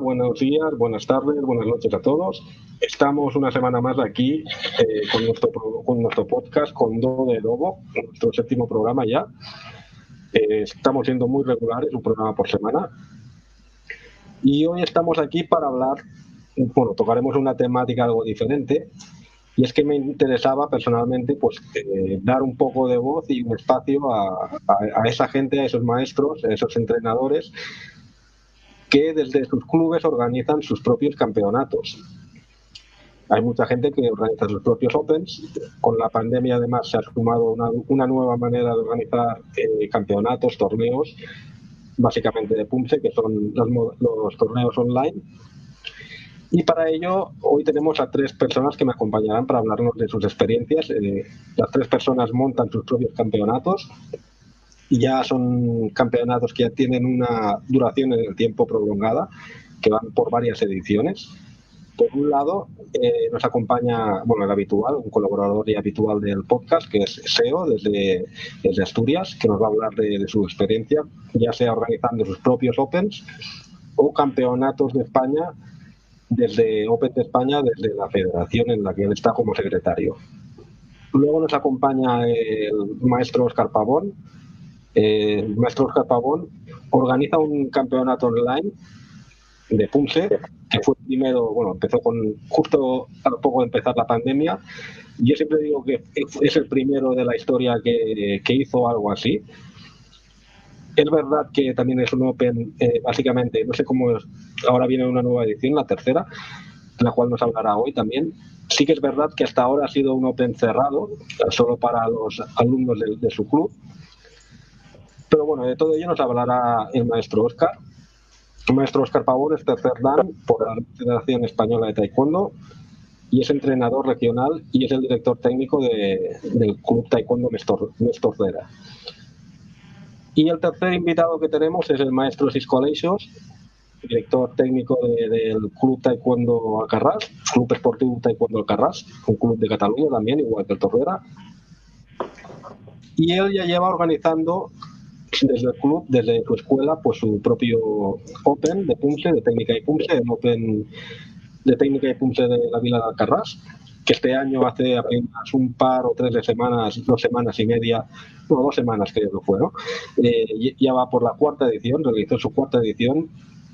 buenos días, buenas tardes, buenas noches a todos. Estamos una semana más aquí eh, con, nuestro, con nuestro podcast con Do de Lobo, nuestro séptimo programa ya. Eh, estamos siendo muy regulares, un programa por semana. Y hoy estamos aquí para hablar, bueno, tocaremos una temática algo diferente. Y es que me interesaba personalmente pues eh, dar un poco de voz y un espacio a, a esa gente, a esos maestros, a esos entrenadores que desde sus clubes organizan sus propios campeonatos. Hay mucha gente que organiza sus propios Opens. Con la pandemia, además, se ha sumado una, nueva manera de organizar eh, campeonatos, torneos, básicamente de PUMSE, que son los, torneos online. Y para ello, hoy tenemos a tres personas que me acompañarán para hablarnos de sus experiencias. Eh, las tres personas montan sus propios campeonatos y ya son campeonatos que ya tienen una duración en el tiempo prolongada, que van por varias ediciones. Por un lado, eh, nos acompaña, bueno, el habitual, un colaborador y habitual del podcast, que es SEO, desde, desde Asturias, que nos va a hablar de, su experiencia, ya sea organizando sus propios Opens o campeonatos de España, desde Open de España, desde la federación en la que él está como secretario. Luego nos acompaña el maestro Oscar Pavón, eh, el maestro Oscar Pavón organiza un campeonato online de Punse, que fue primero, bueno, empezó con justo a poco de empezar la pandemia. Yo siempre digo que es el primero de la historia que, hizo algo así. Es verdad que también es un Open, eh, básicamente, no sé cómo es, ahora viene una nueva edición, la tercera, la cual nos hablará hoy también. Sí que es verdad que hasta ahora ha sido un Open cerrado, solo para los alumnos de su club pero bueno, de todo ello nos hablará el maestro Oscar. El maestro Oscar Pavón es tercer dan por la Federación Española de Taekwondo y es entrenador regional y es el director técnico del Club Taekwondo Néstor, Cera. Y el tercer invitado que tenemos es el maestro Cisco Aleixos, director técnico del Club Taekwondo Alcarrás, Club Esportivo Taekwondo Alcarrás, un club de Cataluña también, igual que el Torrera. Y él ya lleva organizando desde el club, desde su escuela, pues su propio Open de Punce, de técnica y Punce, el Open de técnica y Punce de la Vila de Alcarrás, que este año hace apenas un par o tres de semanas, dos semanas y media, no, dos semanas creo que fue, ¿no? Eh, ya va por la cuarta edición, realizó su cuarta edición,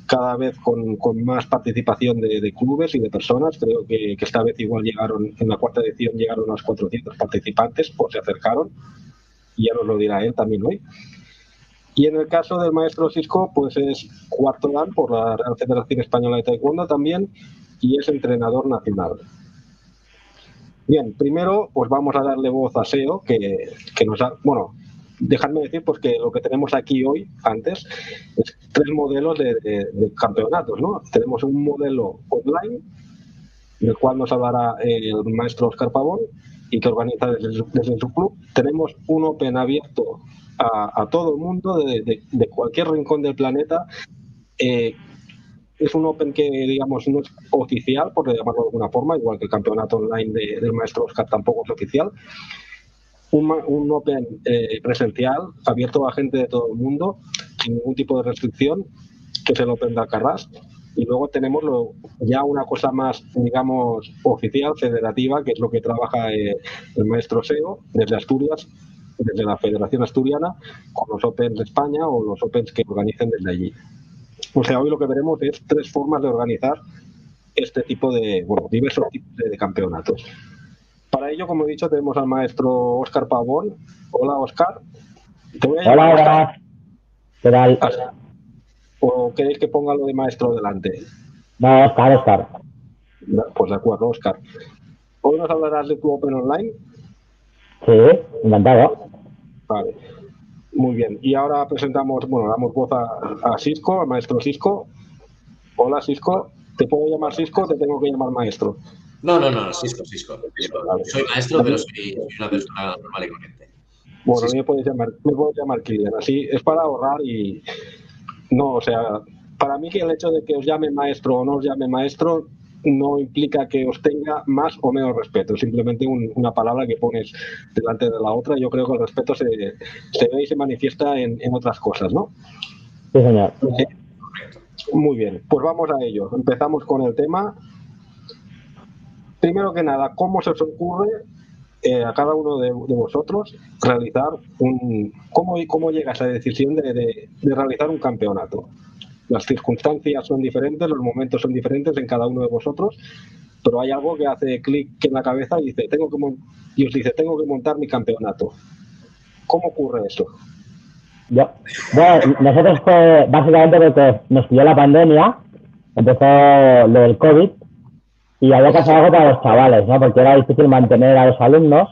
cada vez con, más participación de, clubes y de personas. Creo que, esta vez igual llegaron, en la cuarta edición llegaron unos 400 participantes, pues se acercaron, y ya nos lo dirá él también hoy. Y en el caso del maestro Cisco, pues es cuarto dan por la Real Federación Española de Taekwondo también y es entrenador nacional. Bien, primero pues vamos a darle voz a SEO, que, nos ha, bueno, dejadme decir pues que lo que tenemos aquí hoy, antes, es tres modelos de, campeonatos, ¿no? Tenemos un modelo online, del cual nos hablará el maestro Oscar Pavón y que organiza desde, desde su club. Tenemos un Open abierto a, todo el mundo de, cualquier rincón del planeta. Eh, es un Open que, digamos, no es oficial, por llamarlo de alguna forma, igual que el campeonato online del maestro Oscar tampoco es oficial. Un, un Open eh, presencial, abierto a gente de todo el mundo, sin ningún tipo de restricción, que es el Open de Alcarrás. Y luego tenemos lo, ya una cosa más, digamos, oficial, federativa, que es lo que trabaja eh, el maestro SEO desde Asturias, desde la Federación Asturiana con los Opens de España o los Opens que organicen desde allí. O sea, hoy lo que veremos es tres formas de organizar este tipo de, bueno, diversos tipos de, campeonatos. Para ello, como he dicho, tenemos al maestro Oscar Pavón. Hola, Oscar. hola, hola. ¿Qué tal? ¿O queréis que ponga lo de maestro delante? No, Oscar, Oscar. Pues de acuerdo, Oscar. Hoy nos hablarás de tu Open Online. Sí, encantado. Vale. Muy bien. Y ahora presentamos, bueno, damos voz a, a Cisco, al maestro Cisco. Hola, Cisco. ¿Te puedo llamar Cisco o te tengo que llamar maestro? No, no, no, Cisco, Cisco. Soy maestro, pero soy, una persona normal y corriente. Bueno, me puedes llamar, me puedes llamar Kilian. Así es para ahorrar y no, o sea, para mí que el hecho de que os llame maestro o no os llame maestro no implica que os tenga más o menos respeto, simplemente una palabra que pones delante de la otra. Yo creo que el respeto se, se ve y se manifiesta en, otras cosas, ¿no? Sí, señor. Muy bien, pues vamos a ello. Empezamos con el tema. Primero que nada, ¿cómo se os ocurre eh, a cada uno de, vosotros realizar un... ¿Cómo, cómo llega esa decisión de, realizar un campeonato? Las circunstancias son diferentes, los momentos son diferentes en cada uno de vosotros, pero hay algo que hace clic en la cabeza y, dice, tengo que y os dice, tengo que montar mi campeonato. ¿Cómo ocurre eso? Bueno, nosotros básicamente porque nos pilló la pandemia, empezó lo del COVID y había que hacer algo para los chavales, ¿no? Porque era difícil mantener a los alumnos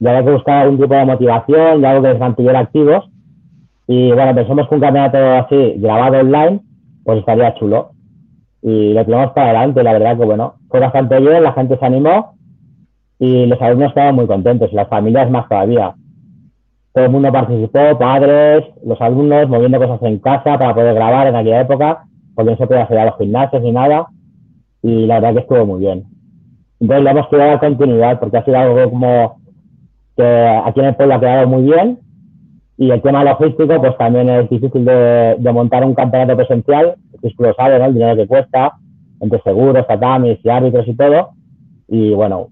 y había que buscar algún tipo de motivación y algo que les mantuviera activos. Y bueno, pensamos que un campeonato así, grabado online, pues estaría chulo. Y lo tiramos para adelante, la verdad que bueno, fue bastante bien, la gente se animó y los alumnos estaban muy contentos las familias más todavía. Todo el mundo participó, padres, los alumnos moviendo cosas en casa para poder grabar en aquella época, porque no se podía hacer a los gimnasios ni nada y la verdad que estuvo muy bien. Entonces le hemos quedado continuidad porque ha sido algo como que aquí en el pueblo ha quedado muy bien y el tema logístico pues también es difícil de, montar un campeonato presencial, que tú lo sabes, ¿no? El dinero que cuesta, entre seguros, tatamis y árbitros y todo. Y bueno,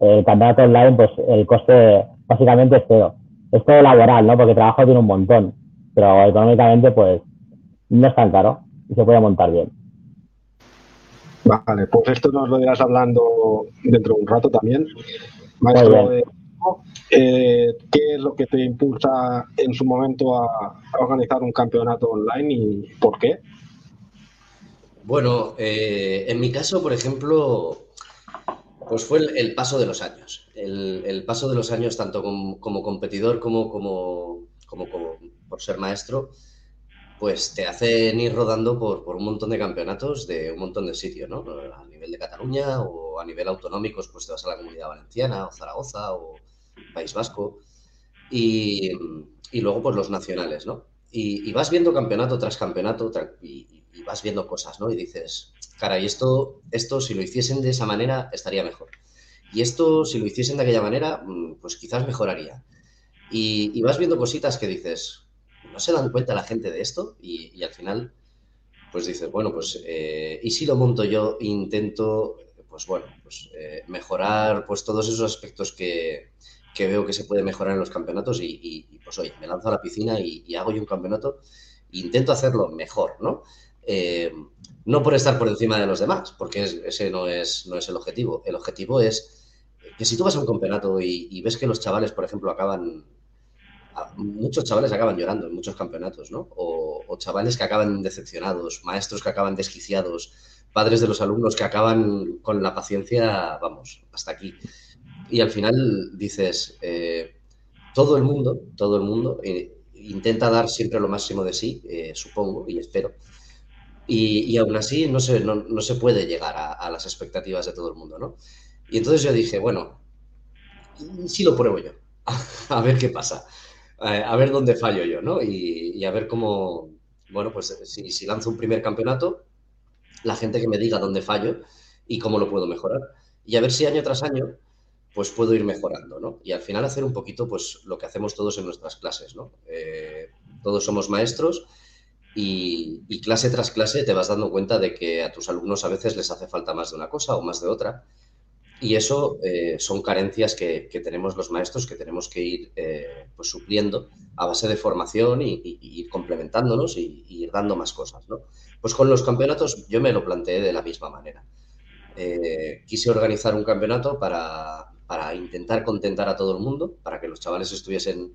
el campeonato online pues el coste básicamente es cero. Es todo laboral, ¿no? Porque trabajo tiene un montón, pero económicamente pues no es tan caro y se puede montar bien. Vale, pues esto nos lo irás hablando dentro de un rato también. Maestro, eh, ¿qué es lo que te impulsa en su momento a, organizar un campeonato online y por qué? Bueno, eh, en mi caso, por ejemplo, pues fue el, paso de los años. El, paso de los años, tanto como, competidor como, como, como, por ser maestro, pues te hacen ir rodando por, un montón de campeonatos de un montón de sitios, ¿no? A nivel de Cataluña o a nivel autonómicos, pues te vas a la Comunidad Valenciana o Zaragoza o País Vasco. Y, luego, pues los nacionales, ¿no? Y, vas viendo campeonato tras campeonato y, vas viendo cosas, ¿no? Y dices, caray, esto, esto si lo hiciesen de esa manera estaría mejor. Y esto, si lo hiciesen de aquella manera, mm, pues quizás mejoraría. y vas viendo cositas que dices, no se dan cuenta la gente de esto y, al final, pues dices, bueno, pues, eh, ¿y si lo monto yo intento, pues bueno, pues eh, mejorar pues todos esos aspectos que, veo que se puede mejorar en los campeonatos y, pues oye, me lanzo a la piscina y, hago yo un campeonato e intento hacerlo mejor, ¿no? Eh, no por estar por encima de los demás, porque ese no es, no es el objetivo. El objetivo es que si tú vas a un campeonato y, ves que los chavales, por ejemplo, acaban muchos chavales acaban llorando en muchos campeonatos, ¿no? O, chavales que acaban decepcionados, maestros que acaban desquiciados, padres de los alumnos que acaban con la paciencia, vamos, hasta aquí. Y al final dices, eh, todo el mundo, todo el mundo eh, intenta dar siempre lo máximo de sí, eh, supongo y espero. Y, aún así no se, no, se puede llegar a, las expectativas de todo el mundo, ¿no? Y entonces yo dije, bueno, sí lo pruebo yo, a ver qué pasa a ver dónde fallo yo, ¿no? Y, a ver cómo, bueno, pues si, lanzo un primer campeonato, la gente que me diga dónde fallo y cómo lo puedo mejorar. Y a ver si año tras año, pues puedo ir mejorando, ¿no? Y al final hacer un poquito, pues lo que hacemos todos en nuestras clases, ¿no? Eh, todos somos maestros y, clase tras clase te vas dando cuenta de que a tus alumnos a veces les hace falta más de una cosa o más de otra y eso eh, son carencias que, tenemos los maestros que tenemos que ir eh, pues, supliendo a base de formación y, ir complementándonos y, ir dando más cosas. ¿no? Pues con los campeonatos yo me lo planteé de la misma manera. Quise organizar un campeonato para, intentar contentar a todo el mundo, para que los chavales estuviesen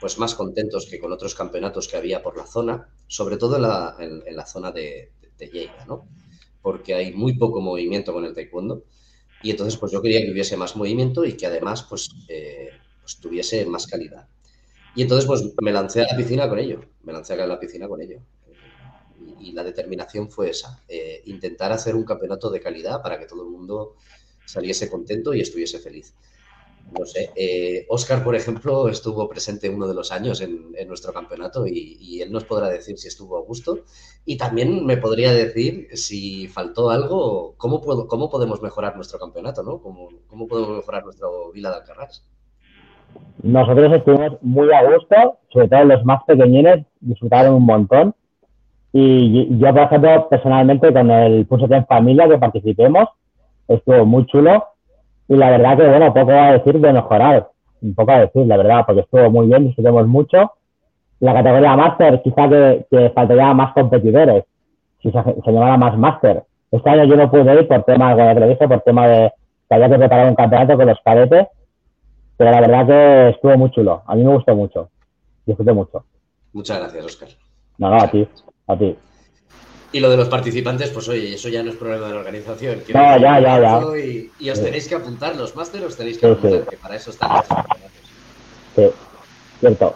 pues, más contentos que con otros campeonatos que había por la zona, sobre todo en la, zona de, de, ¿no? porque hay muy poco movimiento con el taekwondo y entonces, pues yo quería que hubiese más movimiento y que además, pues, eh, pues, tuviese más calidad. Y entonces, pues me lancé a la piscina con ello, me lancé a la piscina con ello. Y, la determinación fue esa, eh, intentar hacer un campeonato de calidad para que todo el mundo saliese contento y estuviese feliz no sé, eh, Oscar, por ejemplo, estuvo presente uno de los años en, nuestro campeonato y, él nos podrá decir si estuvo a gusto y también me podría decir si faltó algo, cómo, puedo, cómo podemos mejorar nuestro campeonato, ¿no? ¿Cómo, cómo podemos mejorar nuestro Vila de Alcarrás? Nosotros estuvimos muy a gusto, sobre todo los más pequeñines disfrutaron un montón Y yo, por ejemplo, personalmente con el Pulso en Familia que participemos, estuvo muy chulo. Y la verdad que, bueno, poco a decir de mejorar. Un poco a decir, la verdad, porque estuvo muy bien, disfrutemos mucho. La categoría Master, quizá que, que faltaría más competidores, si se, se llamara más Master. Este año yo no pude ir por tema, bueno, que lo dije, por tema de que había que preparar un campeonato con los cadetes, pero la verdad que estuvo muy chulo. A mí me gustó mucho. Disfruté mucho. Muchas gracias, Oscar. No, no, a ti, a ti. Y lo de los participantes, pues oye, eso ya no es problema de la organización. No, ya, ya, ya. Y, os tenéis que apuntar, los másteres os tenéis que apuntar, que para eso están los campeonatos. Sí, cierto.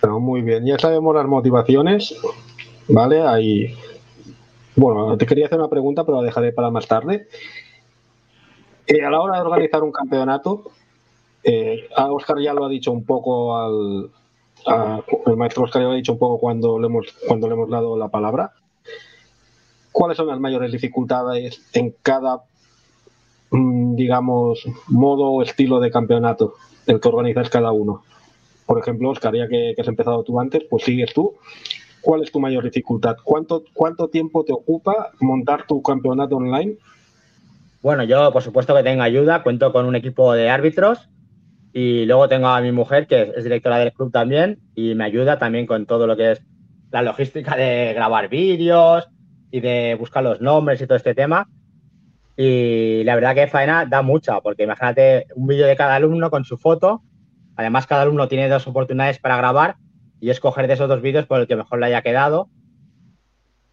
Bueno, muy bien, ya sabemos las motivaciones, ¿vale? Ahí. Bueno, te quería hacer una pregunta, pero la dejaré para más tarde. Eh, a la hora de organizar un campeonato, eh, Oscar ya lo ha dicho un poco al, el maestro Oscar ya lo ha dicho un poco cuando le hemos cuando le hemos dado la palabra. ¿Cuáles son las mayores dificultades en cada mm, digamos modo o estilo de campeonato el que organizas cada uno? Por ejemplo, Oscar, ya que, has empezado tú antes, pues sigues tú. ¿Cuál es tu mayor dificultad? ¿Cuánto, ¿Cuánto tiempo te ocupa montar tu campeonato online bueno, yo por supuesto que tengo ayuda, cuento con un equipo de árbitros y luego tengo a mi mujer que es directora del club también y me ayuda también con todo lo que es la logística de grabar vídeos y de buscar los nombres y todo este tema. Y la verdad que faena da mucha, porque imagínate un vídeo de cada alumno con su foto. Además, cada alumno tiene dos oportunidades para grabar y escoger de esos dos vídeos por el que mejor le haya quedado.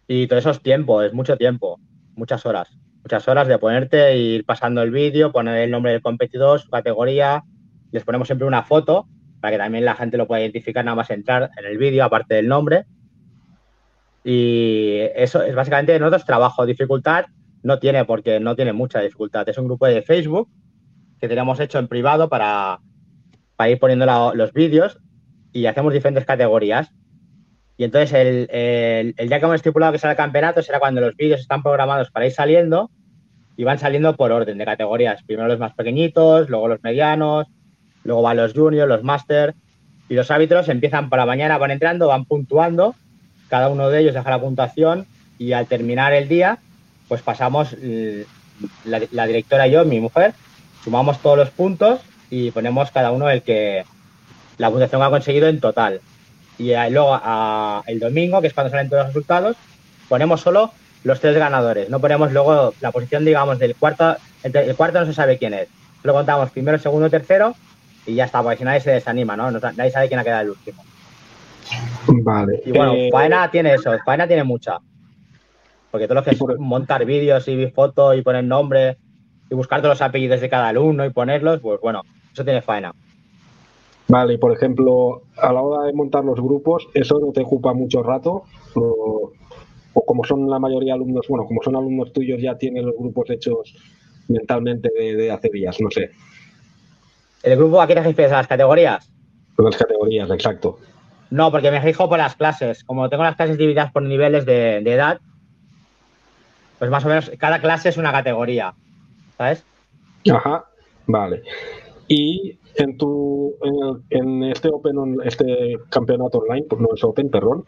Y todo eso es tiempo, es mucho tiempo, muchas horas muchas horas de ponerte ir pasando el vídeo, poner el nombre del competidor, su categoría, les ponemos siempre una foto para que también la gente lo pueda identificar nada más entrar en el vídeo, aparte del nombre. Y eso es básicamente nosotros trabajo. Dificultad no tiene porque no tiene mucha dificultad. Es un grupo de Facebook que tenemos hecho en privado para, para ir poniendo los vídeos y hacemos diferentes categorías. Y entonces el, el, día que hemos estipulado que será el campeonato será cuando los vídeos están programados para ir saliendo y van saliendo por orden de categorías. Primero los más pequeñitos, luego los medianos, luego van los juniors, los máster y los árbitros empiezan por la mañana, van entrando, van puntuando, cada uno de ellos deja la puntuación y al terminar el día pues pasamos la, la directora y yo, mi mujer, sumamos todos los puntos y ponemos cada uno el que la puntuación ha conseguido en total y luego el domingo, que es cuando salen todos los resultados, ponemos solo los tres ganadores. No ponemos luego la posición, digamos, del cuarto. El, cuarto no se sabe quién es. Lo contamos primero, segundo, tercero y ya está, porque si nadie se desanima, ¿no? Nadie sabe quién ha quedado el último. Vale. Y bueno, eh, Faena tiene eso, Faena tiene mucha. Porque todo lo que es montar vídeos y fotos y poner nombre y buscar todos los apellidos de cada alumno y ponerlos, pues bueno, eso tiene faena. Vale, por ejemplo, a la hora de montar los grupos, ¿eso no te ocupa mucho rato? O, como son la mayoría de alumnos, bueno, como son alumnos tuyos, ya tienen los grupos hechos mentalmente de, hace días, no sé. ¿El grupo a qué te refieres? ¿A las categorías? las categorías, exacto. No, porque me fijo por las clases. Como tengo las clases divididas por niveles de, de edad, pues más o menos cada clase es una categoría, ¿sabes? Ajá, vale. Y en tu en, este Open este campeonato online, pues no es Open, perdón.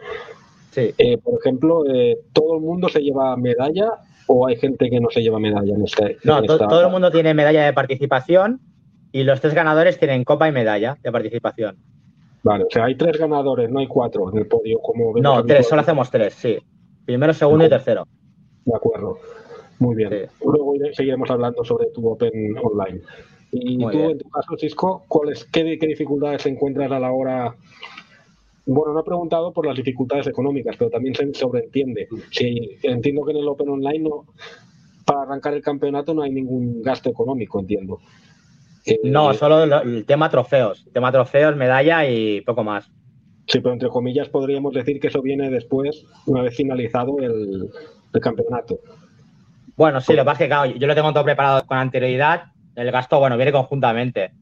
Sí. Eh, por ejemplo, eh, todo el mundo se lleva medalla o hay gente que no se lleva medalla en este. No, todo el mundo tiene medalla de participación y los tres ganadores tienen copa y medalla de participación. Vale, o sea, hay tres ganadores, no hay cuatro en el podio como. No, tres, solo hacemos tres, sí. Primero, segundo y tercero. De acuerdo. Muy bien. Luego seguiremos hablando sobre tu Open online. Y tú, en tu caso, Cisco, ¿cuáles, qué, dificultades encuentras a la hora bueno, no he preguntado por las dificultades económicas, pero también se sobreentiende. Sí, entiendo que en el Open Online no, para arrancar el campeonato no hay ningún gasto económico, entiendo. Eh, no, solo el, tema trofeos. tema trofeos, medalla y poco más. Sí, pero entre comillas podríamos decir que eso viene después, una vez finalizado el, campeonato. Bueno, sí, lo que pasa es que yo lo tengo todo preparado con anterioridad el gasto, bueno, viene conjuntamente.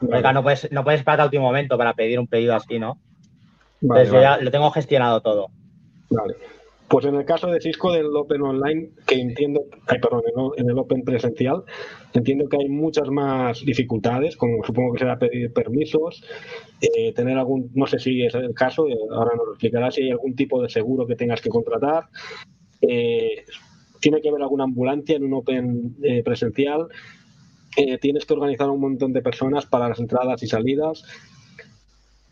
no puedes, no puedes esperar al último momento para pedir un pedido así, ¿no? Entonces yo ya lo tengo gestionado todo. Vale. Pues en el caso de Cisco del Open Online, que entiendo, ay, perdón, en el Open presencial, entiendo que hay muchas más dificultades, como supongo que será pedir permisos, eh, tener algún, no sé si es el caso, eh, ahora nos lo explicará, si hay algún tipo de seguro que tengas que contratar. Eh, tiene que haber alguna ambulancia en un Open presencial. tienes que organizar un montón de personas para las entradas y salidas.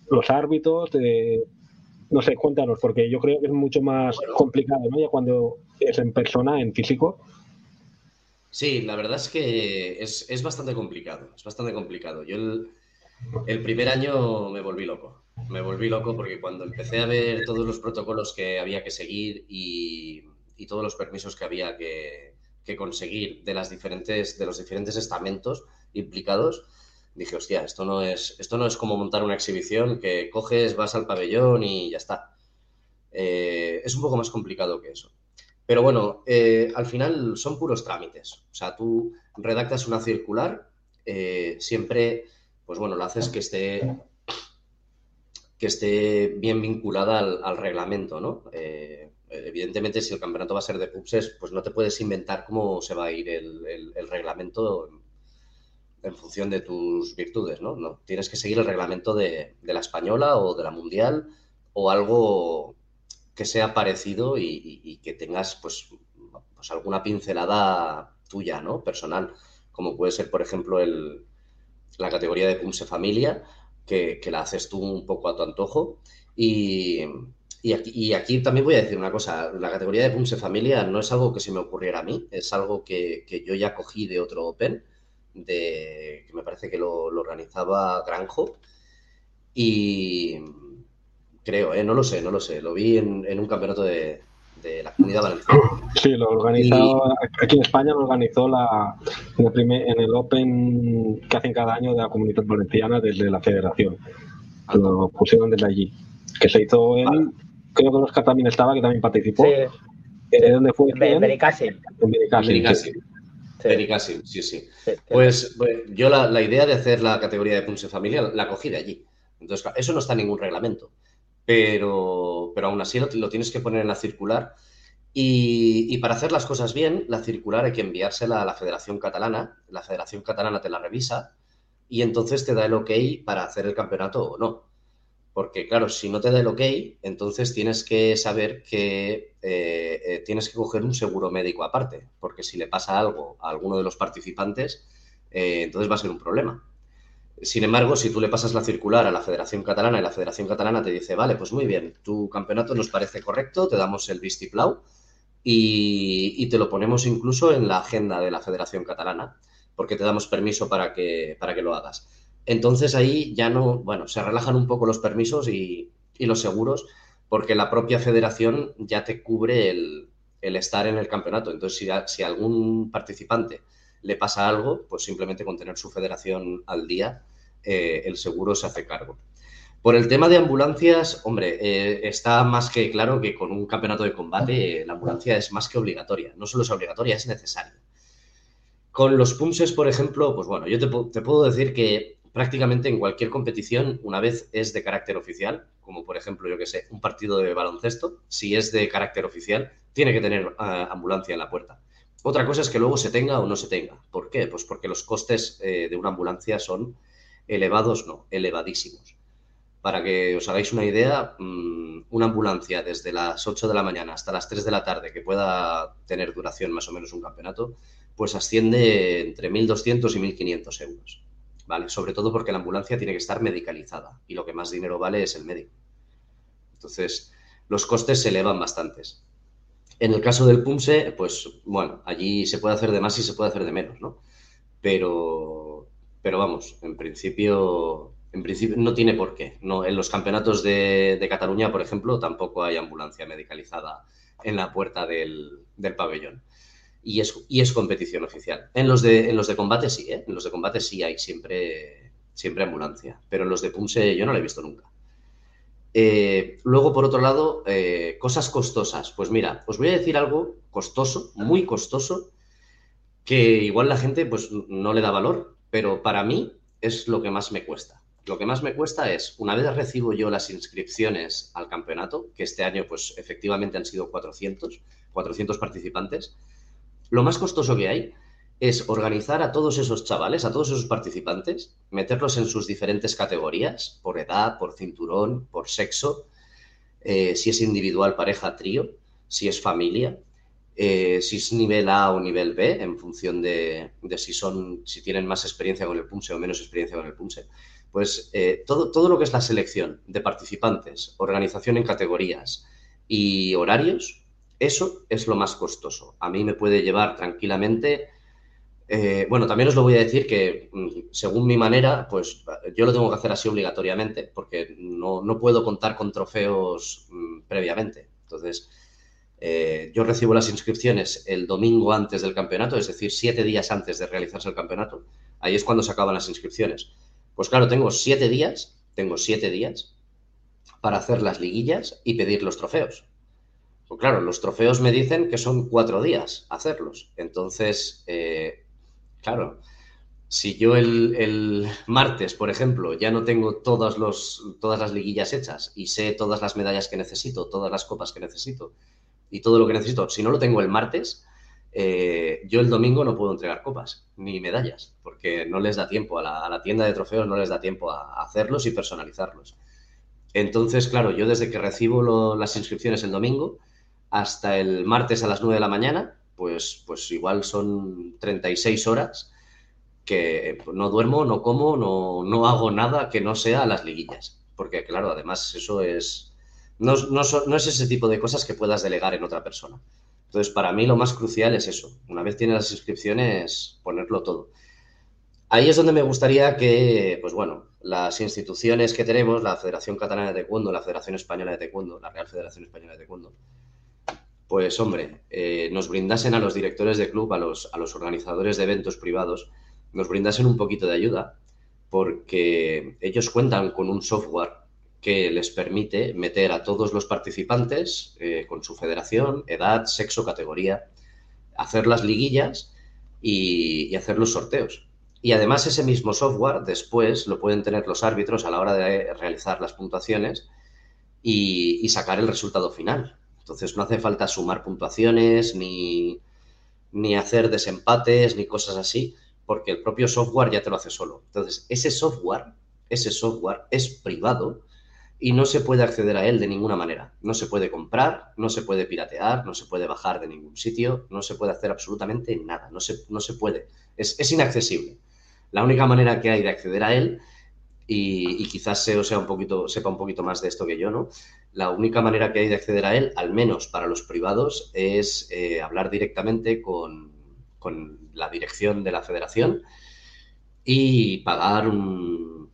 Los árbitros, de no sé, cuéntanos, porque yo creo que es mucho más complicado, ¿no? Ya cuando es en persona, en físico. Sí, la verdad es que es, bastante complicado, es bastante complicado. Yo el, primer año me volví loco, me volví loco porque cuando empecé a ver todos los protocolos que había que seguir y, todos los permisos que había que, que, conseguir de, las diferentes, de los diferentes estamentos implicados, dije, hostia, esto no es, esto no es como montar una exhibición que coges, vas al pabellón y ya está. Eh, es un poco más complicado que eso. Pero bueno, eh, al final son puros trámites. O sea, tú redactas una circular, eh, siempre, pues bueno, lo haces que esté, que esté bien vinculada al, reglamento, ¿no? evidentemente, si el campeonato va a ser de pubs, pues no te puedes inventar cómo se va a ir el reglamento en función de tus virtudes, ¿no? no tienes que seguir el reglamento de, la española o de la mundial o algo que sea parecido y, que tengas, pues, pues, alguna pincelada tuya, ¿no? Personal, como puede ser, por ejemplo, el, la categoría de Pumse Familia, que, la haces tú un poco a tu antojo. Y, aquí, aquí, también voy a decir una cosa, la categoría de Pumse Familia no es algo que se me ocurriera a mí, es algo que yo ya cogí de otro Open de que me parece que lo, organizaba Granjo y creo, ¿eh? no lo sé, no lo sé, lo vi en, un campeonato de, la comunidad valenciana. Sí, lo organizó, aquí en España lo organizó la, en, el primer, en el Open que hacen cada año de la comunidad valenciana desde la federación. Lo pusieron desde allí. Que se hizo en, creo que Oscar también estaba, que también participó. Sí. Eh, ¿Dónde fue? En Benicassim. En Sí. sí, sí. Pues, pues, yo la, idea de hacer la categoría de Punse Familia la cogí de allí. Entonces, eso no está en ningún reglamento. Pero, pero aún así lo, tienes que poner en la circular. Y, para hacer las cosas bien, la circular hay que enviársela a la Federación Catalana. La Federación Catalana te la revisa y entonces te da el ok para hacer el campeonato o no. Porque, claro, si no te da el ok, entonces tienes que saber que eh, eh, tienes que coger un seguro médico aparte, porque si le pasa algo a alguno de los participantes, eh, entonces va a ser un problema. Sin embargo, si tú le pasas la circular a la Federación Catalana y la Federación Catalana te dice, vale, pues muy bien, tu campeonato nos parece correcto, te damos el vistiplau y, y te lo ponemos incluso en la agenda de la Federación Catalana, porque te damos permiso para que, para que lo hagas. Entonces ahí ya no, bueno, se relajan un poco los permisos y, los seguros porque la propia federación ya te cubre el, estar en el campeonato. Entonces, si, a algún participante le pasa algo, pues simplemente con tener su federación al día, eh, el seguro se hace cargo. Por el tema de ambulancias, hombre, eh, está más que claro que con un campeonato de combate la ambulancia es más que obligatoria. No solo es obligatoria, es necesaria. Con los PUMSES, por ejemplo, pues bueno, yo te puedo decir que prácticamente en cualquier competición, una vez es de carácter oficial, como por ejemplo, yo que sé, un partido de baloncesto, si es de carácter oficial, tiene que tener eh, ambulancia en la puerta. Otra cosa es que luego se tenga o no se tenga. ¿Por qué? Pues porque los costes eh, de una ambulancia son elevados, no, elevadísimos. Para que os hagáis una idea, mm, una ambulancia desde las 8 de la mañana hasta las 3 de la tarde que pueda tener duración más o menos un campeonato, pues asciende entre 1.200 y 1.500 euros. Sobre todo porque la ambulancia tiene que estar medicalizada y lo que más dinero vale es el médico. Entonces, los costes se elevan bastantes. En el caso del PUMSE, pues bueno, allí se puede hacer de más y se puede hacer de menos, ¿no? Pero, pero vamos, en principio, en principio no tiene por qué. No, en los campeonatos de, Cataluña, por ejemplo, tampoco hay ambulancia medicalizada en la puerta del pabellón y es, y es competición oficial. En los de, en los de combate sí, ¿eh? En los de combate sí hay siempre, siempre ambulancia, pero en los de Pumse yo no la he visto nunca. Eh, luego, por otro lado, eh, cosas costosas. Pues mira, os voy a decir algo costoso, muy costoso, que igual la gente pues no le da valor, pero para mí es lo que más me cuesta. Lo que más me cuesta es, una vez recibo yo las inscripciones al campeonato, que este año pues efectivamente han sido 400, 400 participantes, lo más costoso que hay es organizar a todos esos chavales, a todos esos participantes, meterlos en sus diferentes categorías, por edad, por cinturón, por sexo, eh, si es individual, pareja, trío, si es familia, eh, si es nivel A o nivel B, en función de, si son, si tienen más experiencia con el punse o menos experiencia con el punse. Pues eh, todo, todo lo que es la selección de participantes, organización en categorías y horarios, eso es lo más costoso. A mí me puede llevar tranquilamente eh, bueno, también os lo voy a decir que mm, según mi manera, pues yo lo tengo que hacer así obligatoriamente porque no, puedo contar con trofeos mm, previamente. Entonces, eh, yo recibo las inscripciones el domingo antes del campeonato, es decir, siete días antes de realizarse el campeonato. Ahí es cuando se acaban las inscripciones. Pues claro, tengo siete días, tengo siete días para hacer las liguillas y pedir los trofeos. Pues claro, los trofeos me dicen que son cuatro días hacerlos. Entonces, eh, Claro. Si yo el, martes, por ejemplo, ya no tengo todas, los, todas las liguillas hechas y sé todas las medallas que necesito, todas las copas que necesito y todo lo que necesito, si no lo tengo el martes, eh, yo el domingo no puedo entregar copas ni medallas, porque no les da tiempo, a la, tienda de trofeos no les da tiempo a, hacerlos y personalizarlos. Entonces, claro, yo desde que recibo las inscripciones el domingo hasta el martes a las 9 de la mañana, pues, pues igual son 36 horas que no duermo, no como, no, no hago nada que no sea las liguillas. Porque, claro, además eso es... No, no, es ese tipo de cosas que puedas delegar en otra persona. Entonces, para mí lo más crucial es eso. Una vez tienes las inscripciones, ponerlo todo. Ahí es donde me gustaría que, pues bueno, las instituciones que tenemos, la Federación Catalana de Taekwondo, la Federación Española de Taekwondo, la Real Federación Española de Taekwondo, pues hombre, eh, nos brindasen a los directores de club, a los, a los organizadores de eventos privados, nos brindasen un poquito de ayuda, porque ellos cuentan con un software que les permite meter a todos los participantes eh, con su federación, edad, sexo, categoría, hacer las liguillas y, hacer los sorteos. Y además ese mismo software después lo pueden tener los árbitros a la hora de realizar las puntuaciones y sacar el resultado final. Entonces no hace falta sumar puntuaciones ni, ni hacer desempates ni cosas así, porque el propio software ya te lo hace solo. Entonces, ese software, ese software es privado y no se puede acceder a él de ninguna manera. No se puede comprar, no se puede piratear, no se puede bajar de ningún sitio, no se puede hacer absolutamente nada, no se, no se puede. Es, es inaccesible. La única manera que hay de acceder a él y, quizás sea un poquito, sepa un poquito más de esto que yo, ¿no? La única manera que hay de acceder a él, al menos para los privados, es eh, hablar directamente con, la dirección de la federación y pagar un,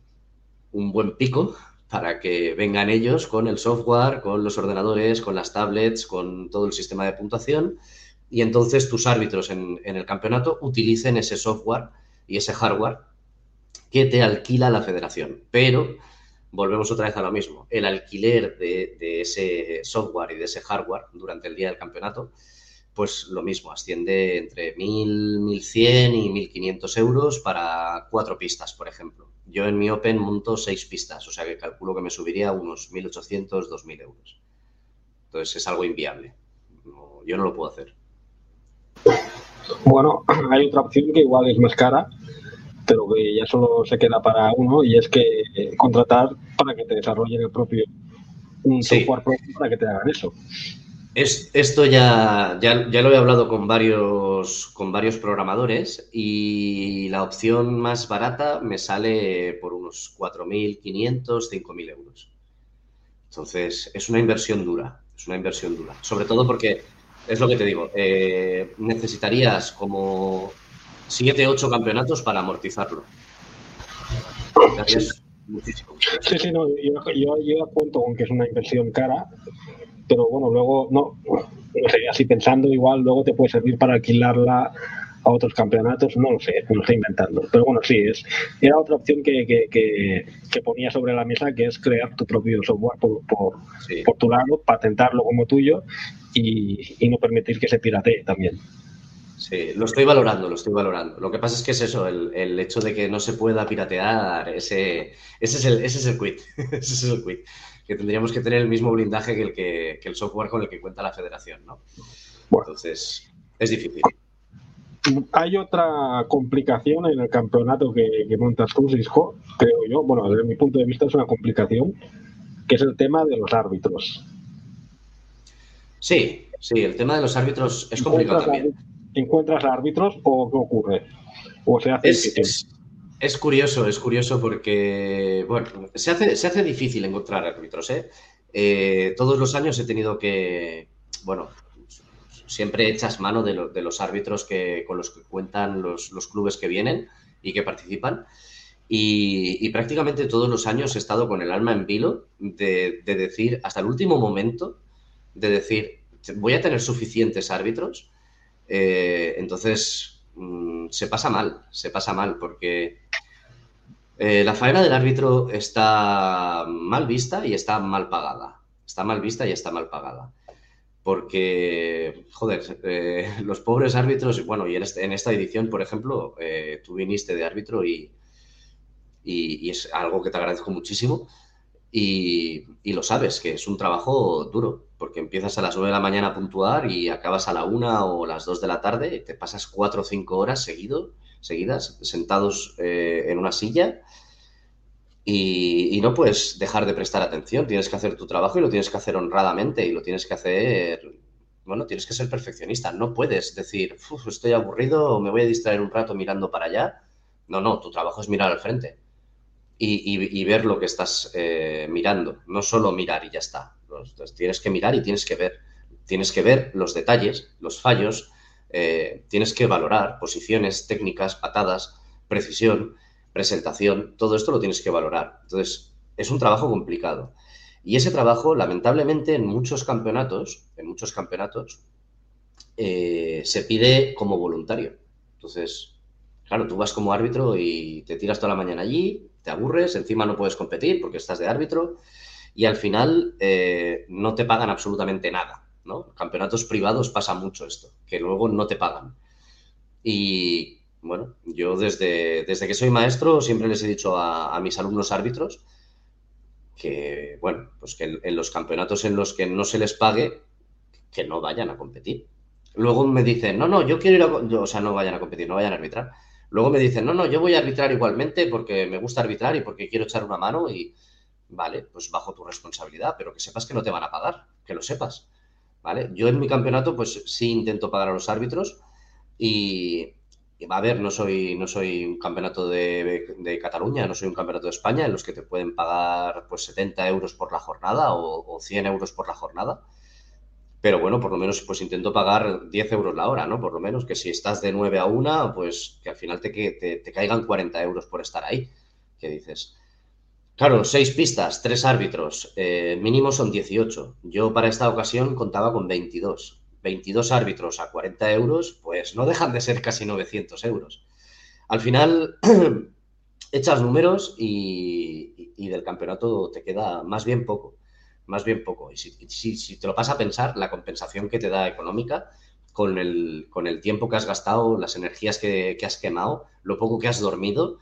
un buen pico para que vengan ellos con el software, con los ordenadores, con las tablets, con todo el sistema de puntuación y entonces tus árbitros en, en el campeonato utilicen ese software y ese hardware que te alquila la federación. Pero volvemos otra vez a lo mismo. El alquiler de, ese software y de ese hardware durante el día del campeonato, pues lo mismo, asciende entre 1.000, 1.100 y 1.500 euros para cuatro pistas, por ejemplo. Yo en mi Open monto seis pistas, o sea que calculo que me subiría unos 1.800, 2.000 euros. Entonces es algo inviable. yo no lo puedo hacer. Bueno, hay otra opción que igual es más cara, pero que ya solo se queda para uno y es que contratar para que te desarrollen el propio un software propio para que te hagan eso. Es, esto ya, ya, lo he hablado con varios, con varios programadores y la opción más barata me sale por unos 4.500, 5.000 euros. Entonces, es una inversión dura, es una inversión dura. Sobre todo porque, es lo que te digo, eh, necesitarías como siete, ocho campeonatos para amortizarlo. Sí, sí, no, yo, yo, cuento con que es una inversión cara, pero bueno, luego, no, no sé, así pensando, igual luego te puede servir para alquilarla a otros campeonatos, no lo sé, lo estoy inventando. Pero bueno, sí, es, era otra opción que, que, que, ponía sobre la mesa, que es crear tu propio software por, por, por tu lado, patentarlo como tuyo y, y no permitir que se piratee también. Sí, lo estoy valorando, lo estoy valorando. Lo que pasa es que es eso, el, hecho de que no se pueda piratear, ese, ese, es, el, ese es el quit. ese es el quit. Que tendríamos que tener el mismo blindaje que el, que, el software con el que cuenta la federación, ¿no? Entonces, es difícil. Hay otra complicación en el campeonato que, montas tú, Cisco, creo yo. Bueno, desde mi punto de vista es una complicación, que es el tema de los árbitros. Sí, sí, el tema de los árbitros es complicado también. ¿Encuentras árbitros o qué ocurre? ¿O se hace es, es, curioso, es curioso porque, bueno, se hace, se hace difícil encontrar árbitros, ¿eh? ¿eh? Todos los años he tenido que, bueno, siempre echas mano de, los árbitros que, con los que cuentan los, clubes que vienen y que participan. Y, prácticamente todos los años he estado con el alma en vilo de, de decir, hasta el último momento, de decir, voy a tener suficientes árbitros eh, entonces, mm, se pasa mal, se pasa mal, porque eh, la faena del árbitro está mal vista y está mal pagada. Está mal vista y está mal pagada. Porque, joder, eh, los pobres árbitros, bueno, y en, este, esta edición, por ejemplo, tú viniste de árbitro y, y, es algo que te agradezco muchísimo. Y, y, lo sabes, que es un trabajo duro porque empiezas a las 9 de la mañana a puntuar y acabas a la 1 o las 2 de la tarde y te pasas 4 o 5 horas seguido, seguidas sentados eh, en una silla y, no puedes dejar de prestar atención, tienes que hacer tu trabajo y lo tienes que hacer honradamente y lo tienes que hacer, bueno, tienes que ser perfeccionista, no puedes decir, estoy aburrido me voy a distraer un rato mirando para allá. No, no, tu trabajo es mirar al frente y, ver lo que estás eh, mirando, no solo mirar y ya está tienes que mirar y tienes que ver. Tienes que ver los detalles, los fallos, eh, tienes que valorar posiciones, técnicas, patadas, precisión, presentación, todo esto lo tienes que valorar. Entonces, es un trabajo complicado. Y ese trabajo, lamentablemente, en muchos campeonatos, en muchos campeonatos, eh, se pide como voluntario. Entonces, claro, tú vas como árbitro y te tiras toda la mañana allí, te aburres, encima no puedes competir porque estás de árbitro y al final eh, no te pagan absolutamente nada. ¿no? Campeonatos privados pasa mucho esto, que luego no te pagan. Y bueno, yo desde, desde que soy maestro siempre les he dicho a, mis alumnos árbitros que, bueno, pues que en, los campeonatos en los que no se les pague, que no vayan a competir. Luego me dicen, no, no, yo quiero ir a... o sea, no vayan a competir, no vayan a arbitrar. Luego me dicen, no, no, yo voy a arbitrar igualmente porque me gusta arbitrar y porque quiero echar una mano y, ¿vale? Pues bajo tu responsabilidad, pero que sepas que no te van a pagar, que lo sepas, ¿vale? Yo en mi campeonato, pues sí intento pagar a los árbitros y, va a ver, no soy, no soy un campeonato de, Cataluña, no soy un campeonato de España en los que te pueden pagar pues 70 euros por la jornada o, 100 euros por la jornada. Pero bueno, por lo menos pues intento pagar 10 euros la hora, ¿no? Por lo menos que si estás de 9 a 1, pues que al final te, te, te caigan 40 euros por estar ahí. Que dices, Claro, seis pistas, tres árbitros, eh, mínimo son 18. Yo para esta ocasión contaba con 22. 22 árbitros a 40 euros, pues no dejan de ser casi 900 euros. Al final, echas números y, del campeonato te queda más bien poco, más bien poco. Y si, te lo vas a pensar, la compensación que te da económica con el, con el tiempo que has gastado, las energías que has quemado, lo poco que has dormido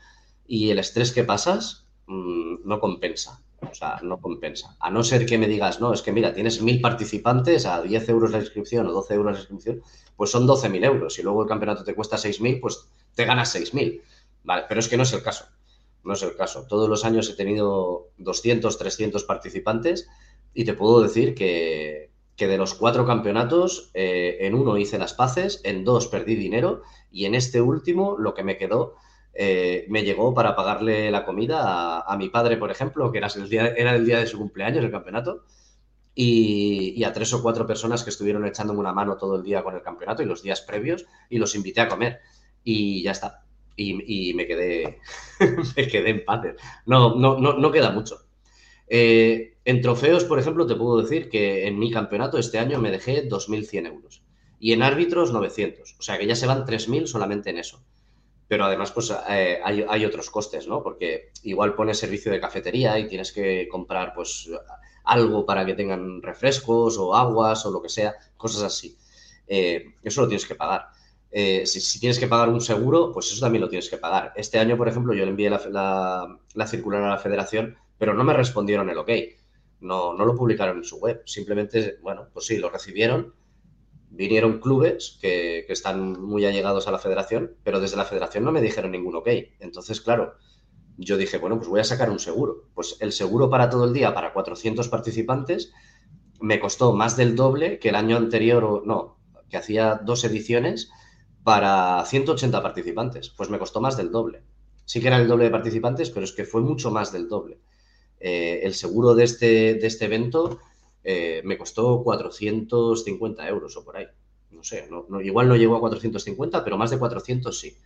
y el estrés que pasas, Mm, no compensa. O sea, no compensa. A no ser que me digas, no, es que mira, tienes mil participantes a 10 euros la inscripción o 12 euros la inscripción, pues son 12.000 euros. Y luego el campeonato te cuesta 6.000, pues te ganas 6.000. Vale, pero es que no es el caso. No es el caso. Todos los años he tenido 200, 300 participantes y te puedo decir que, de los cuatro campeonatos, eh, en uno hice las paces, en dos perdí dinero y en este último lo que me quedó eh, me llegó para pagarle la comida a, mi padre, por ejemplo, que era el, día, era el día de su cumpleaños, el campeonato, y, a tres o cuatro personas que estuvieron echándome una mano todo el día con el campeonato y los días previos, y los invité a comer. Y ya está. Y, me quedé me quedé en paz. No, no, no, no queda mucho. Eh, en trofeos, por ejemplo, te puedo decir que en mi campeonato este año me dejé 2.100 euros. Y en árbitros 900. O sea que ya se van 3.000 solamente en eso pero además pues eh, hay, otros costes, ¿no? Porque igual pones servicio de cafetería y tienes que comprar pues algo para que tengan refrescos o aguas o lo que sea, cosas así. Eh, eso lo tienes que pagar. eh, si, tienes que pagar un seguro, pues eso también lo tienes que pagar. Este año, por ejemplo, yo le envié la, circular a la federación, pero no me respondieron el ok. No, no lo publicaron en su web. Simplemente, bueno, pues sí, lo recibieron. Vinieron clubes que, están muy allegados a la federación, pero desde la federación no me dijeron ningún ok. Entonces, claro, yo dije, bueno, pues voy a sacar un seguro. Pues el seguro para todo el día, para 400 participantes, me costó más del doble que el año anterior, no, que hacía dos ediciones para 180 participantes. Pues me costó más del doble. Sí que era el doble de participantes, pero es que fue mucho más del doble. Eh, el seguro de este, de este evento eh, me costó 450 euros o por ahí. No sé, igual no llegó a 450, pero más de 400 sí.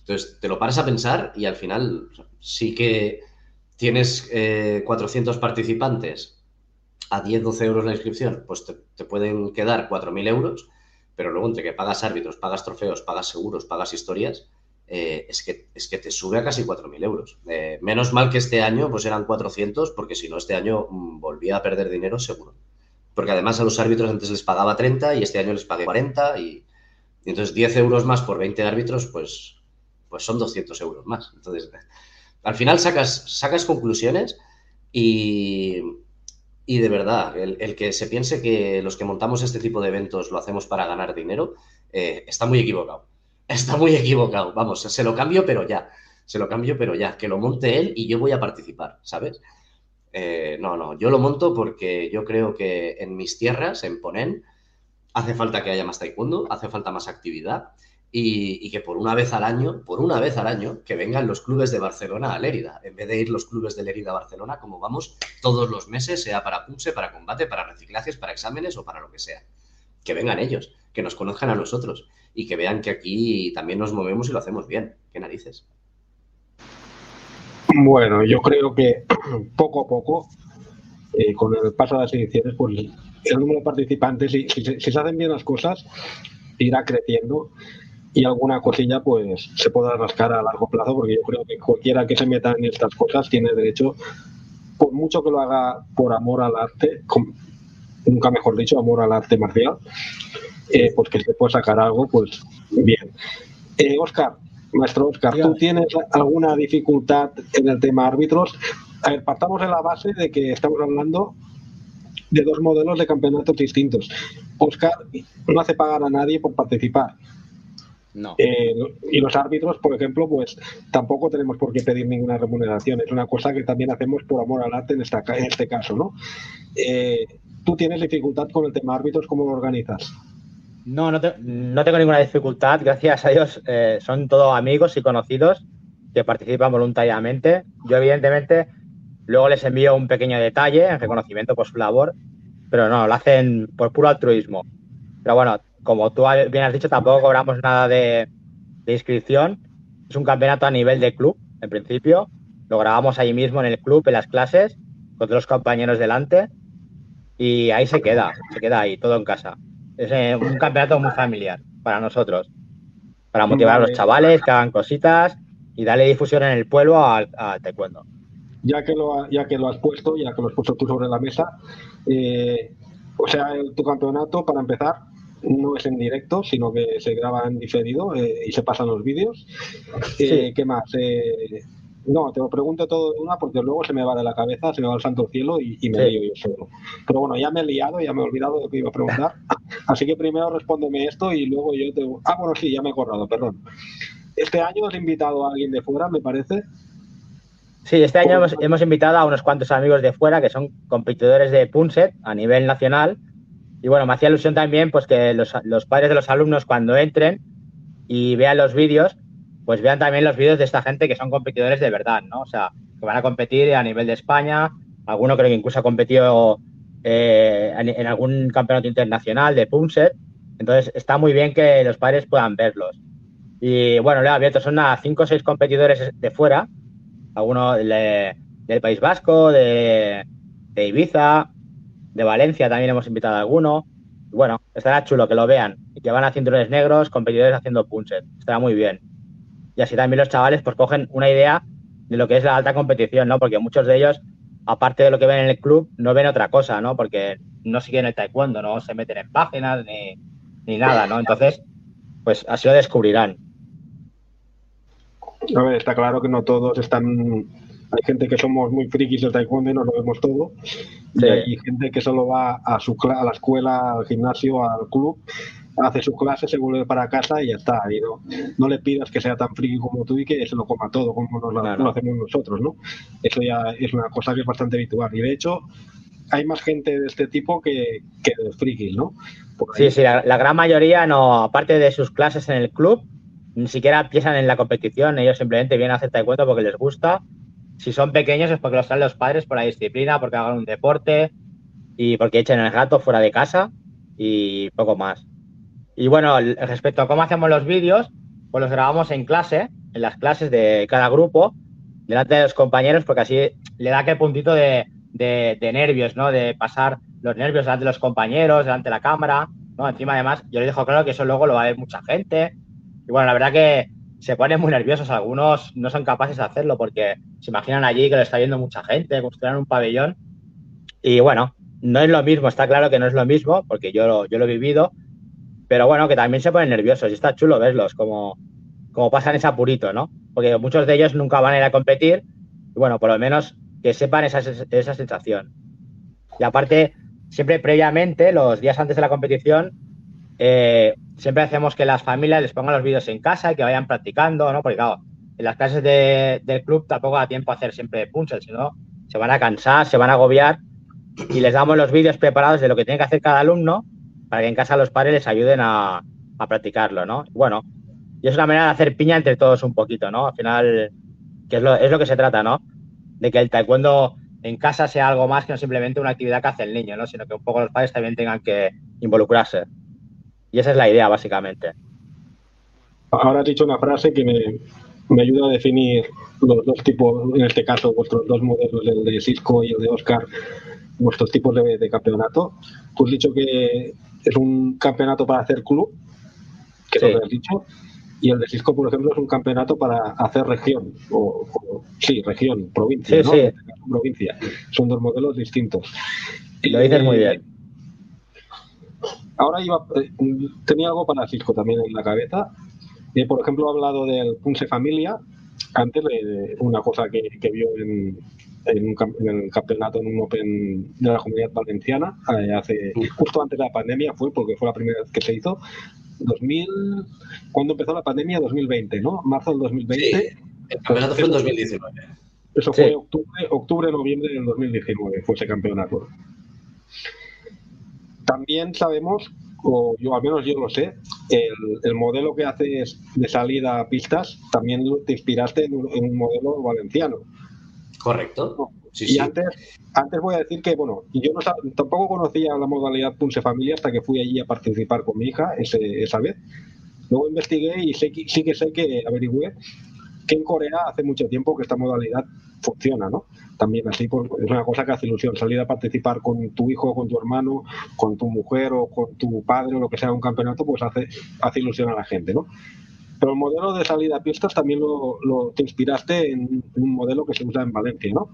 Entonces, te lo paras a pensar y al final sí que tienes 400 eh, participantes a 10, 12 euros la inscripción, pues te, pueden quedar 4.000 euros, pero luego entre que pagas árbitros, pagas trofeos, pagas seguros, pagas historias, eh, es, que, es que te sube a casi 4.000 euros. Eh, menos mal que este año pues eran 400, porque si no este año mm, volvía a perder dinero seguro. Porque además a los árbitros antes les pagaba 30 y este año les pagué 40 y, entonces 10 euros más por 20 árbitros, pues pues son 200 euros más. Entonces, al final sacas, sacas conclusiones y, y de verdad, el, que se piense que los que montamos este tipo de eventos lo hacemos para ganar dinero, eh, está muy equivocado. Está muy equivocado. Vamos, se lo cambio, pero ya. Se lo cambio, pero ya. Que lo monte él y yo voy a participar, ¿sabes? Eh, no, no, yo lo monto porque yo creo que en mis tierras, en Ponén, hace falta que haya más taekwondo, hace falta más actividad y, que por una vez al año, por una vez al año, que vengan los clubes de Barcelona a Lérida, en vez de ir los clubes de Lérida a Barcelona como vamos todos los meses, sea para punse, para combate, para reciclajes, para exámenes o para lo que sea. Que vengan ellos, que nos conozcan a nosotros y que vean que aquí también nos movemos y lo hacemos bien. ¿Qué narices? Bueno, yo creo que poco a poco, eh, con el paso de las ediciones, pues el número de participantes, si, si se hacen bien las cosas, irá creciendo y alguna cosilla pues se pueda rascar a largo plazo porque yo creo que cualquiera que se meta en estas cosas tiene derecho por mucho que lo haga por amor al arte nunca mejor dicho amor al arte marcial eh, pues que se puede sacar algo pues bien eh, Oscar maestro Oscar ¿tú tienes alguna dificultad en el tema árbitros? a ver partamos en la base de que estamos hablando de dos modelos de campeonatos distintos Oscar no hace pagar a nadie por participar no. Eh, y los árbitros, por ejemplo, pues tampoco tenemos por qué pedir ninguna remuneración. Es una cosa que también hacemos por amor al arte en, esta, en este caso, ¿no? Eh, ¿Tú tienes dificultad con el tema árbitros? ¿Cómo lo organizas? No, no, tengo ninguna dificultad. Gracias a Dios eh, son todos amigos y conocidos que participan voluntariamente. Yo, evidentemente, luego les envío un pequeño detalle en reconocimiento por su labor, pero no, lo hacen por puro altruismo. Pero bueno, como tú bien has dicho, tampoco cobramos nada de, inscripción. Es un campeonato a nivel de club, en principio. Lo grabamos ahí mismo en el club, en las clases, con otros compañeros delante. Y ahí se queda, se queda ahí, todo en casa. Es eh, un campeonato muy familiar para nosotros. Para motivar a los chavales que hagan cositas y darle difusión en el pueblo al, taekwondo. Ya que, lo, ya que lo has puesto, ya que lo has puesto tú sobre la mesa, eh, o sea, tu campeonato, para empezar, no es en directo, sino que se graba en diferido eh, y se pasan los vídeos. Eh, ¿Qué más? Eh, no, te lo pregunto todo de una porque luego se me va de la cabeza, se me va al santo cielo y, me lío yo solo. Pero bueno, ya me he liado, ya me he olvidado de lo que iba a preguntar. Así que primero respóndeme esto y luego yo te... Ah, bueno, sí, ya me he acordado, perdón. Este año has invitado a alguien de fuera, me parece. Sí, este año hemos, hemos invitado a unos cuantos amigos de fuera que son competidores de Punset a nivel nacional y bueno, me hacía ilusión también pues que los, padres de los alumnos cuando entren y vean los vídeos, pues vean también los vídeos de esta gente que son competidores de verdad, ¿no? O sea, que van a competir a nivel de España, alguno creo que incluso ha competido eh, en algún campeonato internacional de Punset. Entonces, está muy bien que los padres puedan verlos. Y bueno, le he abierto, son a cinco o seis competidores de fuera, algunos del País Vasco, de, de Ibiza, de Valencia también hemos invitado a alguno. Bueno, estará chulo que lo vean y que van a cinturones negros, competidores haciendo punches. Estará muy bien. Y así también los chavales pues cogen una idea de lo que es la alta competición, ¿no? Porque muchos de ellos, aparte de lo que ven en el club, no ven otra cosa, ¿no? Porque no siguen el taekwondo, no se meten en páginas ni, ni nada, ¿no? Entonces, pues así lo descubrirán. A ver, está claro que no todos están. Hay gente que somos muy frikis del taekwondo y nos lo vemos todo. Y hay gente que solo va a, su, a la escuela, al gimnasio, al club, hace su clase, se vuelve para casa y ya está. Y no, no le pidas que sea tan friki como tú y que se lo coma todo, como nos lo, hacemos nosotros, ¿no? Eso ya es una cosa que es bastante habitual. Y de hecho, hay más gente de este tipo que, que de frikis, ¿no? Sí, sí, la, gran mayoría no, aparte de sus clases en el club, ni siquiera piensan en la competición, ellos simplemente vienen a hacer taekwondo porque les gusta. Si son pequeños es porque los traen los padres por la disciplina, porque hagan un deporte y porque echen el gato fuera de casa y poco más. Y bueno, respecto a cómo hacemos los vídeos, pues los grabamos en clase, en las clases de cada grupo, delante de los compañeros, porque así le da aquel puntito de, de, nervios, ¿no? De pasar los nervios delante de los compañeros, delante de la cámara, ¿no? Encima, además, yo les dejo claro que eso luego lo va a ver mucha gente. Y bueno, la verdad que se ponen muy nerviosos. Algunos no son capaces de hacerlo porque se imaginan allí que lo está viendo mucha gente, construir un pabellón. Y bueno, no es lo mismo, está claro que no es lo mismo, porque yo, yo lo he vivido, pero bueno, que también se ponen nerviosos y está chulo verlos, como, como pasan ese apurito, ¿no? Porque muchos de ellos nunca van a ir a competir y bueno, por lo menos que sepan esa, esa sensación. Y aparte, siempre previamente, los días antes de la competición, eh, siempre hacemos que las familias les pongan los vídeos en casa y que vayan practicando, ¿no? Porque claro, en las clases del club tampoco da tiempo a hacer siempre punches, sino se van a cansar, se van a agobiar y les damos los vídeos preparados de lo que tiene que hacer cada alumno para que en casa los padres les ayuden a, practicarlo, ¿no? Bueno, y es una manera de hacer piña entre todos un poquito, ¿no? Al final, que es lo, es lo que se trata, ¿no? De que el taekwondo en casa sea algo más que no simplemente una actividad que hace el niño, ¿no? Sino que un poco los padres también tengan que involucrarse. Y esa es la idea, básicamente. Ahora has dicho una frase que me, ayuda a definir los dos tipos, en este caso, vuestros dos modelos, el de Cisco y el de Oscar, vuestros tipos de, de campeonato. Tú has dicho que es un campeonato para hacer club, que sí. lo has dicho, y el de Cisco, por ejemplo, es un campeonato para hacer región, o, sí, región, provincia, ¿no? Provincia. Son dos modelos distintos. Lo dices muy bien. Ahora iba, eh, tenía algo para Cisco también en la cabeza. Eh, por ejemplo, he hablado del Punse Familia, antes de una cosa que, que vio en, en, un, el campeonato, en un Open de la Comunidad Valenciana, eh, hace justo antes de la pandemia fue, porque fue la primera vez que se hizo. 2000, cuando empezó la pandemia? 2020, ¿no? Marzo del 2020. Sí, el campeonato fue en 2019. Eso fue octubre, octubre, noviembre del 2019, fue ese campeonato. También sabemos, o yo al menos yo lo sé, el, el modelo que haces de salida a pistas, también te inspiraste en en un modelo valenciano. Correcto. y Antes, antes voy a decir que, bueno, yo no, tampoco conocía la modalidad Punse Familia hasta que fui allí a participar con mi hija ese, esa vez. Luego investigué y sé, sí que sé que averigüé que en Corea hace mucho tiempo que esta modalidad funciona, ¿no? También así pues, es una cosa que hace ilusión, salir a participar con tu hijo, con tu hermano, con tu mujer o con tu padre o lo que sea un campeonato, pues hace, hace ilusión a la gente, ¿no? Pero el modelo de salida a pistas también lo, te inspiraste en un modelo que se usa en Valencia, ¿no?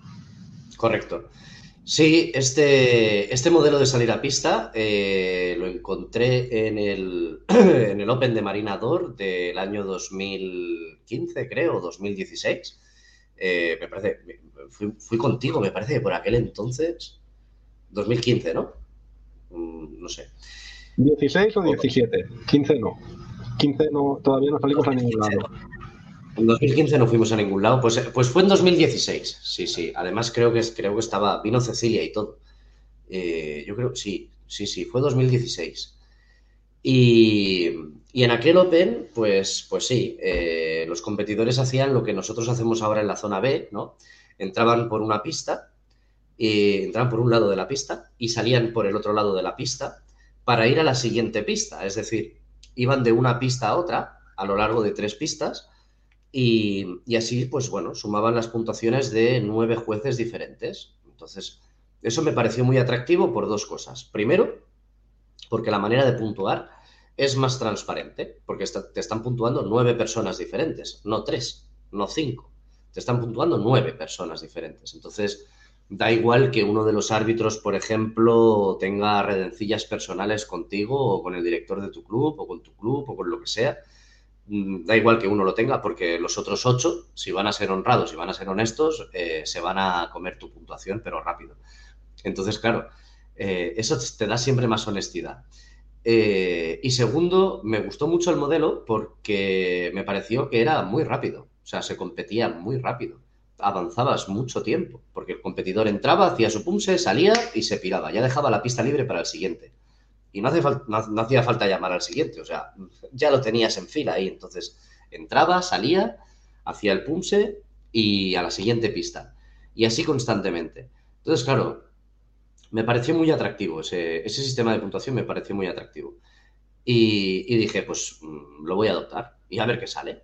Correcto. Sí, este, este modelo de salir a pista eh, lo encontré en el, en el Open de Marinador del año 2015, creo, 2016. Eh, me parece, fui, fui, contigo, me parece, por aquel entonces, 2015, ¿no? Mm, no sé. ¿16 o 17? 15 no. 2015 no, todavía no salimos a ningún lado. En 2015 no fuimos a ningún lado, pues, pues fue en 2016, sí, sí. Además creo que, creo que estaba, vino Cecilia y todo. Eh, yo creo, sí, sí, sí, fue 2016. Y, y en aquel Open, pues, pues sí, eh, los competidores hacían lo que nosotros hacemos ahora en la zona B, ¿no? Entraban por una pista, y entraban por un lado de la pista y salían por el otro lado de la pista para ir a la siguiente pista. Es decir, iban de una pista a otra a lo largo de tres pistas y, así, pues bueno, sumaban las puntuaciones de nueve jueces diferentes. Entonces, eso me pareció muy atractivo por dos cosas. Primero, porque la manera de puntuar es más transparente, porque te están puntuando nueve personas diferentes, no tres, no cinco. Te están puntuando nueve personas diferentes. Entonces, Da igual que uno de los árbitros, por ejemplo, tenga redencillas personales contigo o con el director de tu club o con tu club o con lo que sea. Mm, da igual que uno lo tenga porque los otros ocho, si van a ser honrados y van a ser honestos, eh, se van a comer tu puntuación, pero rápido. Entonces, claro, eh, eso te da siempre más honestidad. Eh, y segundo, me gustó mucho el modelo porque me pareció que era muy rápido, o sea, se competía muy rápido, avanzabas mucho tiempo, porque el competidor entraba, hacía su pumse, salía y se piraba, ya dejaba la pista libre para el siguiente. Y no, hace no, hacía falta llamar al siguiente, o sea, ya lo tenías en fila ahí, entonces entraba, salía, hacía el pumse y a la siguiente pista. Y así constantemente. Entonces, claro, me pareció muy atractivo, ese, sistema de puntuación me pareció muy atractivo. Y, dije, pues mm, lo voy a adoptar y a ver qué sale.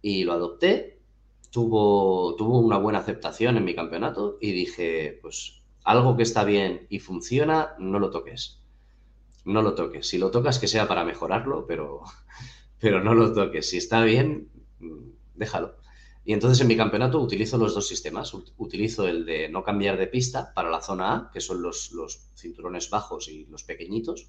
Y lo adopté, tuvo, tuvo una buena aceptación en mi campeonato y dije, pues algo que está bien y funciona, no lo toques. No lo toques. Si lo tocas, que sea para mejorarlo, pero, pero no lo toques. Si está bien, mm, déjalo. Y entonces en mi campeonato utilizo los dos sistemas. Utilizo el de no cambiar de pista para la zona A, que son los, los cinturones bajos y los pequeñitos.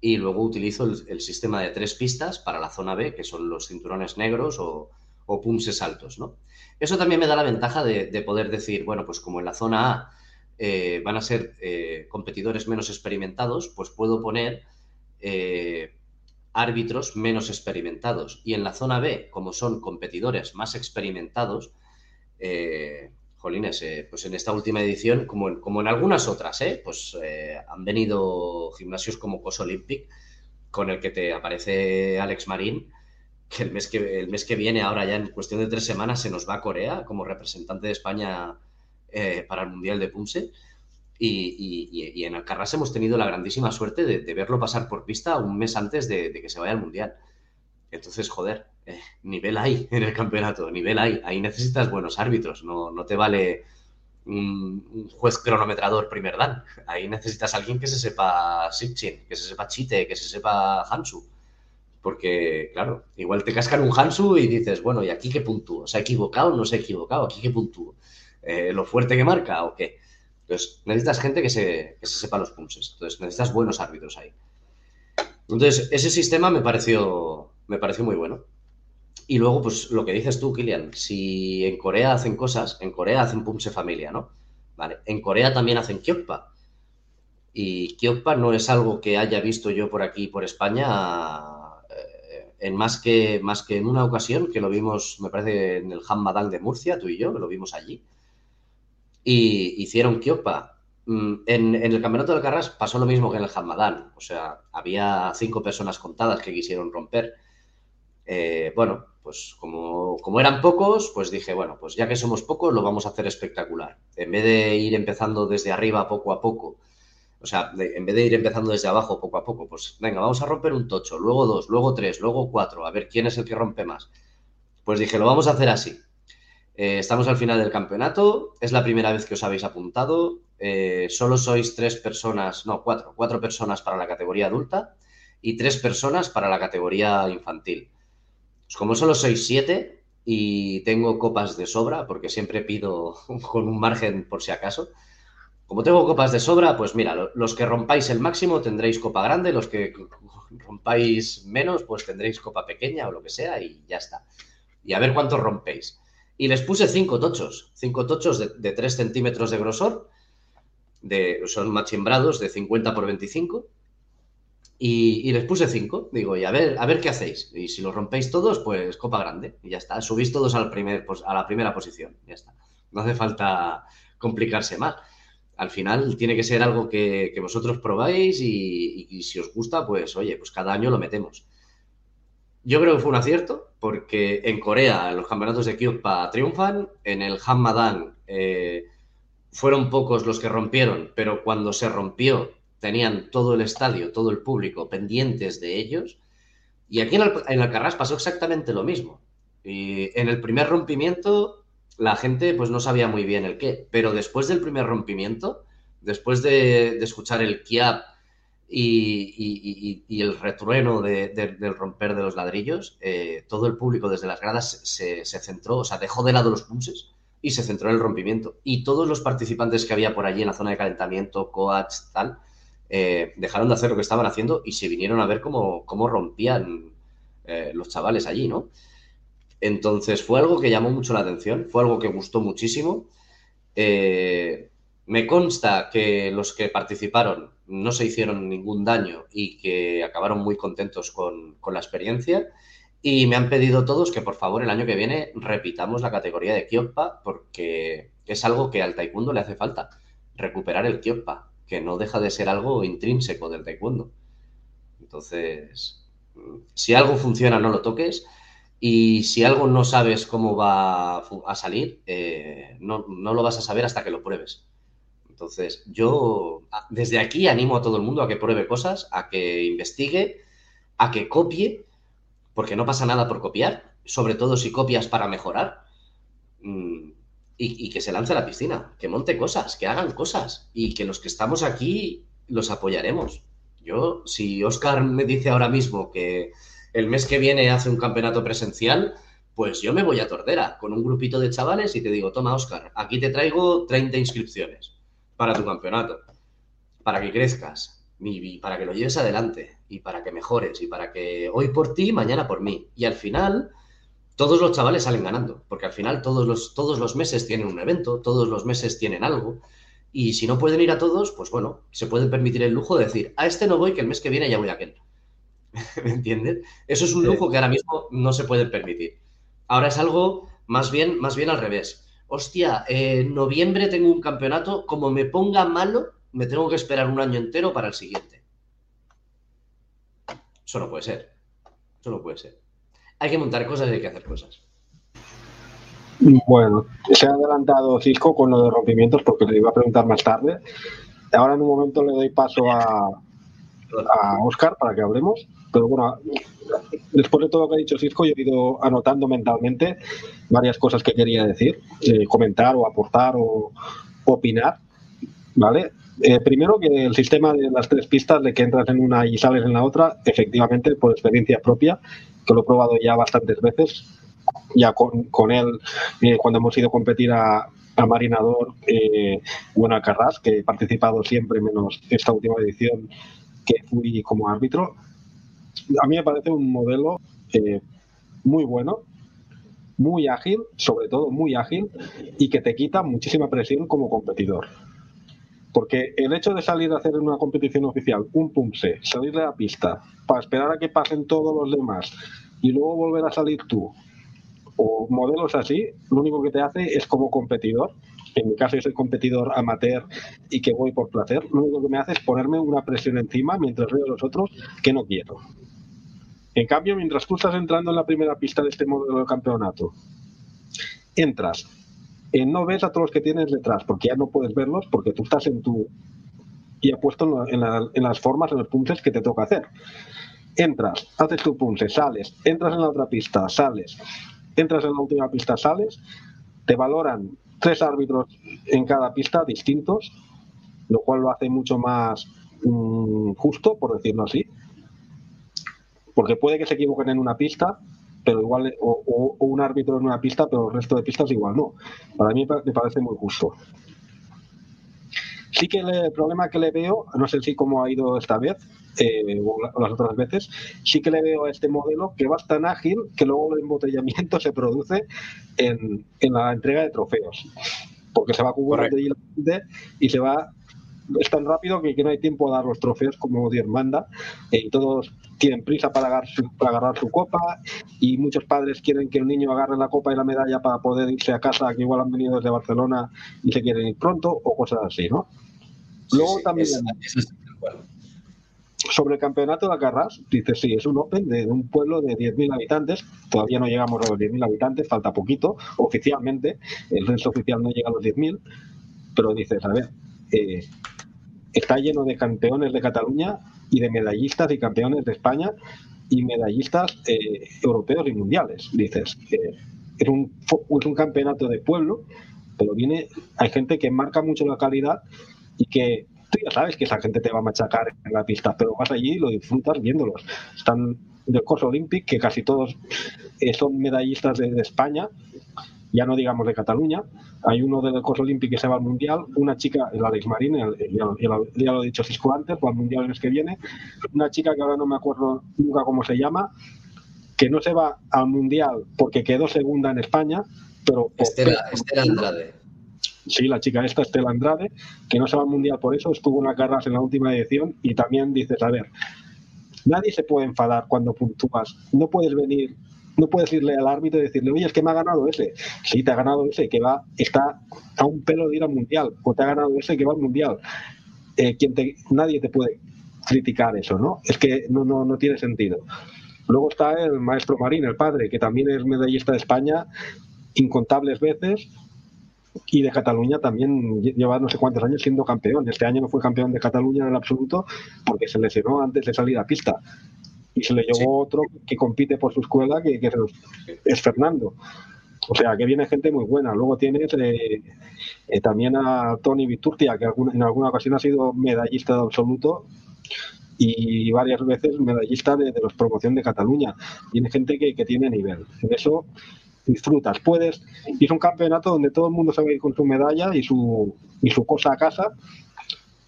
Y luego utilizo el, sistema de tres pistas para la zona B, que son los cinturones negros o, o pumses altos. ¿no? Eso también me da la ventaja de, poder decir, bueno, pues como en la zona A eh, van a ser eh, competidores menos experimentados, pues puedo poner eh, árbitros menos experimentados. Y en la zona B, como son competidores más experimentados, jolines, pues en esta última edición, como en, algunas otras, pues han venido gimnasios como Cos Olympic, con el que te aparece Alex Marín, que el mes que, el mes que viene, ahora ya en cuestión de tres semanas, se nos va a Corea como representante de España para el Mundial de Punse. Y, en Alcarrás hemos tenido la grandísima suerte de, verlo pasar por pista un mes antes de, que se vaya al Mundial. Entonces, joder, eh, nivel hay en el campeonato, nivel hay. Ahí necesitas buenos árbitros, no, no te vale un, juez cronometrador primer dan. Ahí necesitas alguien que se sepa Sipchin, que se sepa Chite, que se sepa Hansu. Porque, claro, igual te cascan un Hansu y dices, bueno, ¿y aquí qué puntúo? ¿Se ha equivocado o no se ha equivocado? ¿Aquí qué puntúo? Eh, ¿Lo fuerte que marca o qué? Entonces, necesitas gente que se, sepa los punches. Entonces, necesitas buenos árbitros ahí. Entonces, ese sistema me pareció, me pareció muy bueno. Y luego, pues lo que dices tú, Kilian, si en Corea hacen cosas, en Corea hacen Pumse Familia, ¿no? Vale, en Corea también hacen Kyokpa. Y Kyokpa no es algo que haya visto yo por aquí, por España, en más que, más que en una ocasión, que lo vimos, me parece, en el Hammadal de Murcia, tú y yo, que lo vimos allí y hicieron Kiopa. Mm, en, el campeonato del Carras pasó lo mismo que en el Hamadán, o sea, había cinco personas contadas que quisieron romper. Eh, bueno, pues como, como, eran pocos, pues dije, bueno, pues ya que somos pocos, lo vamos a hacer espectacular. En vez de ir empezando desde arriba poco a poco, o sea, en vez de ir empezando desde abajo poco a poco, pues venga, vamos a romper un tocho, luego dos, luego tres, luego cuatro, a ver quién es el que rompe más. Pues dije, lo vamos a hacer así. Eh, estamos al final del campeonato. Es la primera vez que os habéis apuntado. Eh, solo sois tres personas, no, cuatro, cuatro personas para la categoría adulta y tres personas para la categoría infantil. Pues como solo sois siete y tengo copas de sobra, porque siempre pido con un margen por si acaso. Como tengo copas de sobra, pues mira, los que rompáis el máximo tendréis copa grande, los que rompáis menos, pues tendréis copa pequeña o lo que sea y ya está. Y a ver cuántos rompéis. Y les puse cinco tochos, cinco tochos de, de 3 centímetros de grosor, de, son machimbrados de 50 por 25. Y, les puse cinco. Digo, y a ver, a ver qué hacéis. Y si los rompéis todos, pues copa grande. Y ya está. Subís todos al primer, a la primera posición. Ya está. No hace falta complicarse más. Al final tiene que ser algo que, vosotros probáis y, si os gusta, pues oye, pues cada año lo metemos. Yo creo que fue un acierto porque en Corea los campeonatos de Kyupa triunfan, en el Hamadan eh, fueron pocos los que rompieron, pero cuando se rompió tenían todo el estadio, todo el público pendientes de ellos. Y aquí en el, en pasó exactamente lo mismo. Y en el primer rompimiento la gente pues no sabía muy bien el qué, pero después del primer rompimiento, después de, de escuchar el Kiap y, el retrueno del romper de los ladrillos, eh, todo el público desde las gradas se, centró, o sea, dejó de lado los punches, y se centró en el rompimiento. Y todos los participantes que había por allí en la zona de calentamiento, coach, tal, eh, dejaron de hacer lo que estaban haciendo y se vinieron a ver cómo, cómo rompían eh, los chavales allí, ¿no? Entonces fue algo que llamó mucho la atención, fue algo que gustó muchísimo. Eh, me consta que los que participaron no se hicieron ningún daño y que acabaron muy contentos con, la experiencia. Y me han pedido todos que por favor el año que viene repitamos la categoría de Kyokpa porque es algo que al taekwondo le hace falta, recuperar el Kyokpa, que no deja de ser algo intrínseco del taekwondo. Entonces, si algo funciona no lo toques y si algo no sabes cómo va a salir, eh, no, no lo vas a saber hasta que lo pruebes. Entonces, yo desde aquí animo a todo el mundo a que pruebe cosas, a que investigue, a que copie porque no pasa nada por copiar, sobre todo si copias para mejorar. Mm, y, que se lance a la piscina, que monte cosas, que hagan cosas y que los que estamos aquí los apoyaremos. Yo, si Oscar me dice ahora mismo que el mes que viene hace un campeonato presencial, pues yo me voy a Tordera con un grupito de chavales y te digo, toma Oscar, aquí te traigo 30 inscripciones para tu campeonato, para que crezcas y para que lo lleves adelante y para que mejores y para que hoy por ti, mañana por mí. Y al final, todos los chavales salen ganando, porque al final todos los, todos los meses tienen un evento, todos los meses tienen algo. Y si no pueden ir a todos, pues bueno, se pueden permitir el lujo de decir, a este no voy, que el mes que viene ya voy a aquel. ¿Me entiendes? Eso es un lujo que ahora mismo no se puede permitir. Ahora es algo más bien, más bien al revés. Hostia, en noviembre tengo un campeonato, como me ponga malo, me tengo que esperar un año entero para el siguiente. Eso no puede ser. Eso no puede ser. Hay que montar cosas y hay que hacer cosas. Bueno, se ha adelantado Cisco con lo de rompimientos porque le iba a preguntar más tarde. Ahora en un momento le doy paso a, a Oscar para que hablemos. Pero bueno, después de todo lo que ha dicho Cisco, yo he ido anotando mentalmente varias cosas que quería decir, eh, comentar o aportar o opinar. ¿Vale? Eh, primero que el sistema de las tres pistas, de que entras en una y sales en la otra, efectivamente, por experiencia propia, que lo he probado ya bastantes veces, ya con, con él, eh, cuando hemos ido a competir a, a Marinador, eh, bueno, a Carras, que he participado siempre, menos esta última edición que fui como árbitro. A mí me parece un modelo eh, muy bueno, muy ágil, sobre todo muy ágil, y que te quita muchísima presión como competidor. Porque el hecho de salir a hacer una competición oficial un pumse, salir de la pista, para esperar a que pasen todos los demás y luego volver a salir tú, o modelos así, lo único que te hace es como competidor, en mi caso yo soy competidor amateur y que voy por placer, lo único que me hace es ponerme una presión encima mientras veo a los otros que no quiero. En cambio, mientras tú estás entrando en la primera pista de este modelo de campeonato, entras, eh, no ves a todos los que tienes detrás, porque ya no puedes verlos, porque tú estás en tu. y ha puesto en, las formas, en los punces que te toca hacer. Entras, haces tu punce, sales, entras en la otra pista, sales, entras en la última pista, sales, te valoran tres árbitros en cada pista distintos, lo cual lo hace mucho más mm, justo, por decirlo así. Porque puede que se equivoquen en una pista, pero igual, o, un árbitro en una pista, pero el resto de pistas igual no. Para mí me parece muy justo. Sí que el problema que le veo, no sé si cómo ha ido esta vez eh, o las otras veces, sí que le veo a este modelo que va tan ágil que luego el embotellamiento se produce en, en la entrega de trofeos. Porque se va acumulando y se va es tan rápido que, no hay tiempo a dar los trofeos como Dios manda eh, y todos tienen prisa para agarrar, su, para agarrar su copa y muchos padres quieren que el niño agarre la copa y la medalla para poder irse a casa que igual han venido desde Barcelona y se quieren ir pronto o cosas así, ¿no? Luego también sobre el campeonato de Acarrás, dice sí, es un Open de, un pueblo de 10.000 habitantes, todavía no llegamos a los 10.000 habitantes, falta poquito, oficialmente, el censo oficial no llega a los 10.000, pero dices, a ver, eh, está lleno de campeones de Cataluña y de medallistas y campeones de España y medallistas eh, europeos y mundiales. Dices, es, un, es un campeonato de pueblo, pero viene, hay gente que marca mucho la calidad y que tú ya sabes que esa gente te va a machacar en la pista, pero vas allí y lo disfrutas viéndolos. Están del Corso Olympic, que casi todos eh, son medallistas de, España, ya no digamos de Cataluña, hay uno del Cos Olímpico que se va al Mundial, una chica, el Alex Marín, ya, lo he dicho Cisco antes, va al Mundial el mes que viene, una chica que ahora no me acuerdo nunca cómo se llama, que no se va al Mundial porque quedó segunda en España, pero... Estela, Andrade. Sí, la chica esta, Estela Andrade, que no se va al Mundial por eso, estuvo en la carrera en la última edición y también dices, a ver, nadie se puede enfadar cuando puntúas, no puedes venir no puedes irle al árbitro y decirle, oye, es que me ha ganado ese. Sí, te ha ganado ese, que va, está a un pelo de ir al mundial, o te ha ganado ese que va al mundial. Eh, quien te, nadie te puede criticar eso, ¿no? Es que no, no, no tiene sentido. Luego está el maestro Marín, el padre, que también es medallista de España incontables veces y de Cataluña también lleva no sé cuántos años siendo campeón. Este año no fue campeón de Cataluña en el absoluto porque se lesionó antes de salir a pista y se le llevó otro que compite por su escuela, que, es Fernando. O sea, que viene gente muy buena. Luego tienes eh, eh, también a Tony Viturtia, que en alguna ocasión ha sido medallista de absoluto y varias veces medallista de, los promoción de Cataluña. Tiene gente que, tiene nivel. En eso disfrutas. Puedes, y es un campeonato donde todo el mundo sabe ir con su medalla y su, y su cosa a casa.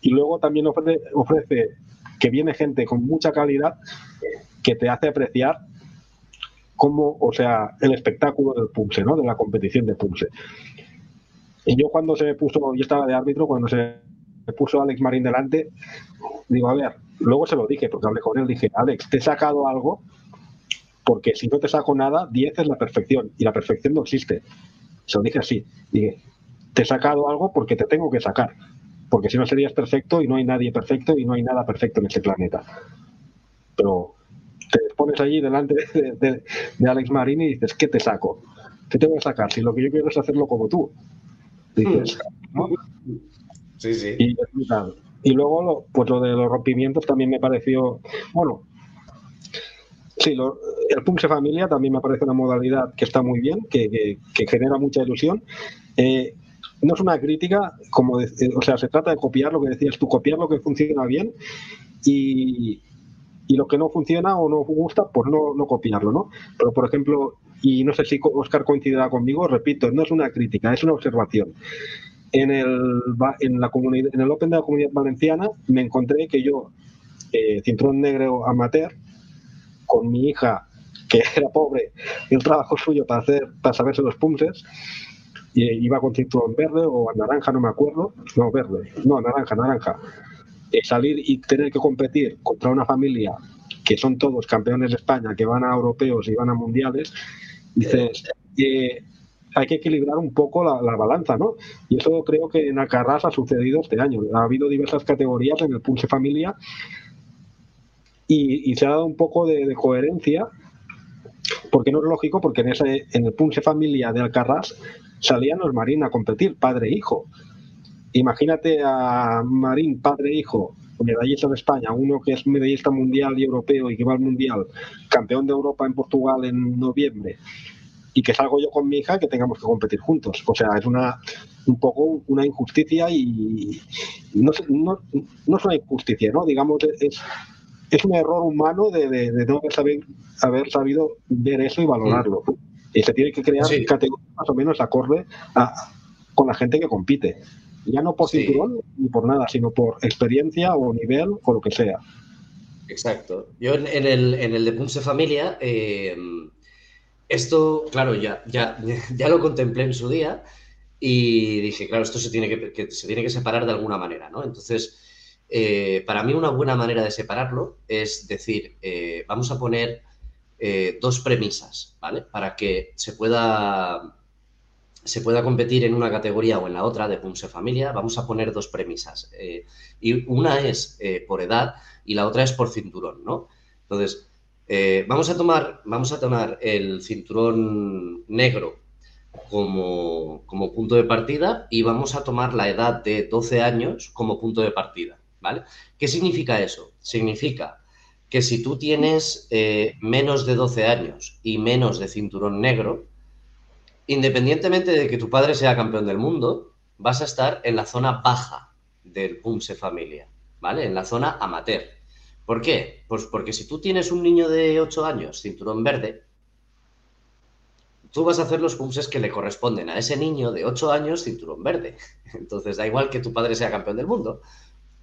Y luego también ofrece, ofrece que viene gente con mucha calidad que te hace apreciar cómo, o sea, el espectáculo del Pulse, ¿no? De la competición de Pulse. Y yo cuando se me puso, yo estaba de árbitro, cuando se me puso Alex Marín delante, digo, a ver, luego se lo dije, porque hablé con él, dije, Alex, te he sacado algo, porque si no te saco nada, 10 es la perfección, y la perfección no existe. Se lo dije así, dije, te he sacado algo porque te tengo que sacar porque si no serías perfecto y no hay nadie perfecto y no hay nada perfecto en este planeta. Pero te pones allí delante de, Alex Marín y dices, ¿qué te saco? ¿Qué te voy a sacar? Si lo que yo quiero es hacerlo como tú. Dices, ¿no? Sí, sí. Y, luego, lo, pues lo de los rompimientos también me pareció, bueno, sí, el Punse Familia también me parece una modalidad que está muy bien, que, genera mucha ilusión. Eh, no es una crítica, como eh, o sea, se trata de copiar lo que decías tú, copiar lo que funciona bien y, lo que no funciona o no gusta, pues no, no copiarlo, ¿no? Pero, por ejemplo, y no sé si Oscar coincidirá conmigo, repito, no es una crítica, es una observación. En el, en la comunidad, en el Open de la Comunidad Valenciana me encontré que yo, eh, cinturón negro amateur, con mi hija, que era pobre, el trabajo suyo para hacer, para saberse los punces, iba con cinturón verde o naranja, no me acuerdo, no, verde, no, naranja, naranja. Eh, salir y tener que competir contra una familia que son todos campeones de España, que van a europeos y van a mundiales, dices, eh, hay que equilibrar un poco la, balanza, ¿no? Y eso creo que en Alcarrás ha sucedido este año. Ha habido diversas categorías en el Pulse Familia y, se ha dado un poco de, coherencia, porque no es lógico, porque en, ese, en el Pulse Familia de Alcarrás salían los Marín a competir, padre e hijo. Imagínate a Marín, padre e hijo, medallista de España, uno que es medallista mundial y europeo y que va al mundial, campeón de Europa en Portugal en noviembre, y que salgo yo con mi hija que tengamos que competir juntos. O sea, es una un poco una injusticia y no, no, no es una injusticia, ¿no? Digamos, es, es un error humano de, no haber, sabido ver eso y valorarlo. Y se tiene que crear categorías más o menos acorde a, con la gente que compite. Ya no por cinturón ni por nada, sino por experiencia o nivel o lo que sea. Exacto. Yo en, el, en el de Punce Familia, eh, esto, claro, ya, ya, ya lo contemplé en su día y dije, claro, esto se tiene que, se tiene que separar de alguna manera, ¿no? Entonces, eh, para mí una buena manera de separarlo es decir, eh, vamos a poner eh, dos premisas, ¿vale? Para que se pueda, se pueda competir en una categoría o en la otra de Punse Familia, vamos a poner dos premisas. Y una es por edad y la otra es por cinturón, ¿no? Entonces, vamos, a tomar, vamos a tomar el cinturón negro como, como, punto de partida y vamos a tomar la edad de 12 años como punto de partida, ¿vale? ¿Qué significa eso? Significa que si tú tienes eh, menos de 12 años y menos de cinturón negro, independientemente de que tu padre sea campeón del mundo, vas a estar en la zona baja del Pumse Familia, ¿vale? En la zona amateur. ¿Por qué? Pues porque si tú tienes un niño de 8 años, cinturón verde, tú vas a hacer los pumses que le corresponden a ese niño de 8 años cinturón verde. Entonces da igual que tu padre sea campeón del mundo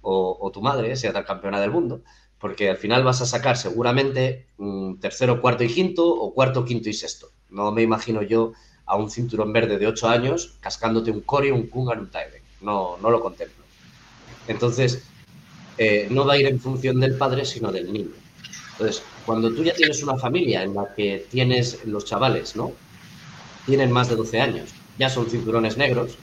o, tu madre sea campeona del mundo, porque al final vas a sacar seguramente un tercero, cuarto y quinto o cuarto, quinto y sexto. No me imagino yo a un cinturón verde de 8 años cascándote un Cory, un Kungan, un Tyrek. No, no lo contemplo. Entonces, eh, no va a ir en función del padre, sino del niño. Entonces, cuando tú ya tienes una familia en la que tienes los chavales, ¿no? Tienen más de 12 años, ya son cinturones negros,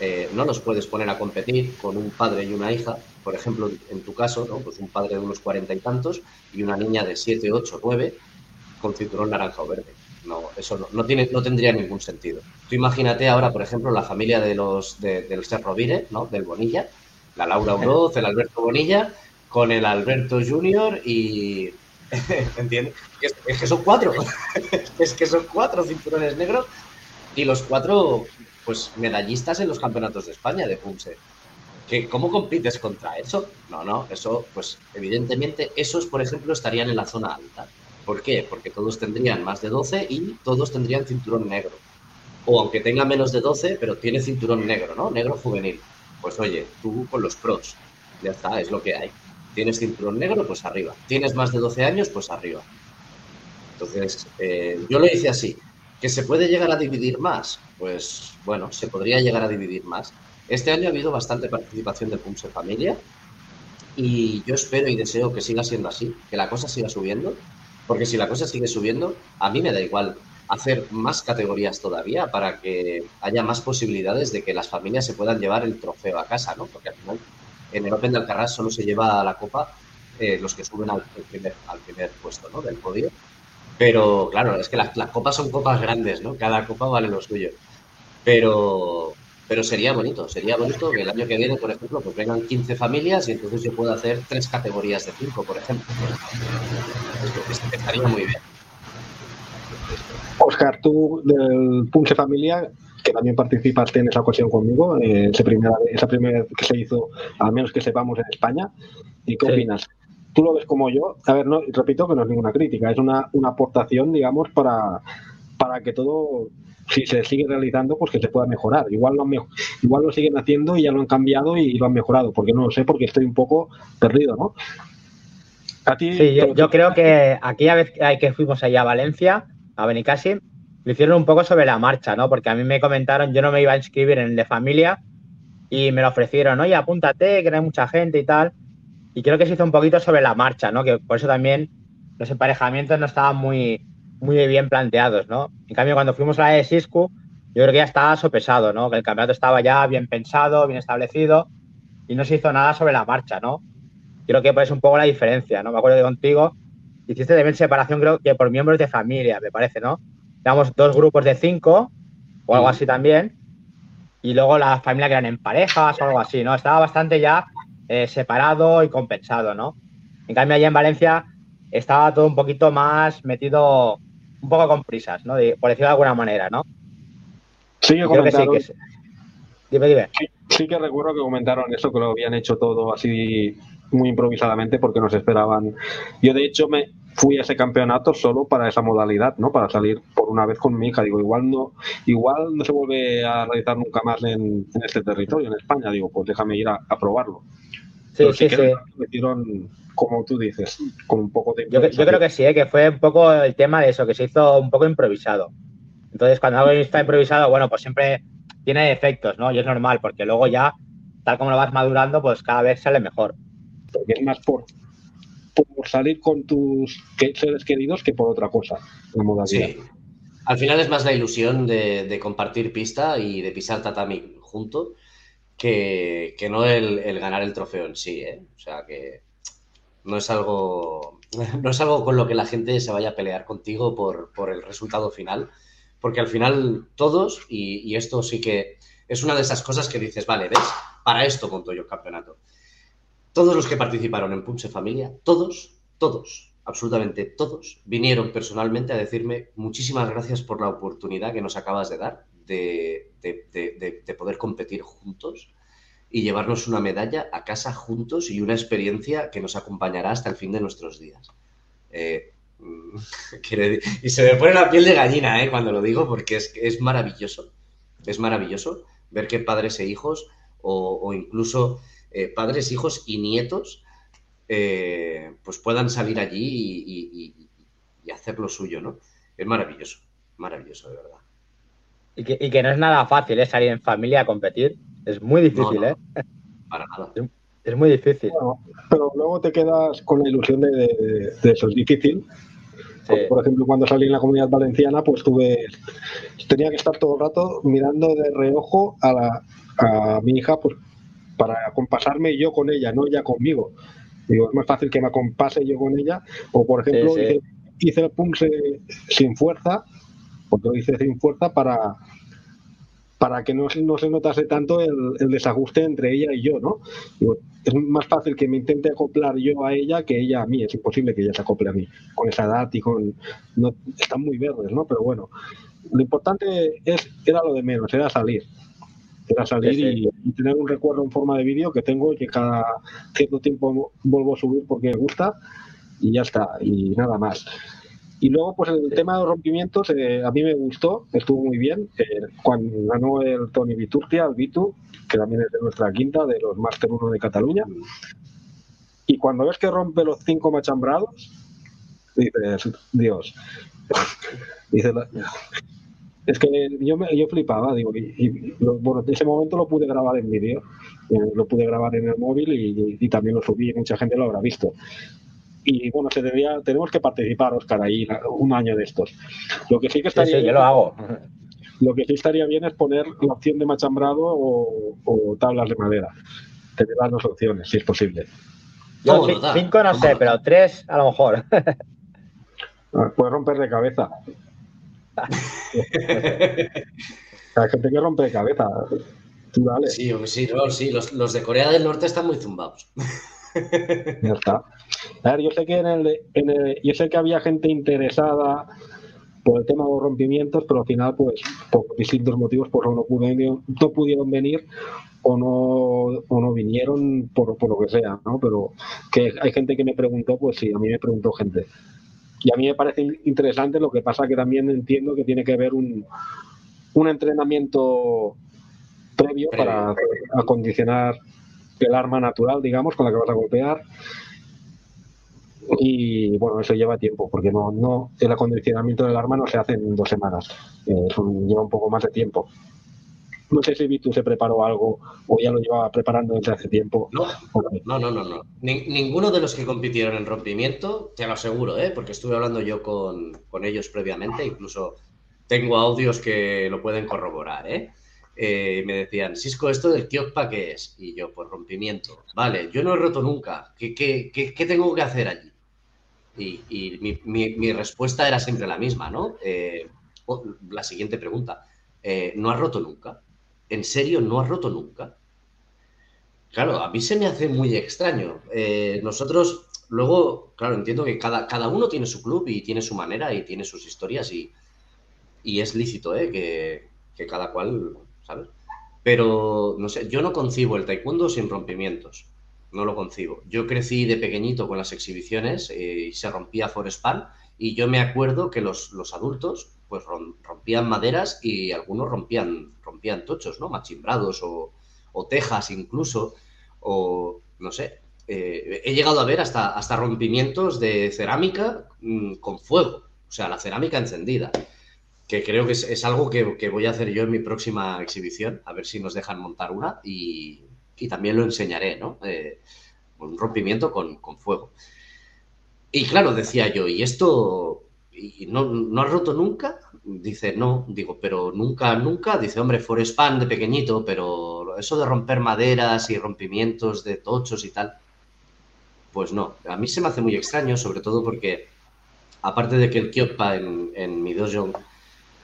eh, no los puedes poner a competir con un padre y una hija, por ejemplo, en tu caso, ¿no? Pues un padre de unos cuarenta y tantos y una niña de 7, 8, 9 con cinturón naranja o verde. No, eso no, tiene, no tendría ningún sentido. Tú imagínate ahora, por ejemplo, la familia de los de, del Cerrovire, ¿no? Del Bonilla, la Laura Uroz, el Alberto Bonilla, con el Alberto Junior y. ¿Entiendes? Es, que son cuatro. es que son cuatro cinturones negros y los cuatro, pues, medallistas en los campeonatos de España de Punse. ¿Cómo compites contra eso? No, no, eso, pues, evidentemente, esos, por ejemplo, estarían en la zona alta. ¿Por qué? Porque todos tendrían más de 12 y todos tendrían cinturón negro. O aunque tenga menos de 12, pero tiene cinturón negro, ¿no? Negro juvenil. Pues oye, tú con los pros. Ya está, es lo que hay. Tienes cinturón negro, pues arriba. Tienes más de 12 años, pues arriba. Entonces, eh, yo lo hice así. ¿Que se puede llegar a dividir más? Pues bueno, se podría llegar a dividir más. Este año ha habido bastante participación de Pumse Familia y yo espero y deseo que siga siendo así, que la cosa siga subiendo, porque si la cosa sigue subiendo, a mí me da igual hacer más categorías todavía para que haya más posibilidades de que las familias se puedan llevar el trofeo a casa, ¿no? Porque al final en el Open de Alcaraz solo se lleva la copa eh, los que suben al primer, al primer puesto, ¿no? Del podio. Pero claro, es que las, copas son copas grandes, ¿no? Cada copa vale lo suyo. Pero, pero sería bonito, sería bonito que el año que viene, por ejemplo, pues vengan 15 familias y entonces yo pueda hacer tres categorías de 5, por ejemplo. estaría muy bien. Oscar, tú del Punche Familia, que también participaste en esa ocasión conmigo, eh, esa, primera, esa primera vez que se hizo, al menos que sepamos, en España, ¿y qué opinas? ¿Tú lo ves como yo? A ver, no, repito que no es ninguna crítica, es una, una aportación, digamos, para, para que todo si se sigue realizando, pues que se pueda mejorar. Igual lo, igual lo siguen haciendo y ya lo han cambiado y, lo han mejorado, porque no lo sé, porque estoy un poco perdido, ¿no? A ti, sí, yo, creo que aquella vez que fuimos allá a Valencia, a Benicassi, lo hicieron un poco sobre la marcha, ¿no? Porque a mí me comentaron, yo no me iba a inscribir en el de familia y me lo ofrecieron, oye, apúntate, que no hay mucha gente y tal. Y creo que se hizo un poquito sobre la marcha, ¿no? Que por eso también los emparejamientos no estaban muy, muy bien planteados, ¿no? En cambio, cuando fuimos a la de Siscu, yo creo que ya estaba sopesado, ¿no? Que el campeonato estaba ya bien pensado, bien establecido y no se hizo nada sobre la marcha, ¿no? Creo que pues un poco la diferencia, ¿no? Me acuerdo que contigo hiciste también separación, creo que por miembros de familia, me parece, ¿no? Digamos, dos grupos de cinco o algo así también. Y luego la familia que eran en parejas o algo así, ¿no? Estaba bastante ya eh, separado y compensado, ¿no? En cambio, allá en Valencia estaba todo un poquito más metido, un poco con prisas, ¿no? por decirlo de alguna manera, ¿no? Sí, Creo que sí, que Dime, dime. Sí, que recuerdo que comentaron eso, que lo habían hecho todo así muy improvisadamente porque no se esperaban. Yo, de hecho, me fui a ese campeonato solo para esa modalidad, ¿no? Para salir por una vez con mi hija. Digo, igual no, igual no se vuelve a realizar nunca más en, este territorio, en España. Digo, pues déjame ir a, probarlo. Sí, sí, sí. Que metieron, como tú dices, con un poco de... Yo, yo creo que sí, ¿eh? que fue un poco el tema de eso, que se hizo un poco improvisado. Entonces, cuando algo está improvisado, bueno, pues siempre tiene efectos, ¿no? Y es normal, porque luego ya, tal como lo vas madurando, pues cada vez sale mejor. Porque es más por, por salir con tus seres queridos que por otra cosa, la modalidad. Sí. Al final es más la ilusión de, compartir pista y de pisar tatami junto que, no el, ganar el trofeo en sí, ¿eh? O sea que no es algo no es algo con lo que la gente se vaya a pelear contigo por, por el resultado final, porque al final todos, y, esto sí que es una de esas cosas que dices, vale, ¿ves? Para esto monto yo el campeonato. Todos los que participaron en Punche Familia, todos, todos, absolutamente todos, vinieron personalmente a decirme muchísimas gracias por la oportunidad que nos acabas de dar de, de, poder competir juntos y llevarnos una medalla a casa juntos y una experiencia que nos acompañará hasta el fin de nuestros días. Eh, y se me pone la piel de gallina ¿eh? cuando lo digo porque es, es maravilloso. Es maravilloso ver que padres e hijos o, incluso eh, padres, hijos y nietos eh, pues puedan salir allí y, hacer lo suyo, ¿no? Es maravilloso, maravilloso, de verdad. Y que, no es nada fácil, ¿eh? Salir en familia a competir. Es muy difícil, ¿eh? Para nada. Es, muy difícil. pero luego te quedas con la ilusión de, eso. Es difícil. Por ejemplo, cuando salí en la comunidad valenciana, pues tuve. Tenía que estar todo el rato mirando de reojo a, a mi hija, pues para compasarme yo con ella, no ella conmigo. Digo, es más fácil que me acompase yo con ella. O, por ejemplo, Hice, el punk sin fuerza, porque lo hice sin fuerza para, para que no, no se notase tanto el, desajuste entre ella y yo, ¿no? es más fácil que me intente acoplar yo a ella que ella a mí. Es imposible que ella se acople a mí con esa edad y con... No, están muy verdes, ¿no? Pero bueno, lo importante es, era lo de menos, era salir era salir y, tener un recuerdo en forma de vídeo que tengo y que cada cierto tiempo vuelvo a subir porque me gusta y ya está, y nada más. Y luego, pues el tema de los rompimientos, eh, a mí me gustó, estuvo muy bien. Eh, cuando ganó el Tony Viturtia, el Vitu, que también es de nuestra quinta, de los Master 1 de Cataluña. Y cuando ves que rompe los cinco machambrados, dices, Dios. dices, es que yo, me, yo flipaba, digo, y, bueno, en ese momento lo pude grabar en vídeo, eh, lo pude grabar en el móvil y, también lo subí, y mucha gente lo habrá visto. Y bueno, se debería, tenemos que participar, Oscar, ahí un año de estos. Lo que sí que estaría. Sí, yo lo hago. Lo que sí estaría bien es poner la opción de machambrado o, tablas de madera. Tener las dos opciones, si es posible. Yo cinco no sé, pero tres a lo mejor. Ah, puedes romper de cabeza. Hay gente que rompe de cabeza. Sí, sí, sí los, de Corea del Norte están muy zumbados. Ya está. A ver, yo sé que en el, yo sé que había gente interesada por el tema de los rompimientos, pero al final, pues, por distintos motivos, pues no pudieron, no pudieron venir o no, o no vinieron por, por lo que sea, ¿no? Pero que hay gente que me preguntó, pues sí, a mí me preguntó gente. Y a mí me parece interesante, lo que pasa que también entiendo que tiene que haber un, un entrenamiento previo, para acondicionar el arma natural, digamos, con la que vas a golpear. Y bueno, eso lleva tiempo, porque no, no el acondicionamiento del arma no se hace en dos semanas, eh, lleva un poco más de tiempo. No sé si Vitu se preparó algo o ya lo llevaba preparando desde hace tiempo. No, no, no, no. ninguno de los que compitieron en rompimiento, te lo aseguro, ¿eh? porque estuve hablando yo con, ellos previamente, incluso tengo audios que lo pueden corroborar. ¿eh? eh me decían, Cisco, ¿esto del Kyokpa qué es? Y yo, pues rompimiento. Vale, yo no he roto nunca. ¿Qué, qué, tengo que hacer allí? Y, mi, respuesta era siempre la misma, ¿no? Eh, la siguiente pregunta. Eh, ¿No has roto nunca? ¿En serio no has roto nunca? Claro, a mí se me hace muy extraño. Eh, nosotros, luego, claro, entiendo que cada, cada, uno tiene su club y tiene su manera y tiene sus historias y, es lícito, ¿eh? Que, cada cual, ¿sabes? Pero, no sé, yo no concibo el taekwondo sin rompimientos. No lo concibo. Yo crecí de pequeñito con las exhibiciones eh, y se rompía Forespan y yo me acuerdo que los, los adultos pues rompían maderas y algunos rompían, rompían tochos, ¿no? Machimbrados o, tejas incluso, o no sé. Eh, he llegado a ver hasta, hasta rompimientos de cerámica mm, con fuego, o sea, la cerámica encendida, que creo que es, algo que, voy a hacer yo en mi próxima exhibición, a ver si nos dejan montar una y, también lo enseñaré, ¿no? Eh, un rompimiento con, con fuego. Y claro, decía yo, ¿y esto y no, no has roto nunca? Dice, no, digo, pero nunca, nunca. Dice, hombre, Forespan de pequeñito, pero eso de romper maderas y rompimientos de tochos y tal, pues no. A mí se me hace muy extraño, sobre todo porque, aparte de que el Kyokpa en, en mi dojo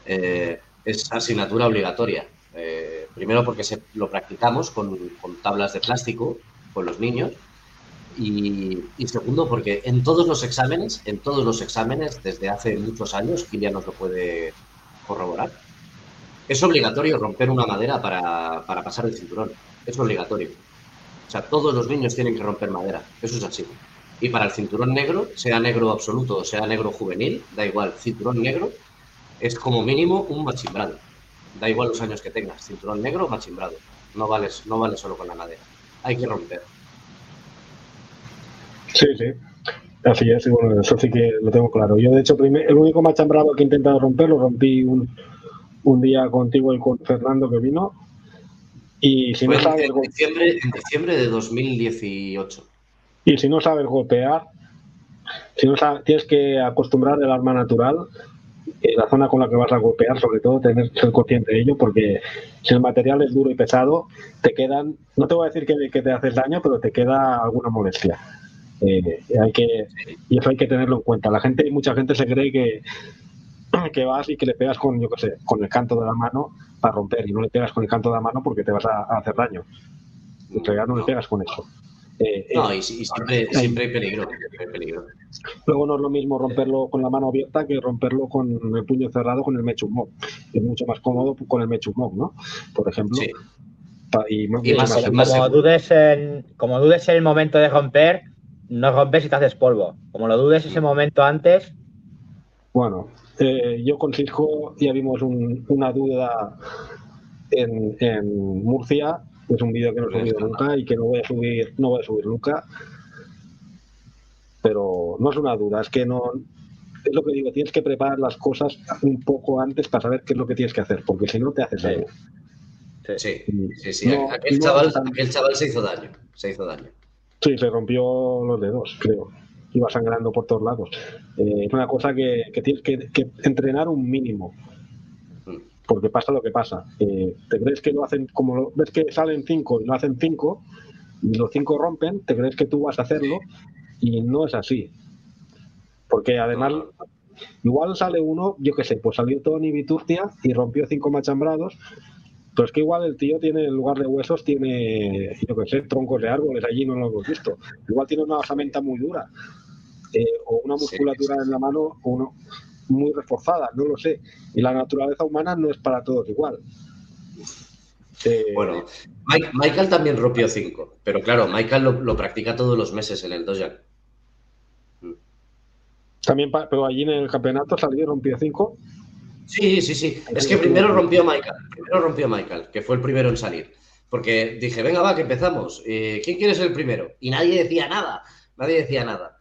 eh, es asignatura obligatoria. Eh, primero porque se, lo practicamos con, con tablas de plástico con los niños y, segundo, porque en todos los exámenes, en todos los exámenes, desde hace muchos años, Kilian nos lo puede corroborar, es obligatorio romper una madera para, para pasar el cinturón. Es obligatorio. O sea, todos los niños tienen que romper madera. Eso es así. Y para el cinturón negro, sea negro absoluto o sea negro juvenil, da igual, cinturón negro es como mínimo un machimbrado. Da igual los años que tengas, cinturón negro machimbrado. No vale, no vale solo con la madera. Hay que romper. Sí, sí. Así es, bueno, eso sí que lo tengo claro. Yo, de hecho, el único machambrado que he intentado romper lo rompí un, un día contigo y con Fernando que vino. Y si no sabes. En diciembre, en diciembre de 2018. Y si no sabes golpear, si no sabes, tienes que acostumbrar el arma natural, en la zona con la que vas a golpear, sobre todo tener ser consciente de ello, porque si el material es duro y pesado, te quedan, no te voy a decir que, que te haces daño, pero te queda alguna molestia. Eh, hay que, y eso hay que tenerlo en cuenta. La gente, mucha gente se cree que, que vas y que le pegas con, yo qué sé, con el canto de la mano para romper y no le pegas con el canto de la mano porque te vas a, hacer daño. En realidad no le pegas con eso. Eh, no, y, siempre, siempre hay, peligro, peligro, Luego no es lo mismo romperlo con la mano abierta que romperlo con el puño cerrado con el Mechumok. Es mucho más cómodo con el Mechumok, ¿no? Por ejemplo. Y, más, como, dudes en, como dudes en el momento de romper, no rompes y te haces polvo. Como lo dudes ese momento antes. Bueno, eh, yo con Cisco ya vimos una duda en, en, Murcia. Es un vídeo que no he subido nunca y que no voy a subir, no voy a subir nunca. Pero no es una duda, es que no. Es lo que digo, tienes que preparar las cosas un poco antes para saber qué es lo que tienes que hacer, porque si no te haces daño. Sí, sí, sí. aquel, chaval, aquel chaval se hizo daño. Se hizo daño. Sí, se rompió los dedos, creo. Iba sangrando por todos lados. Eh, es una cosa que, tienes que, entrenar un mínimo. Porque pasa lo que pasa. Eh, te crees que lo hacen, como lo, ves que salen cinco y lo hacen cinco, y los cinco rompen, te crees que tú vas a hacerlo, y no es así. Porque además, igual sale uno, yo qué sé, pues salió Tony Viturtia y rompió cinco machambrados, pero es que igual el tío tiene, en lugar de huesos, tiene, yo qué sé, troncos de árboles, allí no lo hemos visto. Igual tiene una basamenta muy dura, eh, o una musculatura en la mano uno, muy reforzada, no lo sé. Y la naturaleza humana no es para todos igual. Eh, bueno, Michael también rompió 5, pero claro, Michael lo, practica todos los meses en el Dojan. También, pero allí en el campeonato salió y rompió 5. Sí, sí, sí. Es que primero rompió Michael. Primero rompió Michael, que fue el primero en salir. Porque dije, venga, va, que empezamos. Eh, ¿Quién quiere ser el primero? Y nadie decía nada. Nadie decía nada.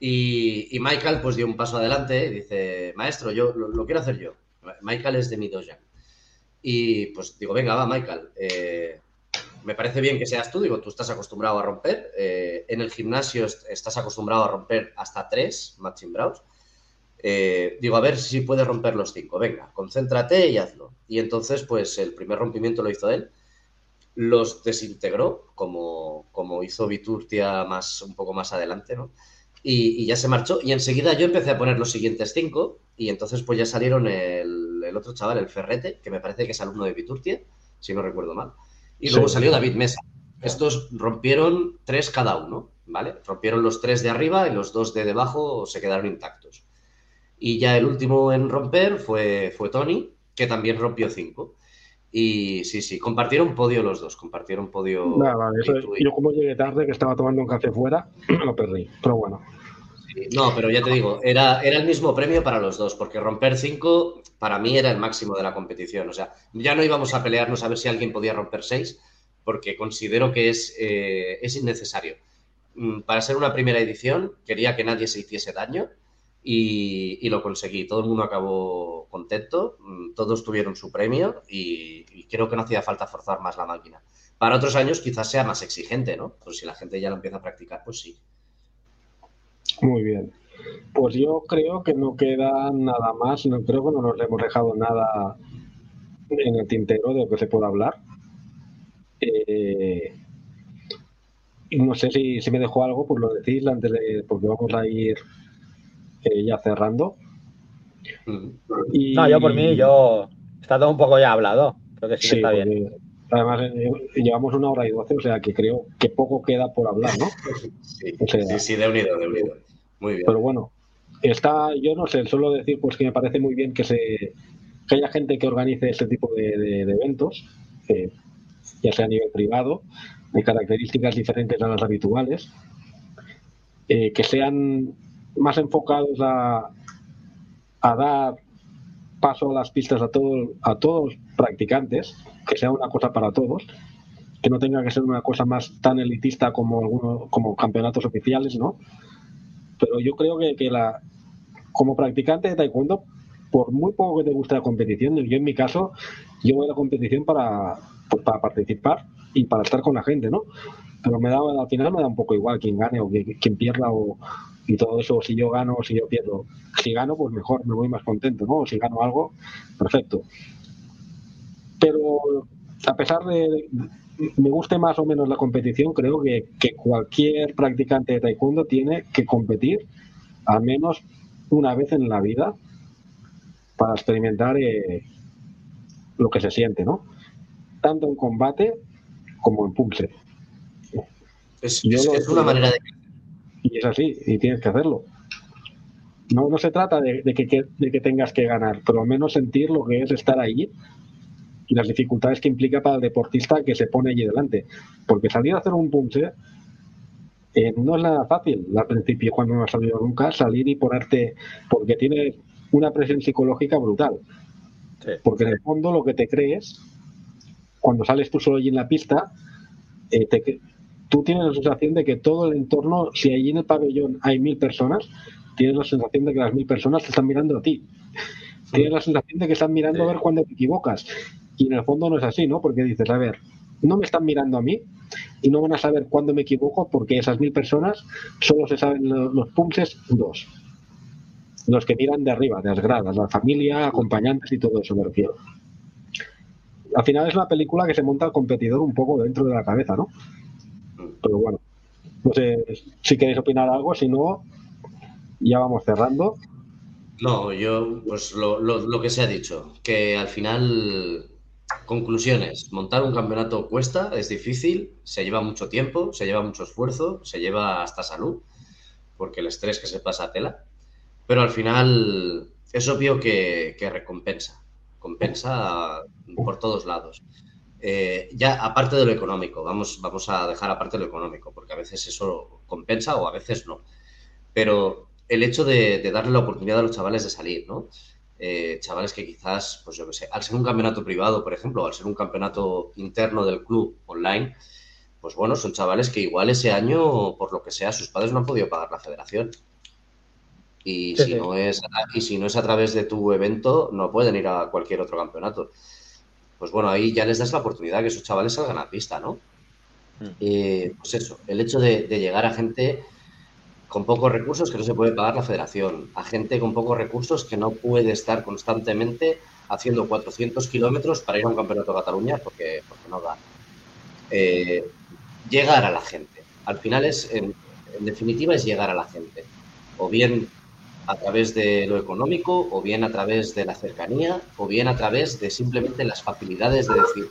Y, Michael pues dio un paso adelante y dice, maestro, yo lo, quiero hacer yo. Michael es de mi doja. Y pues digo, venga, va, Michael. Eh, me parece bien que seas tú. Digo, tú estás acostumbrado a romper. Eh, en el gimnasio estás acostumbrado a romper hasta tres matching brows. Eh, digo, a ver si puede romper los cinco. Venga, concéntrate y hazlo. Y entonces, pues el primer rompimiento lo hizo él. Los desintegró, como, como hizo Viturtia más, un poco más adelante, ¿no? Y, ya se marchó. Y enseguida yo empecé a poner los siguientes cinco. Y entonces, pues ya salieron el, el otro chaval, el Ferrete, que me parece que es alumno de Viturtia, si no recuerdo mal. Y luego salió David Mesa. Estos rompieron tres cada uno, ¿vale? Rompieron los tres de arriba y los dos de debajo se quedaron intactos. Y ya el último en romper fue, fue Tony, que también rompió cinco. Y sí, sí, compartieron podio los dos, compartieron podio. yo como llegué tarde, que estaba tomando un café fuera, lo perdí, pero bueno. no, pero ya te digo, era, era el mismo premio para los dos, porque romper cinco para mí era el máximo de la competición. O sea, ya no íbamos a pelearnos a ver si alguien podía romper seis, porque considero que es, eh, es innecesario. Mm, para ser una primera edición, quería que nadie se hiciese daño y, lo conseguí. Todo el mundo acabó contento, mm, todos tuvieron su premio y, creo que no hacía falta forzar más la máquina. Para otros años quizás sea más exigente, ¿no? Pues si la gente ya lo empieza a practicar, pues sí. Muy bien. Pues yo creo que no queda nada más, no creo que no nos hemos dejado nada en el tintero de lo que se pueda hablar. Eh, no sé si, si me dejo algo, pues lo decís antes de, porque vamos a ir ya cerrando. No, yo por mí, yo está todo un poco ya hablado. Creo que sí, está bien. Además, eh, llevamos una hora y doce, o sea que creo que poco queda por hablar, ¿no? Sí, sí, de unido, de unido. Muy bien. Pero bueno, está, yo no sé, solo decir pues que me parece muy bien que se que haya gente que organice este tipo de, eventos, ya sea a nivel privado, de características diferentes a las habituales, eh, que sean más enfocados a, a dar paso a las pistas a todos a todos practicantes, que sea una cosa para todos, que no tenga que ser una cosa más tan elitista como algunos como campeonatos oficiales, ¿no? Pero yo creo que, que la como practicante de taekwondo, por muy poco que te guste la competición, yo en mi caso, yo voy a la competición para, pues, para participar y para estar con la gente, ¿no? Pero me da, al final me da un poco igual quién gane o quién pierda o, y todo eso, si yo gano o si yo pierdo. Si gano, pues mejor, me voy más contento, ¿no? Si gano algo, perfecto. Pero a pesar de, me guste más o menos la competición, creo que, que, cualquier practicante de taekwondo tiene que competir al menos una vez en la vida para experimentar eh, lo que se siente, ¿no? Tanto en combate como en pulse. Es, es, una manera de... Y es así, y tienes que hacerlo. No, no se trata de, que, de que tengas que ganar, pero al menos sentir lo que es estar ahí y las dificultades que implica para el deportista que se pone allí delante. Porque salir a hacer un punche eh, no es nada fácil al principio, cuando no has salido nunca, salir y ponerte, porque tiene una presión psicológica brutal. Porque en el fondo lo que te crees, cuando sales tú solo allí en la pista, eh, tú tienes la sensación de que todo el entorno, si allí en el pabellón hay mil personas, tienes la sensación de que las mil personas te están mirando a ti. Tienes la sensación de que están mirando a ver cuándo te equivocas. Y en el fondo no es así, ¿no? Porque dices, a ver, no me están mirando a mí y no van a saber cuándo me equivoco porque esas mil personas solo se saben los, los punches dos los que miran de arriba, de las gradas, la familia, acompañantes y todo eso me refiero. Al final es una película que se monta al competidor un poco dentro de la cabeza, ¿no? Pero bueno, no sé si queréis opinar algo, si no, ya vamos cerrando. No, yo, pues lo, lo, que se ha dicho, que al final, conclusiones, montar un campeonato cuesta, es difícil, se lleva mucho tiempo, se lleva mucho esfuerzo, se lleva hasta salud, porque el estrés que se pasa a tela pero al final es obvio que, recompensa, compensa por todos lados. Eh, ya aparte de lo económico, vamos, vamos a dejar aparte lo económico, porque a veces eso compensa o a veces no. Pero el hecho de, darle la oportunidad a los chavales de salir, ¿no? Eh, chavales que quizás, pues yo qué sé, al ser un campeonato privado, por ejemplo, al ser un campeonato interno del club online, pues bueno, son chavales que igual ese año, por lo que sea, sus padres no han podido pagar la federación. Y, si No es, y si no es a través de tu evento, no pueden ir a cualquier otro campeonato. Pues bueno, ahí ya les das la oportunidad que esos chavales salgan a pista, ¿no? Mm. Eh, pues eso, el hecho de, llegar a gente con pocos recursos que no se puede pagar la federación, a gente con pocos recursos que no puede estar constantemente haciendo 400 kilómetros para ir a un campeonato de Cataluña porque, porque no da. Eh, llegar a la gente. Al final es, en definitiva, es llegar a la gente. O bien a través de lo económico, o bien a través de la cercanía, o bien a través de simplemente las facilidades de decir,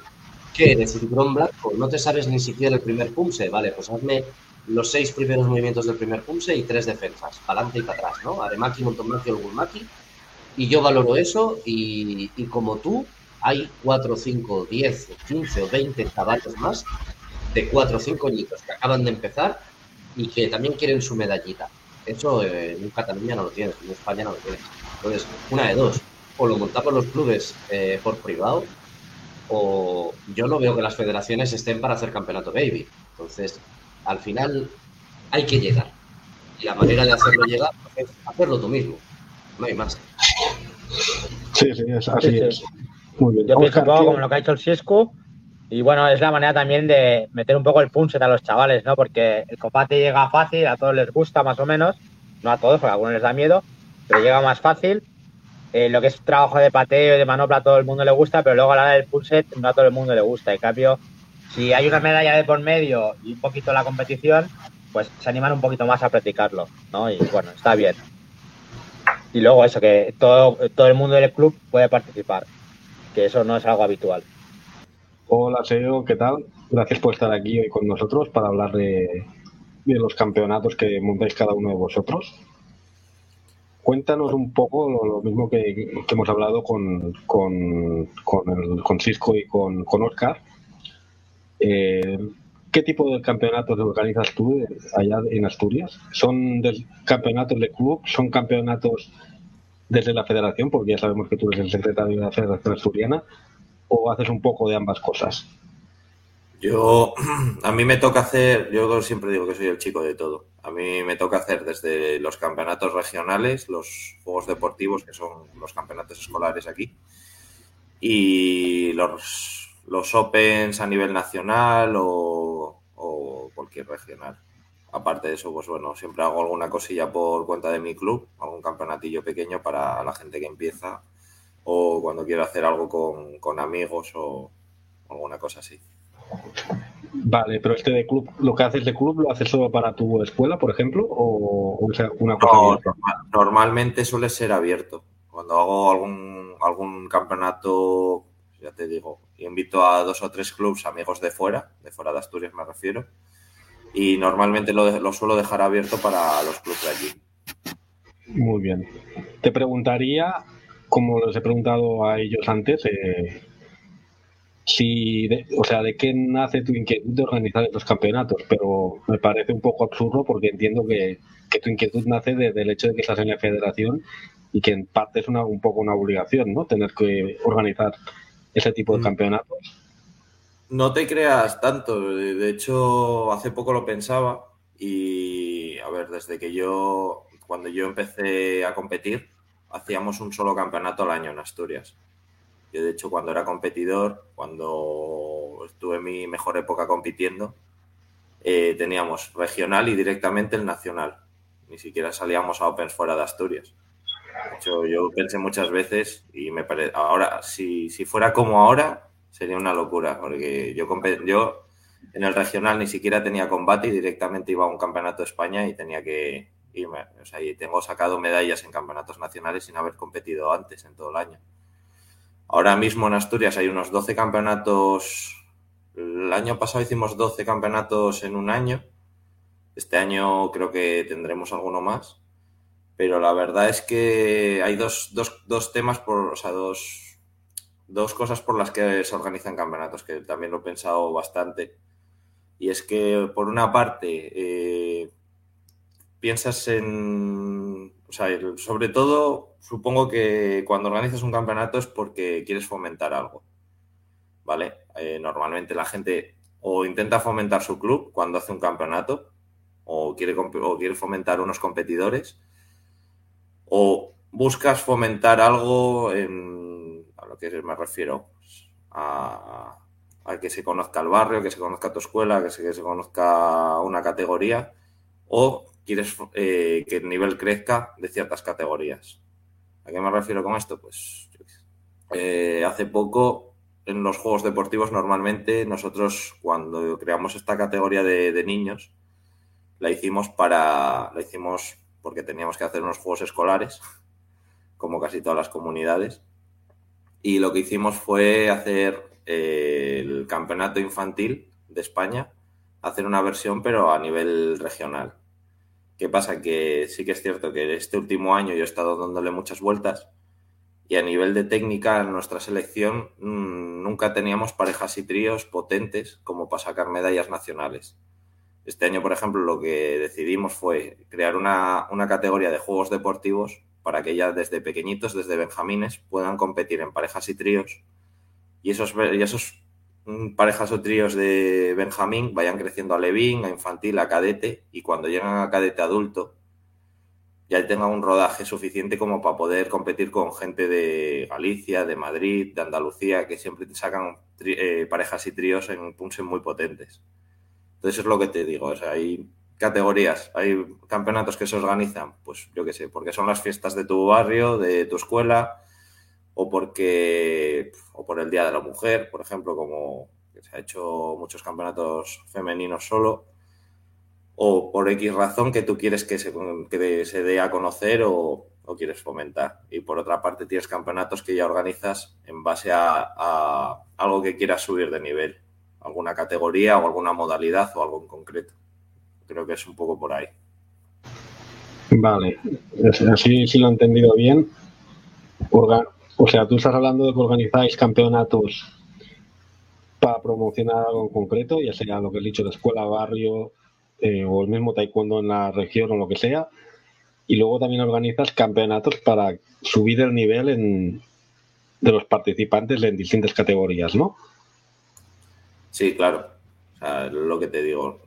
que eres cinturón blanco? No te sabes ni siquiera el primer pumse, vale, pues hazme los seis primeros movimientos del primer pumse y tres defensas, para adelante y para atrás, ¿no? Aremaki, Montomaki o Gulmaki. Y yo valoro eso y, y como tú, hay cuatro, cinco, diez, quince o veinte chavales más de cuatro o cinco añitos que acaban de empezar y que también quieren su medallita. Eso eh, en Cataluña no lo tienes, en España no lo tienes. Entonces, una de dos, o lo montamos los clubes eh, por privado, o yo no veo que las federaciones estén para hacer campeonato baby. Entonces, al final hay que llegar. Y la manera de hacerlo llegar es hacerlo tú mismo. No hay más. Sí, sí, es, así es. Muy bien. Yo pienso como lo que ha hecho el Siesco. Y bueno, es la manera también de meter un poco el punset a los chavales, ¿no? Porque el combate llega fácil, a todos les gusta más o menos, no a todos, porque a algunos les da miedo, pero llega más fácil. Eh, lo que es trabajo de pateo y de manopla todo el mundo le gusta, pero luego a la hora del punset no a todo el mundo le gusta. En cambio, si hay una medalla de por medio y un poquito la competición, pues se animan un poquito más a practicarlo, ¿no? Y bueno, está bien. Y luego eso, que todo, todo el mundo del club puede participar, que eso no es algo habitual. Hola, Seo, ¿qué tal? Gracias por estar aquí hoy con nosotros para hablar de, los campeonatos que montáis cada uno de vosotros. Cuéntanos un poco lo, mismo que, hemos hablado con, con, con, Cisco y con, con Oscar. Eh, ¿qué tipo de campeonatos organizas tú allá en Asturias? ¿Son del campeonatos de club? ¿Son campeonatos desde la federación? Porque ya sabemos que tú eres el secretario de la Federación Asturiana. ¿O haces un poco de ambas cosas? Yo, a mí me toca hacer, yo siempre digo que soy el chico de todo. A mí me toca hacer desde los campeonatos regionales, los juegos deportivos, que son los campeonatos escolares aquí, y los, los Opens a nivel nacional o, cualquier regional. Aparte de eso, pues bueno, siempre hago alguna cosilla por cuenta de mi club, algún campeonatillo pequeño para la gente que empieza o cuando quiero hacer algo con, con amigos o alguna cosa así. Vale, pero este de club, lo que haces de club, ¿lo haces solo para tu escuela, por ejemplo? ¿O, una cosa? normalmente suele ser abierto. Cuando hago algún, algún campeonato, ya te digo, invito a dos o tres clubs amigos de fuera, de fuera de Asturias me refiero, y normalmente lo, lo suelo dejar abierto para los clubs de allí. Muy bien. Te preguntaría, como les he preguntado a ellos antes, eh, si, o sea, de qué nace tu inquietud de organizar estos campeonatos, pero me parece un poco absurdo porque entiendo que, tu inquietud nace desde el hecho de que estás en la federación y que en parte es una, un poco una obligación, ¿no? Tener que organizar ese tipo de mm. campeonatos. No te creas tanto, de hecho hace poco lo pensaba y a ver, desde que yo, cuando yo empecé a competir, hacíamos un solo campeonato al año en Asturias. Yo, de hecho, cuando era competidor, cuando estuve en mi mejor época compitiendo, eh, teníamos regional y directamente el nacional. Ni siquiera salíamos a Opens fuera de Asturias. De hecho, yo pensé muchas veces y me parece, ahora, si, si fuera como ahora, sería una locura, porque yo, yo en el regional ni siquiera tenía combate y directamente iba a un campeonato de España y tenía que tengo sacado medallas en campeonatos nacionales sin haber competido antes en todo el año. Ahora mismo en Asturias hay unos 12 campeonatos. El año pasado hicimos 12 campeonatos en un año. Este año creo que tendremos alguno más. Pero la verdad es que hay dos, temas, por, o sea, dos, dos cosas por las que se organizan campeonatos, que también lo he pensado bastante. Y es que, por una parte, eh, piensas en, o sea, sobre todo, supongo que cuando organizas un campeonato es porque quieres fomentar algo, ¿vale? Eh, normalmente la gente o intenta fomentar su club cuando hace un campeonato, o quiere, o quiere fomentar unos competidores, o buscas fomentar algo en, a lo que me refiero, pues, a, que se conozca el barrio, que se conozca tu escuela, que se, que se conozca una categoría, o quieres eh, que el nivel crezca de ciertas categorías. ¿A qué me refiero con esto? Pues eh, hace poco en los juegos deportivos normalmente nosotros cuando creamos esta categoría de, niños la hicimos para la hicimos porque teníamos que hacer unos juegos escolares como casi todas las comunidades y lo que hicimos fue hacer eh, el campeonato infantil de España hacer una versión pero a nivel regional ¿Qué pasa? Que sí que es cierto que este último año yo he estado dándole muchas vueltas y a nivel de técnica en nuestra selección mm, nunca teníamos parejas y tríos potentes como para sacar medallas nacionales. Este año, por ejemplo, lo que decidimos fue crear una, una categoría de juegos deportivos para que ya desde pequeñitos, desde benjamines, puedan competir en parejas y tríos. Y esos, y esos parejas o tríos de Benjamín vayan creciendo a Levín, a infantil, a cadete y cuando llegan a cadete adulto ya tengan un rodaje suficiente como para poder competir con gente de Galicia, de Madrid, de Andalucía, que siempre te sacan eh, parejas y tríos en punsen muy potentes. Entonces es lo que te digo, o sea, hay categorías, hay campeonatos que se organizan, pues yo qué sé, porque son las fiestas de tu barrio, de tu escuela, o porque o por el Día de la Mujer, por ejemplo, como se ha hecho muchos campeonatos femeninos solo, o por X razón que tú quieres que se, se dé a conocer o, quieres fomentar. Y por otra parte tienes campeonatos que ya organizas en base a, algo que quieras subir de nivel, alguna categoría o alguna modalidad o algo en concreto. Creo que es un poco por ahí. Vale, así si lo he entendido bien. O sea, tú estás hablando de que organizáis campeonatos para promocionar algo en concreto, ya sea lo que he dicho, de escuela, barrio eh, o el mismo taekwondo en la región o lo que sea. Y luego también organizas campeonatos para subir el nivel en, de los participantes en distintas categorías, ¿no? Sí, claro. lo que te digo,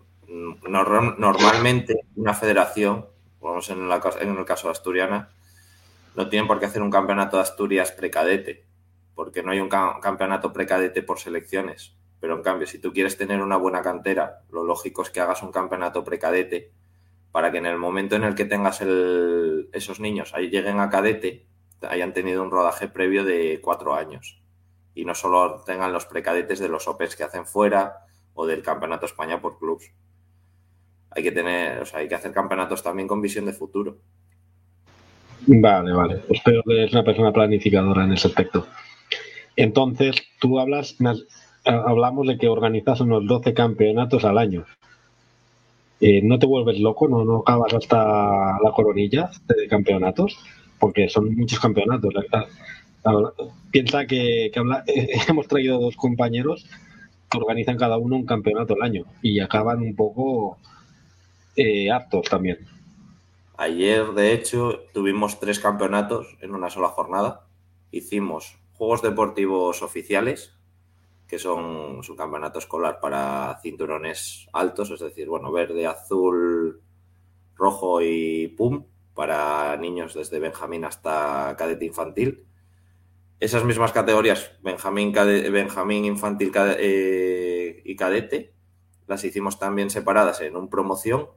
normalmente una federación, vamos en, en el caso de Asturiana, no tienen por qué hacer un campeonato de Asturias precadete, porque no hay un campeonato precadete por selecciones. Pero en cambio, si tú quieres tener una buena cantera, lo lógico es que hagas un campeonato precadete para que en el momento en el que tengas esos niños ahí lleguen a cadete, hayan tenido un rodaje previo de cuatro años y no solo tengan los precadetes de los Opens que hacen fuera o del Campeonato España por clubs. Hay que tener, o sea, hay que hacer campeonatos también con visión de futuro. Vale, vale. Espero que es una persona planificadora en ese aspecto. Entonces, tú hablas, hablamos de que organizas unos 12 campeonatos al año. Eh, ¿No te vuelves loco? ¿No, ¿No acabas hasta la coronilla de campeonatos? Porque son muchos campeonatos. Piensa que, hemos traído dos compañeros que organizan cada uno un campeonato al año y acaban un poco eh, aptos también. Ayer, de hecho, tuvimos tres campeonatos en una sola jornada. Hicimos Juegos Deportivos Oficiales, que son su campeonato escolar para cinturones altos, es decir, bueno, verde, azul, rojo y pum, para niños desde Benjamín hasta cadete infantil. Esas mismas categorías, Benjamín, Benjamín infantil eh, y cadete, las hicimos también separadas en un promoción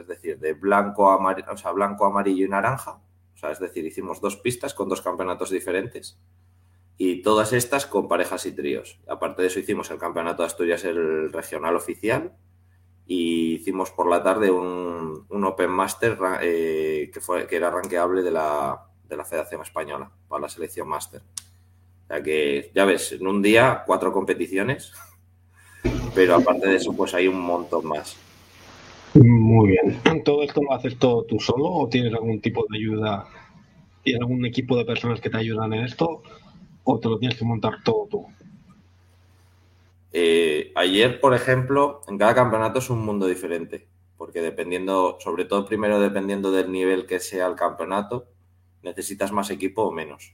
es decir, de blanco, amarillo, o sea, blanco, amarillo y naranja. O sea, es decir, hicimos dos pistas con dos campeonatos diferentes y todas estas con parejas y tríos. Aparte de eso, hicimos el campeonato de Asturias, el regional oficial, y hicimos por la tarde un, Open Master eh, que, fue, que era ranqueable de la, de la Federación Española para la selección Master. O que, ya ves, en un día cuatro competiciones, pero aparte de eso, pues hay un montón más. Muy bien. ¿Todo esto lo haces todo tú solo o tienes algún tipo de ayuda? y algún equipo de personas que te ayudan en esto o te lo tienes que montar todo tú? Eh, ayer, por ejemplo, en cada campeonato es un mundo diferente, porque dependiendo, sobre todo primero dependiendo del nivel que sea el campeonato, necesitas más equipo o menos.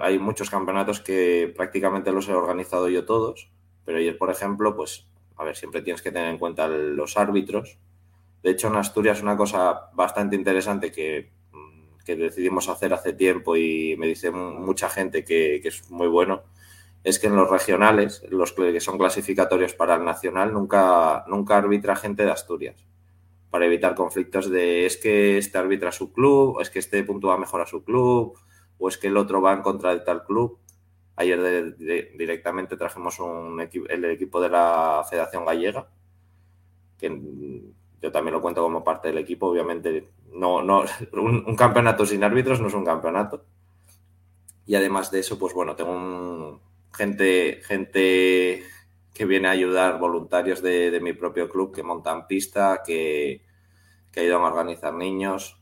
hay muchos campeonatos que prácticamente los he organizado yo todos, pero ayer, por ejemplo, pues a ver, siempre tienes que tener en cuenta los árbitros. De hecho, en Asturias una cosa bastante interesante que, decidimos hacer hace tiempo y me dice mucha gente que, es muy bueno, es que en los regionales, los que son clasificatorios para el nacional, nunca, nunca arbitra gente de Asturias para evitar conflictos de es que este arbitra su club, o es que este puntúa mejor a su club, o es que el otro va en contra de tal club. Ayer directamente trajimos un el equipo de la Federación Gallega, que yo también lo cuento como parte del equipo. Obviamente, no, no, un, campeonato sin árbitros no es un campeonato. Y además de eso, pues bueno, tengo gente, gente que viene a ayudar, voluntarios de, mi propio club que montan pista, que, que ayudan a organizar niños.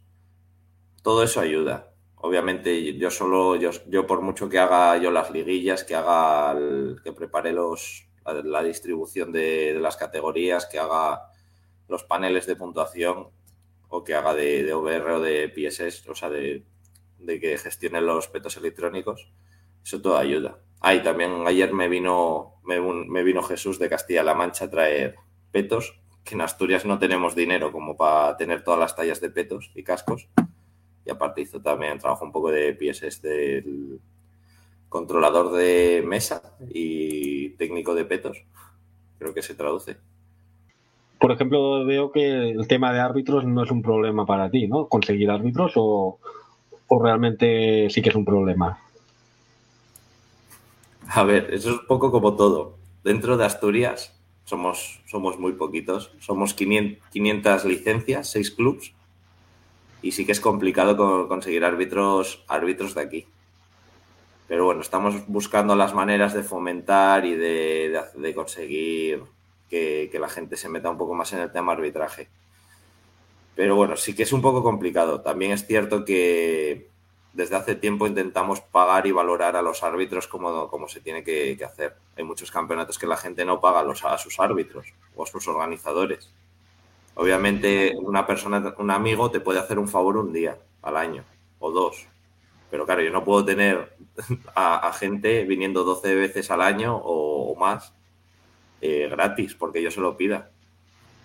Todo eso ayuda obviamente yo solo, yo, yo, por mucho que haga yo las liguillas, que haga, que prepare los, la, distribución de, las categorías, que haga los paneles de puntuación o que haga de, de o de PSS, o sea, de, que gestione los petos electrónicos, eso todo ayuda. Ah, y también ayer me vino, me, me vino Jesús de Castilla-La Mancha a traer petos, que en Asturias no tenemos dinero como para tener todas las tallas de petos y cascos y aparte hizo también trabajo un poco de PSS del controlador de mesa y técnico de petos. Creo que se traduce. Por ejemplo, veo que el tema de árbitros no es un problema para ti, ¿no? Conseguir árbitros o, realmente sí que es un problema. A ver, eso es un poco como todo. Dentro de Asturias somos, somos muy poquitos. Somos 500 licencias, 6 clubs y sí que es complicado conseguir árbitros, árbitros de aquí. Pero bueno, estamos buscando las maneras de fomentar y de, conseguir que, la gente se meta un poco más en el tema arbitraje. Pero bueno, sí que es un poco complicado. También es cierto que, desde hace tiempo intentamos pagar y valorar a los árbitros como, como se tiene que, hacer. Hay muchos campeonatos que la gente no paga los, a sus árbitros o a sus organizadores. Obviamente, una persona, un amigo te puede hacer un favor un día al año o dos. Pero claro, yo no puedo tener a, gente viniendo 12 veces al año o, más eh, gratis porque yo se lo pida.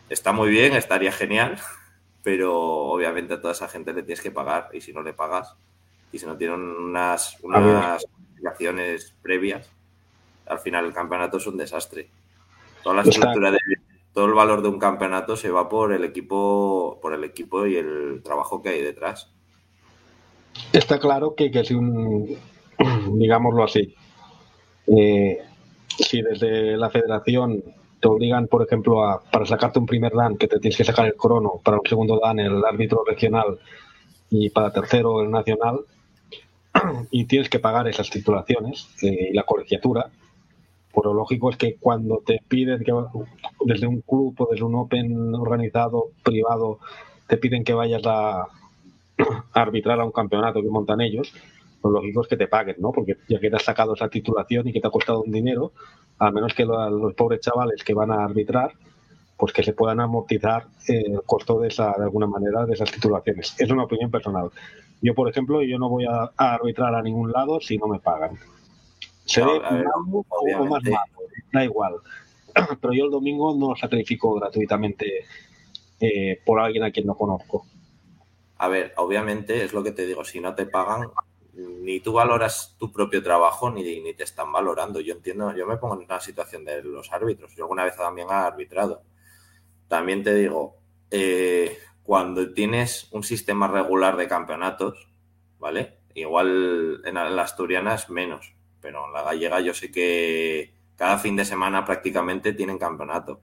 Está muy bien, estaría genial, pero obviamente a toda esa gente le tienes que pagar y si no le pagas y si no tienen unas, unas previas, al final el campeonato es un desastre. Toda la estructura de todo el valor de un campeonato se va por el equipo, por el equipo y el trabajo que hay detrás. Está claro que, que si un, digámoslo así, eh, si desde la federación te obligan, por ejemplo, a, para sacarte un primer dan, que te tienes que sacar el crono, para un segundo dan el árbitro regional y para tercero el nacional, y tienes que pagar esas titulaciones eh, y la colegiatura, pues lo lógico es que cuando te piden que desde un club o desde un Open organizado, privado, te piden que vayas a, arbitrar a un campeonato que montan ellos, lo lógico es que te paguen, ¿no? Porque ya que te has sacado esa titulación y que te ha costado un dinero, al menos que los, pobres chavales que van a arbitrar, pues que se puedan amortizar eh, el costo de esa, de alguna manera, de esas titulaciones. Es una opinión personal. Yo, por ejemplo, yo no voy a, arbitrar a ningún lado si no me pagan. Seré o más malo, da igual. Pero yo el domingo no lo sacrifico gratuitamente eh, por alguien a quien no conozco. A ver, obviamente es lo que te digo, si no te pagan, ni tú valoras tu propio trabajo ni, ni te están valorando. Yo entiendo, yo me pongo en una situación de los árbitros. Yo alguna vez también he arbitrado. También te digo, eh, cuando tienes un sistema regular de campeonatos, ¿vale? Igual en la asturiana es menos, pero en la gallega yo sé que cada fin de semana prácticamente tienen campeonato.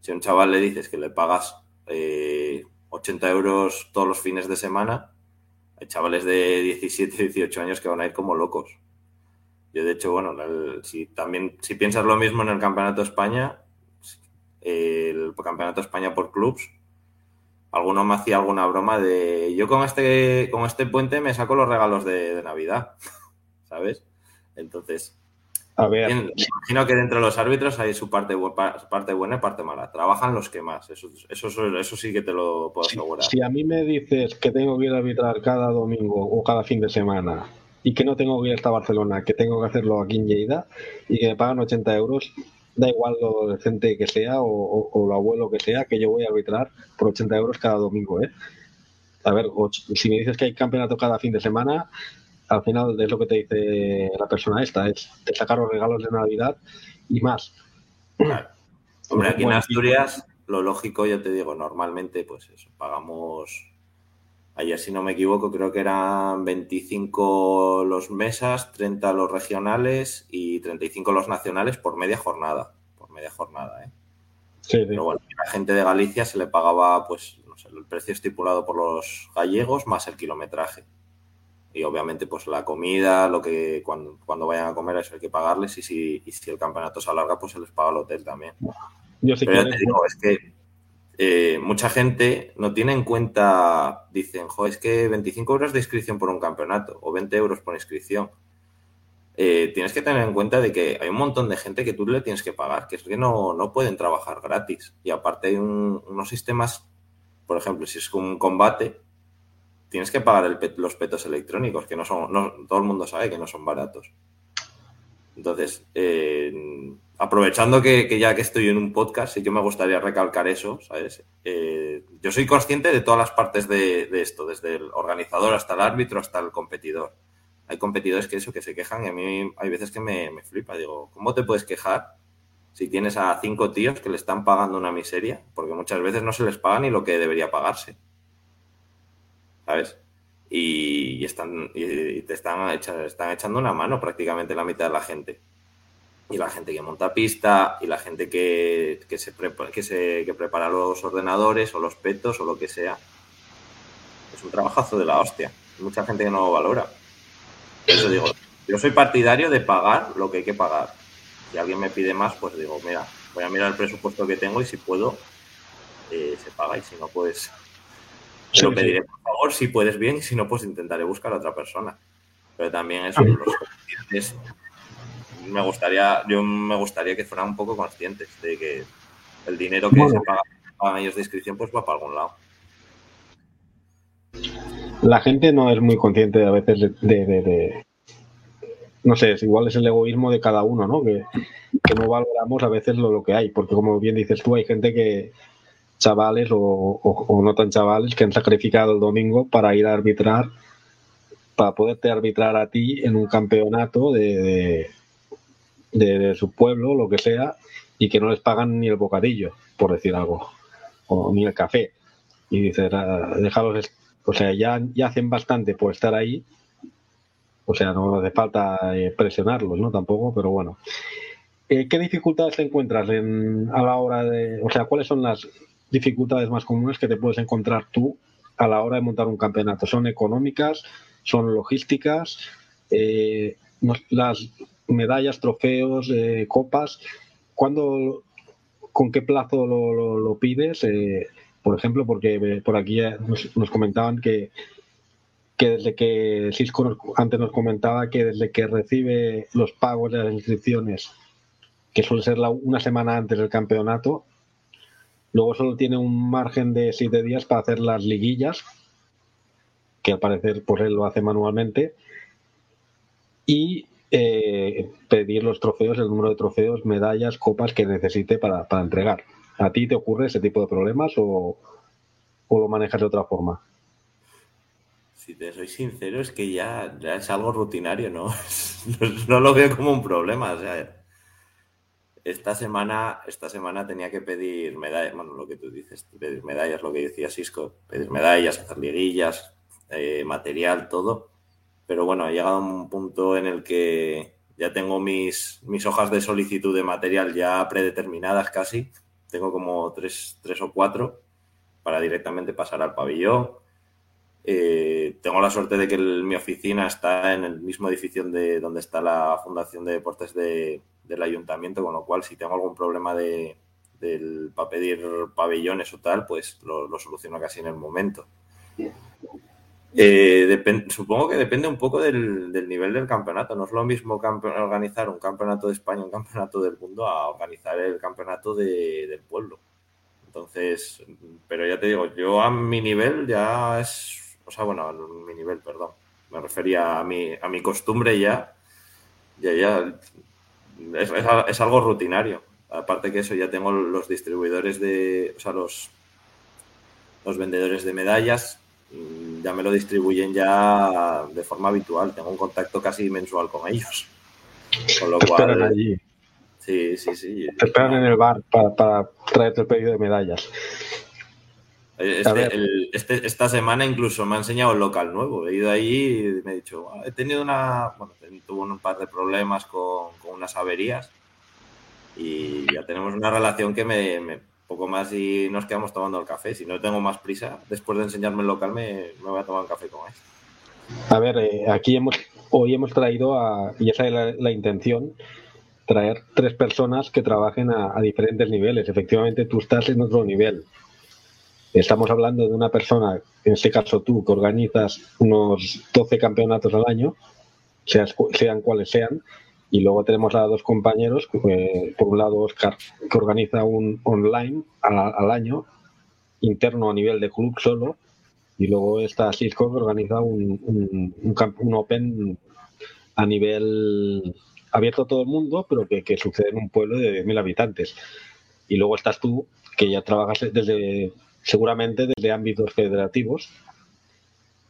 Si a un chaval le dices que le pagas eh, 80 euros todos los fines de semana, hay chavales de 17, 18 años que van a ir como locos. Yo, de hecho, bueno, si también, si piensas lo mismo en el Campeonato de España, el Campeonato de España por clubs, alguno me hacía alguna broma de yo con este, con este puente me saco los regalos de Navidad, ¿sabes? Entonces, a ver. imagino que dentro de los árbitros hay su parte, parte buena y parte mala. Trabajan los que más. Eso, eso, eso sí que te lo puedo asegurar. Si a mí me dices que tengo que ir a arbitrar cada domingo o cada fin de semana y que no tengo que ir hasta Barcelona, que tengo que hacerlo aquí en Lleida y que me pagan 80 euros, da igual lo decente que sea o, lo abuelo que sea, que yo voy a arbitrar por 80 euros cada domingo. ¿eh? A ver, si me dices que hay campeonato cada fin de semana, al final es lo que te dice la persona esta, es te sacar los regalos de Navidad y más. Hombre, aquí en Asturias, lo lógico, yo te digo, normalmente, pues eso, pagamos, ayer si no me equivoco, creo que eran 25 los mesas, 30 los regionales y 35 los nacionales por media jornada, por media jornada, ¿eh? Sí, Pero bueno, a la gente de Galicia se le pagaba, pues, no sé, el precio estipulado por los gallegos más el kilometraje y obviamente pues la comida, lo que cuando, cuando vayan a comer eso hay que pagarles y si, si el campeonato se alarga pues se les paga el hotel también. Yo Pero ya te digo, es que eh, mucha gente no tiene en cuenta, dicen, jo, es que 25 euros de inscripción por un campeonato o 20 euros por inscripción. Eh, tienes que tener en cuenta de que hay un montón de gente que tú le tienes que pagar, que es que no, no pueden trabajar gratis. Y aparte hay unos sistemas, por ejemplo, si es un combate, tienes que pagar los petos electrónicos, que no son, todo el mundo sabe que no son baratos. Entonces, eh, aprovechando que, ya que estoy en un podcast, sí que me gustaría recalcar eso, ¿sabes? Eh, yo soy consciente de todas las partes de, esto, desde el organizador hasta el árbitro hasta el competidor. Hay competidores que eso, que se quejan y a mí hay veces que me flipa. Digo, ¿cómo te puedes quejar si tienes a cinco tíos que le están pagando una miseria? Porque muchas veces no se les paga ni lo que debería pagarse. Y, están, y te están, están echando una mano prácticamente la mitad de la gente. Y la gente que monta pista, y la gente que, que, se prepara los ordenadores o los petos o lo que sea. Es un trabajazo de la hostia. mucha gente que no lo valora. Eso digo, yo soy partidario de pagar lo que hay que pagar. Si alguien me pide más, pues digo, mira, voy a mirar el presupuesto que tengo y si puedo, eh, se paga y si no, pues Te lo pediré, por favor, si puedes bien, si no, pues intentaré buscar a otra persona. Pero también eso, los conscientes, me gustaría, yo me gustaría que fueran un poco conscientes de que el dinero que se paga a ellos de inscripción pues va para algún lado. La gente no es muy consciente a veces de, de, no sé, igual es el egoísmo de cada uno, ¿no? Que, no valoramos a veces lo, lo, que hay, porque como bien dices tú, hay gente que, chavales o, no tan chavales, que han sacrificado el domingo para ir a arbitrar, para poderte arbitrar a ti en un campeonato de, de, su pueblo, lo que sea, y que no les pagan ni el bocadillo, por decir algo, o ni el café. Y dices, ah, déjalos, o sea, ya, ya hacen bastante por estar ahí, o sea, no hace falta eh, presionarlos, ¿no? Tampoco, pero bueno. Eh, ¿Qué dificultades te encuentras en, a la hora de, o sea, cuáles son las dificultades más comunes que te puedes encontrar tú a la hora de montar un campeonato? ¿Son económicas? ¿Son logísticas? Eh, las medallas, trofeos, copas, ¿cuándo, con qué plazo lo, pides? por ejemplo, porque por aquí nos comentaban que que desde que Cisco antes nos comentaba que desde que recibe los pagos de las inscripciones, que suele ser una semana antes del campeonato, luego solo tiene un margen de siete días para hacer las liguillas, que al parecer pues él lo hace manualmente, y eh, pedir los trofeos, el número de trofeos, medallas, copas que necesite para, entregar. ¿A ti te ocurre ese tipo de problemas o, o lo manejas de otra forma? si te soy sincero, es que ya, es algo rutinario, ¿no? no lo veo como un problema. O sea, esta semana, esta semana tenía que pedir medallas, bueno, lo que tú dices, pedir medallas, lo que decía Cisco, pedir medallas, hacer liguillas, eh, material, todo. Pero bueno, he llegado un punto en el que ya tengo mis, mis hojas de solicitud de material ya predeterminadas casi. Tengo como tres, tres o cuatro para directamente pasar al pabellón eh, tengo la suerte de que mi oficina está en el mismo edificio de donde está la Fundación de Deportes del Ayuntamiento, con lo cual si tengo algún problema de, para pedir pabellones o tal, pues lo, soluciono casi en el momento. Eh, supongo que depende un poco del, nivel del campeonato. No es lo mismo organizar un campeonato de España, un campeonato del mundo, a organizar el campeonato del pueblo. Entonces, pero ya te digo, yo a mi nivel ya es o sea, bueno, a mi nivel, perdón. Me refería a mi, a mi costumbre ya. Ya, ya. Es, algo rutinario. Aparte que eso, ya tengo los distribuidores de. O sea, los, los vendedores de medallas mm, ya me lo distribuyen ya de forma habitual. Tengo un contacto casi mensual con ellos. Con lo cual. allí. Sí, sí, sí. Te esperan en el bar para, para traerte el pedido de medallas. Este, este, esta semana incluso me ha enseñado el local nuevo. He ido ahí y me he dicho, he tenido una, bueno, tuvo un par de problemas con, unas averías y ya tenemos una relación que me, poco más y nos quedamos tomando el café. Si no tengo más prisa, después de enseñarme el local me, voy a tomar un café con él. A ver, eh, aquí hemos, hoy hemos traído a, y esa es la, intención, traer tres personas que trabajen a, a diferentes niveles. Efectivamente, tú estás en otro nivel Estamos hablando de una persona, en este caso tú, que organizas unos 12 campeonatos al año, sean cuales sean, y luego tenemos a dos compañeros, eh, por un lado Oscar, que organiza un online al, año, interno a nivel de club solo, y luego está Cisco, que organiza un, Open a nivel abierto a todo el mundo, pero que, que sucede en un pueblo de mil habitantes. Y luego estás tú, que ya trabajas desde seguramente desde ámbitos federativos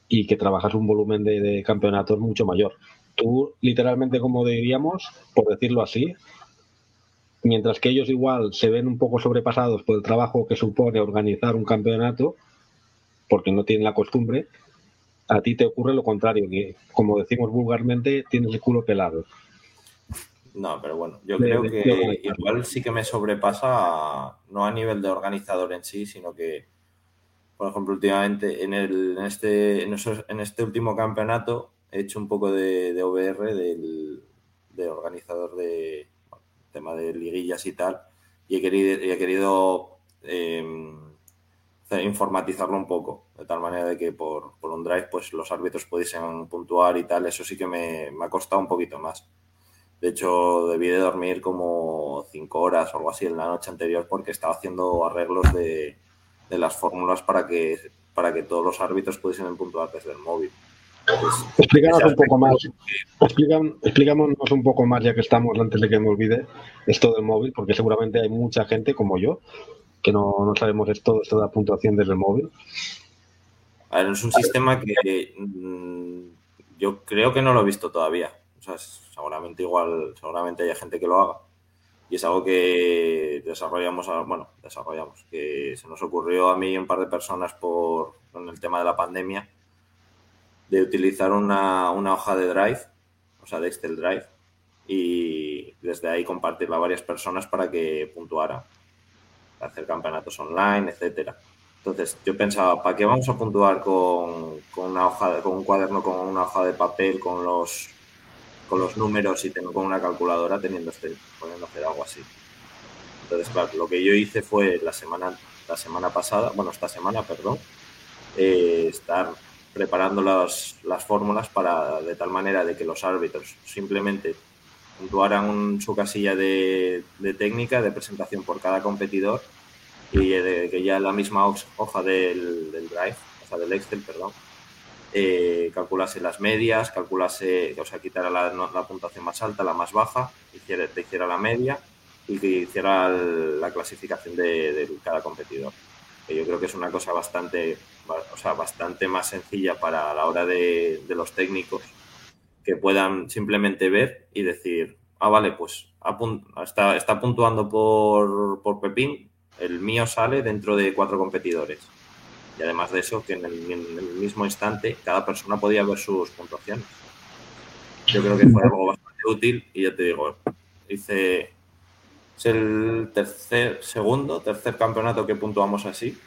y que trabajas un volumen de, campeonatos mucho mayor. Tú, literalmente, como diríamos, por decirlo así, mientras que ellos igual se ven un poco sobrepasados por el trabajo que supone organizar un campeonato, porque no tienen la costumbre, a ti te ocurre lo contrario, que como decimos vulgarmente, tienes el culo pelado. No, pero bueno, yo creo que igual sí que me sobrepasa, no a nivel de organizador en sí, sino que, por ejemplo, últimamente en, el, en, este, en, este último campeonato he hecho un poco de, OBR del, de organizador de tema de liguillas y tal, y he querido, he querido em, informatizarlo un poco, de tal manera de que por, un drive pues los árbitros pudiesen puntuar y tal, eso sí que me, ha costado un poquito más. De hecho, debí de dormir como cinco horas o algo así en la noche anterior porque estaba haciendo arreglos de, las fórmulas para que, para que todos los árbitros pudiesen puntuar desde el móvil. Explícanos un poco más, explícanos un poco más, ya que estamos, antes de que me olvide, esto del móvil, porque seguramente hay mucha gente como yo que no, sabemos esto, esto de la puntuación desde el móvil. A ver, es un sistema que mm, yo creo que no lo he visto todavía. O sea, seguramente igual, seguramente hay gente que lo haga. Y es algo que desarrollamos, bueno, desarrollamos, que se nos ocurrió a mí y un par de personas por, con el tema de la pandemia, de utilizar una, una hoja de Drive, o sea, de Excel Drive, y desde ahí compartirla a varias personas para que puntuaran hacer campeonatos online, etcétera. Entonces, yo pensaba, ¿para qué vamos a puntuar con, una hoja, con un cuaderno, con una hoja de papel, con los con los números y tengo con una calculadora teniendo este, poniendo hacer algo así? Entonces, claro, lo que yo hice fue la semana, la semana pasada, bueno, esta semana, perdón, eh, estar preparando las, las fórmulas para de tal manera de que los árbitros simplemente puntuaran su casilla de, técnica, de presentación por cada competidor y que ya la misma hoja del, Drive, o sea, del Excel, perdón, eh, calculase las medias, calculase, o sea, quitara la, puntuación más alta, la más baja, hiciera, te hiciera la media y que hiciera la clasificación de, cada competidor. Que yo creo que es una cosa bastante, o sea, bastante más sencilla para la hora de, los técnicos que puedan simplemente ver y decir, ah, vale, pues está, está puntuando por, por Pepín, el mío sale dentro de cuatro competidores. Y además de eso, que en el, mismo instante cada persona podía ver sus puntuaciones. Yo creo que fue algo bastante útil y ya te digo, hice es el tercer, segundo, tercer campeonato que puntuamos así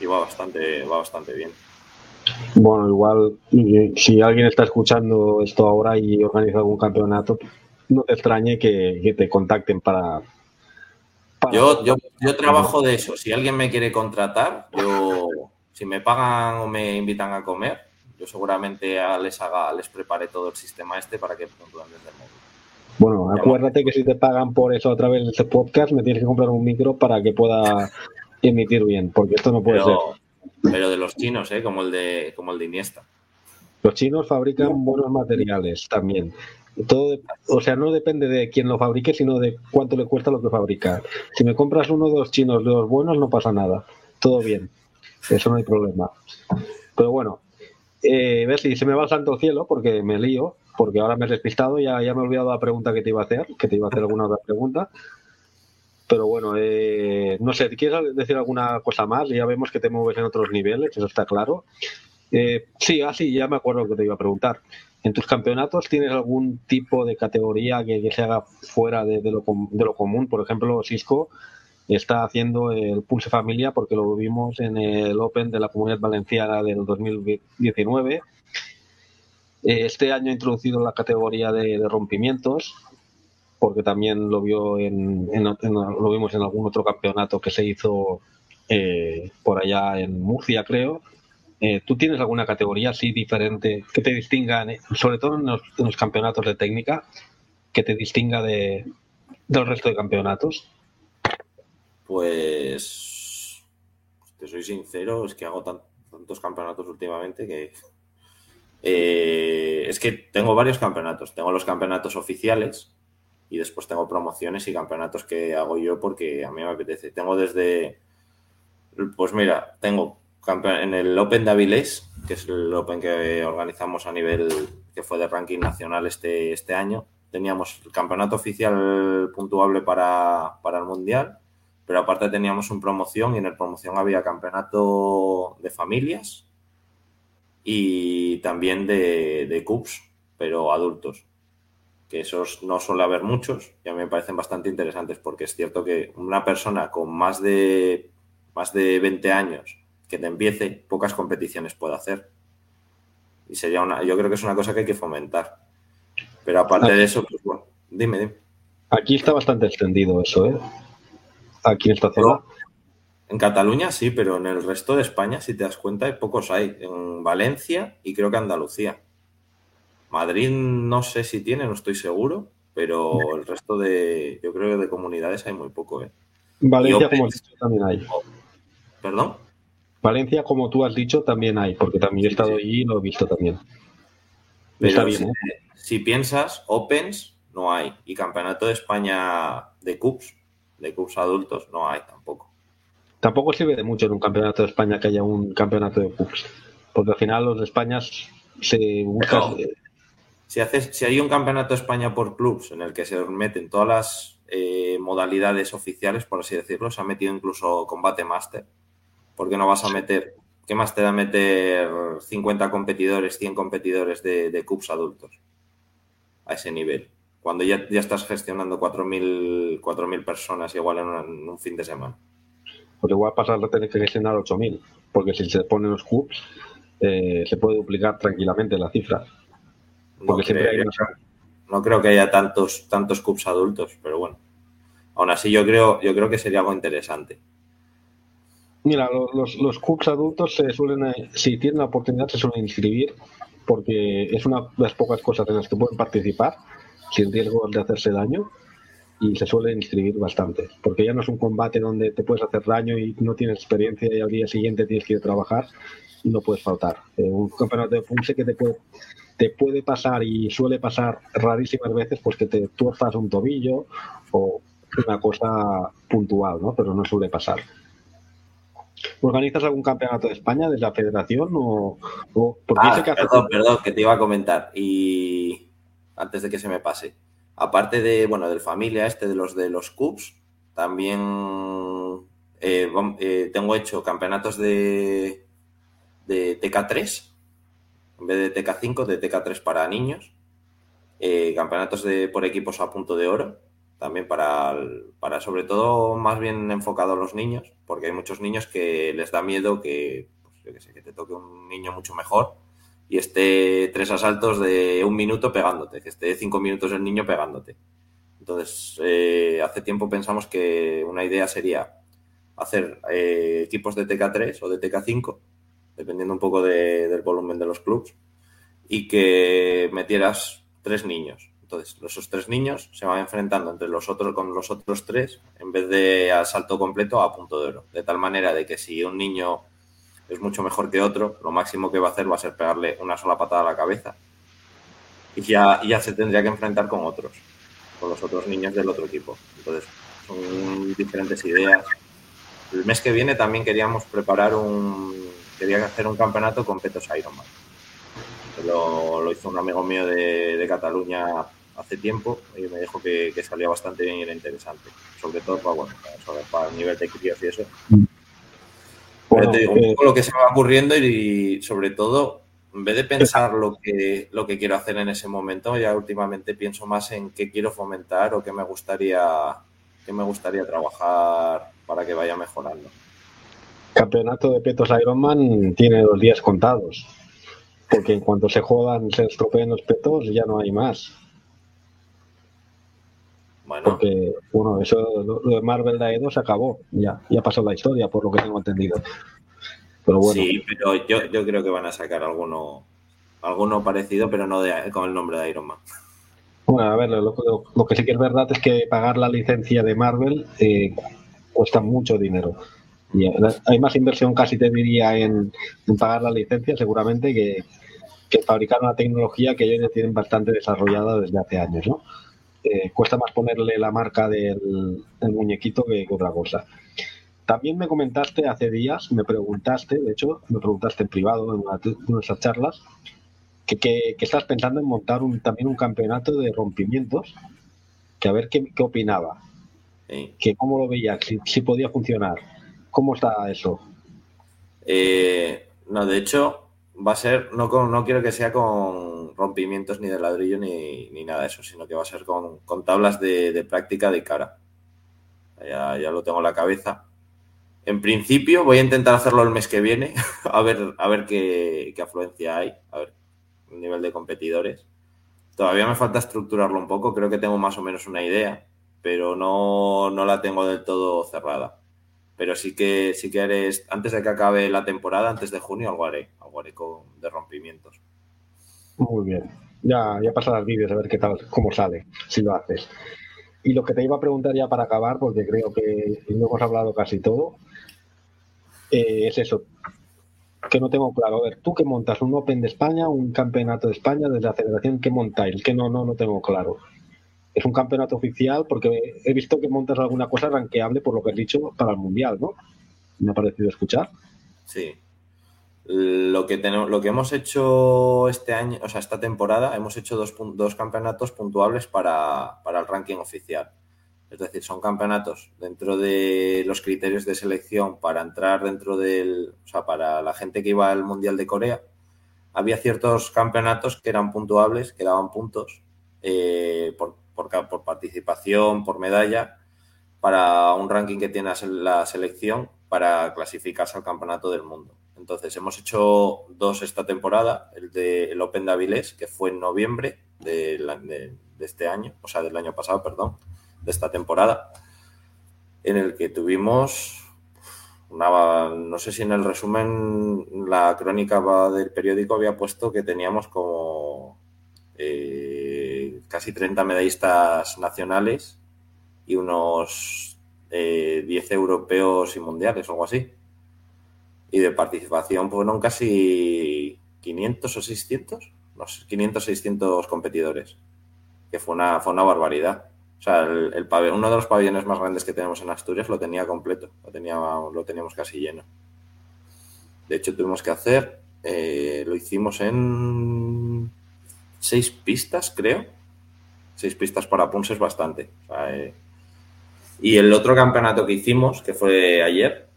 y va bastante, va bastante bien. Bueno, igual si alguien está escuchando esto ahora y organiza algún campeonato, no te extrañe que, te contacten para... Yo, yo, yo, trabajo de eso. Si alguien me quiere contratar, yo, si me pagan o me invitan a comer, yo seguramente les haga, les prepare todo el sistema este para que puntúen desde el móvil. Bueno, acuérdate que si te pagan por eso a través de este podcast, me tienes que comprar un micro para que pueda emitir bien, porque esto no puede ser. Pero de los chinos, ¿eh? como el de como el de Iniesta. Los chinos fabrican buenos materiales también. Todo, o sea, no depende de quién lo fabrique, sino de cuánto le cuesta lo que fabricar. Si me compras uno de los chinos de los buenos, no pasa nada. Todo bien. Eso no hay problema. Pero bueno, eh, si se me va el santo cielo, porque me lío, porque ahora me he despistado, ya, ya me he olvidado la pregunta que te iba a hacer, que te iba a hacer alguna otra pregunta. Pero bueno, eh, no sé, ¿quieres decir alguna cosa más? Ya vemos que te mueves en otros niveles, eso está claro. Eh, sí, así ya me acuerdo que te iba a preguntar. ¿En tus campeonatos tienes algún tipo de categoría que, se haga fuera de, lo, de, lo, común? Por ejemplo, Cisco está haciendo el Pulse Familia porque lo vimos en el Open de la Comunidad Valenciana del 2019. Eh, este año ha introducido la categoría de, rompimientos porque también lo vio en, lo vimos en algún otro campeonato que se hizo eh, por allá en Murcia, creo, eh, ¿Tú tienes alguna categoría así diferente que te distinga, sobre todo en los, campeonatos de técnica, que te distinga de, del resto de campeonatos? Pues, te soy sincero, es que hago tantos campeonatos últimamente que eh, es que tengo varios campeonatos. Tengo los campeonatos oficiales y después tengo promociones y campeonatos que hago yo porque a mí me apetece. Tengo desde, pues mira, tengo en el Open de Avilés, que es el Open que organizamos a nivel que fue de ranking nacional este, este año, teníamos el campeonato oficial puntuable para, el Mundial, pero aparte teníamos un promoción y en el promoción había campeonato de familias y también de, de CUPS, pero adultos. Que esos no suele haber muchos y a mí me parecen bastante interesantes porque es cierto que una persona con más de, más de 20 años que te empiece, pocas competiciones puede hacer. Y sería una, yo creo que es una cosa que hay que fomentar. Pero aparte de eso, pues bueno, dime, dime. Aquí está bastante extendido eso, ¿eh? Aquí en esta zona. En Cataluña sí, pero en el resto de España, si te das cuenta, pocos hay. En Valencia y creo que Andalucía. Madrid no sé si tiene, no estoy seguro, pero el resto de, yo creo que de comunidades hay muy poco. ¿eh? Valencia, como has dicho, también hay. ¿Perdón? Valencia, como tú has dicho, también hay, porque también he estado allí y lo he visto también. Está bien, si, ¿eh? si piensas, Opens no hay. Y Campeonato de España de Cups, de Cups adultos, no hay tampoco. Tampoco sirve de mucho en un Campeonato de España que haya un Campeonato de Cups. Porque al final los de España se buscan. Si, haces, si hay un campeonato de España por clubs en el que se meten todas las eh, modalidades oficiales, por así decirlo, se ha metido incluso combate máster. ¿Por qué no vas a meter? ¿Qué más te da meter 50 competidores, 100 competidores de, de cups adultos a ese nivel? Cuando ya, ya estás gestionando 4.000 personas igual en, un fin de semana. Porque igual pasar a tener que gestionar 8.000, porque si se ponen los cups, eh, se puede duplicar tranquilamente la cifra. Porque no, siempre creo, no creo que haya tantos, tantos cups adultos, pero bueno. Aún así, yo creo, yo creo que sería algo interesante. Mira, los, los cups adultos se suelen, eh, si tienen la oportunidad, se suelen inscribir porque es una de las pocas cosas en las que pueden participar sin riesgo de hacerse daño y se suelen inscribir bastante, porque ya no es un combate donde te puedes hacer daño y no tienes experiencia y al día siguiente tienes que ir a trabajar y no puedes faltar. Eh, un campeonato de FUMSE que te puede te puede pasar y suele pasar rarísimas veces pues que te tuerzas un tobillo o una cosa puntual, ¿no? Pero no suele pasar. ¿Organizas algún campeonato de España desde la federación o, ah, perdón, perdón, que te iba a comentar y antes de que se me pase. Aparte de, bueno, del familia este de los de los cups, también eh, eh, tengo hecho campeonatos de, de TK3 en vez de TK5, de TK3 para niños. Eh, campeonatos de, por equipos a punto de oro, también para, para sobre todo más bien enfocado a los niños, porque hay muchos niños que les da miedo que, pues, que te toque un niño mucho mejor y esté tres asaltos de un minuto pegándote, que esté cinco minutos el niño pegándote. Entonces, eh, hace tiempo pensamos que una idea sería hacer eh, equipos de TK3 o de TK5 dependiendo un poco del volumen de los clubs, y que metieras tres niños. Entonces, esos tres niños se van enfrentando entre los otros con los otros tres, en vez de asalto completo a punto de oro. De tal manera de que si un niño es mucho mejor que otro, lo máximo que va a hacer va a ser pegarle una sola patada a la cabeza. Y ya, ya se tendría que enfrentar con otros, con los otros niños del otro equipo. Entonces, son diferentes ideas. El mes que viene también queríamos preparar un, quería hacer un campeonato con petos Ironman. Lo, lo hizo un amigo mío de, Cataluña hace tiempo y me dijo que, salía bastante bien y era interesante. Sobre todo para, bueno, para, el nivel de críos y eso. Te digo, poco lo que se me va ocurriendo y, sobre todo, en vez de pensar lo que, lo que quiero hacer en ese momento, ya últimamente pienso más en qué quiero fomentar o qué me gustaría, qué me gustaría trabajar para que vaya mejorando campeonato de petos Ironman tiene los días contados. Porque en cuanto se jodan, se estropean los petos, ya no hay más. Bueno. Porque, bueno, eso, lo, de Marvel Daedo se acabó. Ya, ya pasó la historia, por lo que tengo entendido. Pero bueno. Sí, pero yo, yo creo que van a sacar alguno, alguno parecido, pero no de, con el nombre de Iron Man. Bueno, a ver, lo, lo, que sí que es verdad es que pagar la licencia de Marvel eh, cuesta mucho dinero. Y hay más inversión casi te diría en, pagar la licencia seguramente que, fabricar una tecnología que ellos ya tienen bastante desarrollada desde hace años, ¿no? Eh, cuesta más ponerle la marca del, muñequito que, otra cosa. También me comentaste hace días, me preguntaste, de hecho, me preguntaste en privado en una de nuestras charlas, que, estás pensando en montar un, también un campeonato de rompimientos, que a ver qué, opinaba, que cómo lo veía, si podía funcionar. ¿Cómo está eso? Eh, no, de hecho, va a ser, no, no quiero que sea con rompimientos ni de ladrillo ni, nada de eso, sino que va a ser con, tablas de, práctica de cara. Ya, lo tengo en la cabeza. En principio voy a intentar hacerlo el mes que viene, a ver, a ver qué, afluencia hay, a ver el nivel de competidores. Todavía me falta estructurarlo un poco, creo que tengo más o menos una idea, pero no, no la tengo del todo cerrada. Pero sí que sí que eres antes de que acabe la temporada, antes de junio, algo haré, algo haré con, de rompimientos. Muy bien. Ya, ya pasarás vídeos a ver qué tal, cómo sale, si lo haces. Y lo que te iba a preguntar ya para acabar, porque creo que no hemos hablado casi todo, eh, es eso, que no tengo claro. A ver, tú que montas un Open de España, un campeonato de España, desde la federación, ¿qué montáis? Que no, no, no tengo claro. Es un campeonato oficial porque he visto que montas alguna cosa ranqueable por lo que has dicho para el Mundial, ¿no? Me ha parecido escuchar. Sí. Lo que, tenemos, lo que hemos hecho este año, o sea, esta temporada, hemos hecho dos, dos campeonatos puntuables para, para el ranking oficial. Es decir, son campeonatos dentro de los criterios de selección para entrar dentro del, o sea, para la gente que iba al Mundial de Corea. Había ciertos campeonatos que eran puntuables, que daban puntos eh, por, por, participación, por medalla, para un ranking que tiene la selección para clasificarse al Campeonato del Mundo. Entonces, hemos hecho dos esta temporada, el de el Open de Avilés, que fue en noviembre de, de, de este año, o sea, del año pasado, perdón de esta temporada, en el que tuvimos una, no sé si en el resumen la crónica del periódico había puesto que teníamos como eh, casi 30 medallistas nacionales y unos eh, 10 europeos y mundiales algo así. Y de participación fueron casi 500 o 600, no sé, 500 600 competidores, que fue una, fue una barbaridad. O sea, el, el pabellón, uno de los pabellones más grandes que tenemos en Asturias lo tenía completo, lo, tenía, lo teníamos casi lleno. De hecho, tuvimos que hacer, eh, lo hicimos en seis pistas, creo. Seis pistas para Punse es bastante. O sea, eh, y el otro campeonato que hicimos, que fue ayer,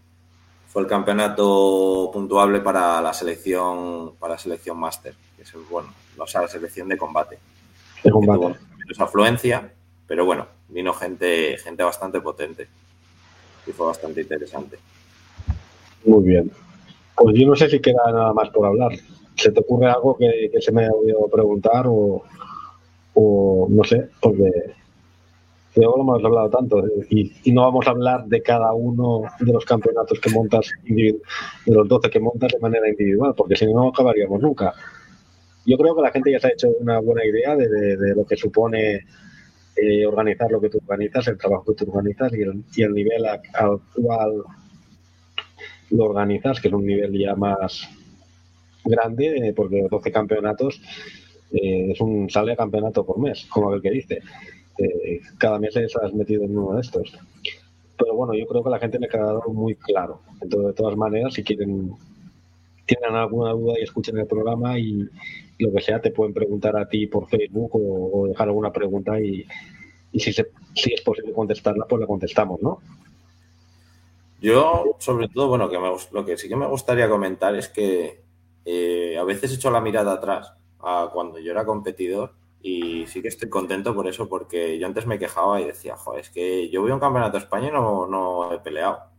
fue el campeonato puntuable para la selección, para la selección máster, que es el, bueno, o sea, la selección de combate. De combate. Tuvo menos afluencia, pero bueno, vino gente, gente bastante potente y fue bastante interesante. Muy bien. Pues yo no sé si queda nada más por hablar. ¿Se te ocurre algo que, que se me haya olvidado preguntar o, o, no sé? Porque luego lo hemos hablado tanto y, no vamos a hablar de cada uno de los campeonatos que montas, de los 12 que montas de manera individual, porque si no, no acabaríamos nunca. Yo creo que la gente ya se ha hecho una buena idea de, de, de lo que supone eh, organizar lo que tú organizas, el trabajo que tú organizas y el, y el nivel a, al cual lo organizas, que es un nivel ya más grande, eh, porque 12 campeonatos eh, es un sale campeonato por mes, como el que dice. Eh, cada mes has metido en uno de estos. Pero bueno, yo creo que a la gente le ha quedado muy claro. Entonces, de todas maneras, si quieren tienen alguna duda y escuchen el programa y, lo que sea, te pueden preguntar a ti por Facebook o, o dejar alguna pregunta y, y si, se, si, es posible contestarla, pues la contestamos, ¿no? Yo, sobre todo, bueno, que me, lo que sí que me gustaría comentar es que eh, a veces echo la mirada atrás a cuando yo era competidor y sí que estoy contento por eso, porque yo antes me quejaba y decía, joder, es que yo voy a un campeonato de España y no, no he peleado.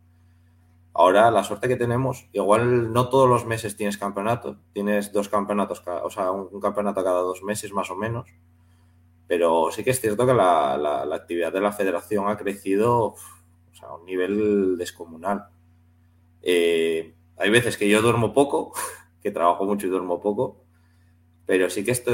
Ahora, la suerte que tenemos, igual no todos los meses tienes campeonato, tienes dos campeonatos, o sea, un, campeonato cada dos meses más o menos, pero sí que es cierto que la, la, la actividad de la federación ha crecido o sea, a un nivel descomunal. Eh, hay veces que yo duermo poco, que trabajo mucho y duermo poco, pero sí que esto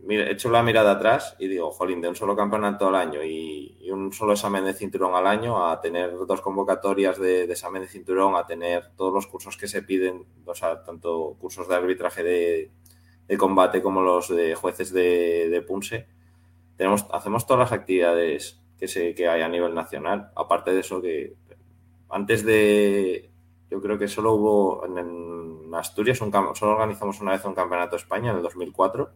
mira, echo la mirada atrás y digo, jolín, de un solo campeonato al año y, un solo examen de cinturón al año a tener dos convocatorias de, examen de cinturón, a tener todos los cursos que se piden, o sea, tanto cursos de arbitraje de, de combate como los de jueces de, de Punse, tenemos, hacemos todas las actividades que, se, que hay a nivel nacional. Aparte de eso, que antes de, yo creo que solo hubo en, Asturias, solo organizamos una vez un campeonato de España en el 2004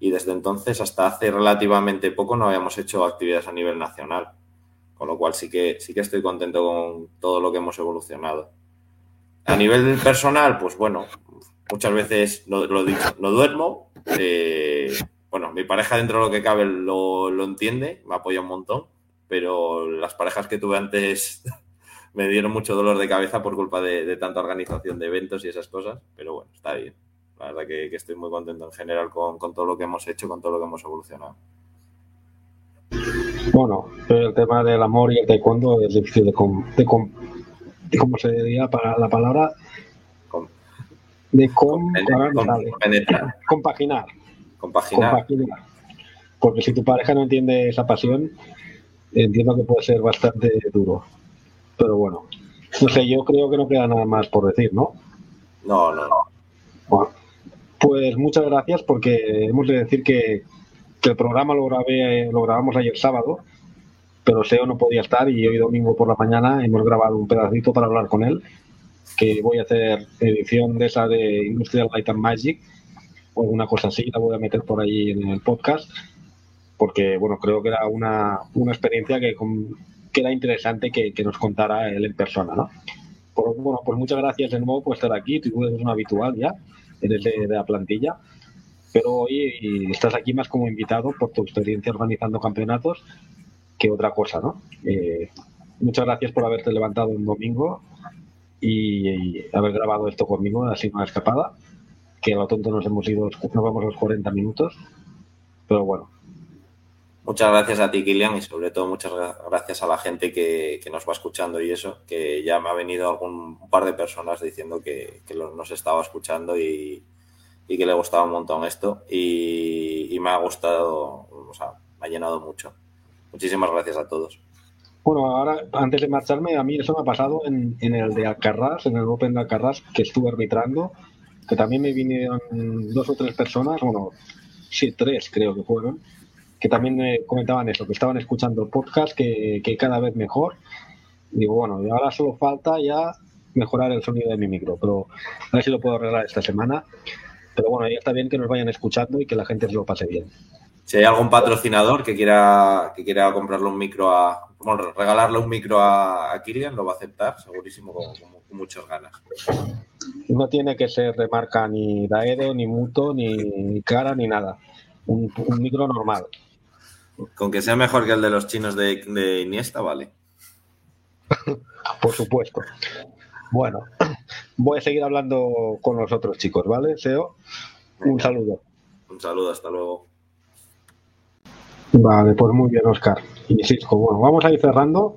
y desde entonces hasta hace relativamente poco no habíamos hecho actividades a nivel nacional. Con lo cual sí que, sí que estoy contento con todo lo que hemos evolucionado. A nivel personal, pues bueno, muchas veces, lo, lo dicho, no duermo. Eh, bueno, mi pareja dentro de lo que cabe lo, lo, entiende, me apoya un montón, pero las parejas que tuve antes me dieron mucho dolor de cabeza por culpa de, de tanta organización de eventos y esas cosas, pero bueno, está bien. La verdad que, que estoy muy contento en general con, con, todo lo que hemos hecho, con todo lo que hemos evolucionado. Bueno, el tema del amor y el taekwondo es difícil de, com, de, com, de cómo se diría para la palabra Com- de com, penetrar, compaginar. compaginar. Porque si tu pareja no entiende esa pasión, entiendo que puede ser bastante duro. Pero bueno, no sé, yo creo que no queda nada más por decir, ¿no? No, no, no. Bueno, pues muchas gracias porque hemos de decir que, que el programa lo, grabé, lo grabamos ayer sábado, pero Seo no podía estar y hoy domingo por la mañana hemos grabado un pedacito para hablar con él, que voy a hacer edición de esa de Industrial Light and Magic o alguna cosa así, la voy a meter por ahí en el podcast, porque bueno, creo que era una, una experiencia que, con- que era interesante que, que nos contara él en persona, ¿no? Por- bueno, pues muchas gracias de nuevo por estar aquí, tú eres un habitual ya, eres de, de la plantilla, pero hoy estás aquí más como invitado por tu experiencia organizando campeonatos que otra cosa, ¿no? Eh, muchas gracias por haberte levantado un domingo y, y haber grabado esto conmigo, así una escapada, que a lo tonto nos hemos ido, nos vamos a los 40 minutos, pero bueno, Muchas gracias a ti, Kilian, y sobre todo muchas gra- gracias a la gente que, que nos va escuchando y eso, que ya me ha venido algún un par de personas diciendo que, que nos estaba escuchando y, y que le gustaba un montón esto y, me ha gustado, o sea, me ha llenado mucho. Muchísimas gracias a todos. Bueno, ahora, antes de marcharme, a mí eso me ha pasado en, en el de Alcarrás, en el Open de Alcarrás, que estuve arbitrando, que también me vinieron dos o tres personas, bueno, sí, tres creo que fueron, que también me comentaban eso, que estaban escuchando el podcast, que, que cada vez mejor. Y digo, bueno, y ahora solo falta ya mejorar el sonido de mi micro, pero a ver si lo puedo arreglar esta semana. Pero bueno, ya está bien que nos vayan escuchando y que la gente se lo pase bien. Si hay algún patrocinador que quiera, que quiera comprarle un micro a, bueno, regalarle un micro a, a Kilian, lo va a aceptar, segurísimo, con, con- con muchas ganas. No tiene que ser de marca ni Daedo, ni Muto, ni Cara, ni nada. Un, un micro normal. Con que sea mejor que el de los chinos de, de Iniesta, vale. Por supuesto. Bueno, voy a seguir hablando con los otros chicos, ¿vale, Seo? Un saludo. Un saludo, hasta luego. Vale, pues muy bien, Oscar. Y Cisco, bueno, vamos a ir cerrando.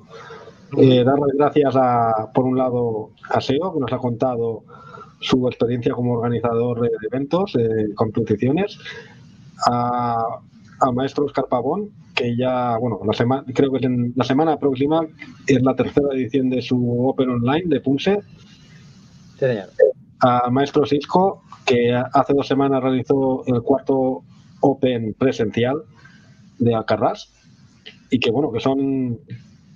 Eh, dar las gracias a, por un lado, a SEO, que nos ha contado su experiencia como organizador de eventos, de competiciones. A, a maestro Oscar Pavón, que ya, bueno, la semana, creo que es en la semana próxima es la tercera edición de su Open Online de Punse. Sí, señor. A maestro Cisco, que hace dos semanas realizó el cuarto Open presencial de Alcarrás y que bueno que son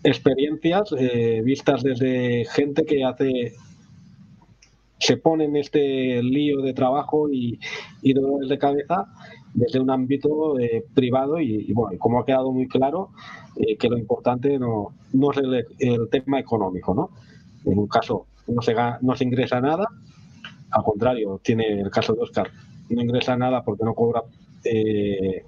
experiencias eh, vistas desde gente que hace se pone en este lío de trabajo y, y dolores de cabeza desde un ámbito eh, privado y, y, bueno como ha quedado muy claro eh, que lo importante no, no es el, tema económico no en un caso no se, no se ingresa nada al contrario tiene el caso de Oscar no ingresa nada porque no cobra eh,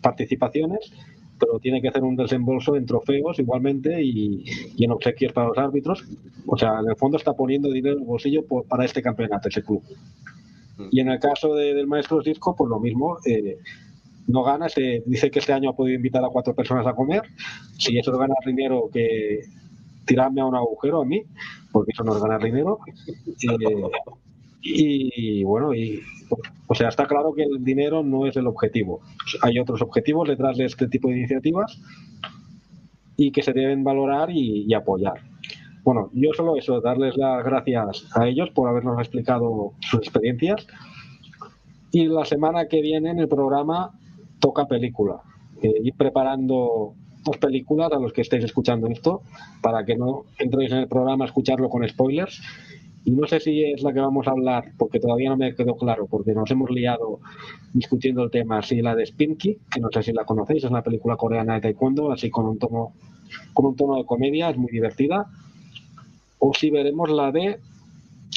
participaciones, pero tiene que hacer un desembolso en trofeos igualmente y, en obsequios para los árbitros. O sea, en el fondo está poniendo dinero en el bolsillo para este campeonato, ese club. Y en el caso de, del maestro Disco, pues lo mismo. Eh, no gana, se dice que este año ha podido invitar a cuatro personas a comer. Si eso es ganar dinero, que tirarme a un agujero a mí, porque eso no es ganar dinero. Eh, y bueno, y o sea, está claro que el dinero no es el objetivo. Hay otros objetivos detrás de este tipo de iniciativas y que se deben valorar y, y apoyar. Bueno, yo solo eso, darles las gracias a ellos por habernos explicado sus experiencias. Y la semana que viene en el programa toca película. Eh, ir preparando dos películas a los que estéis escuchando esto para que no entréis en el programa a escucharlo con spoilers y no sé si es la que vamos a hablar, porque todavía no me quedó claro, porque nos hemos liado discutiendo el tema, si la de Spinky, que no sé si la conocéis, es una película coreana de taekwondo, así con un tono, con un tono de comedia, es muy divertida, o si veremos la de,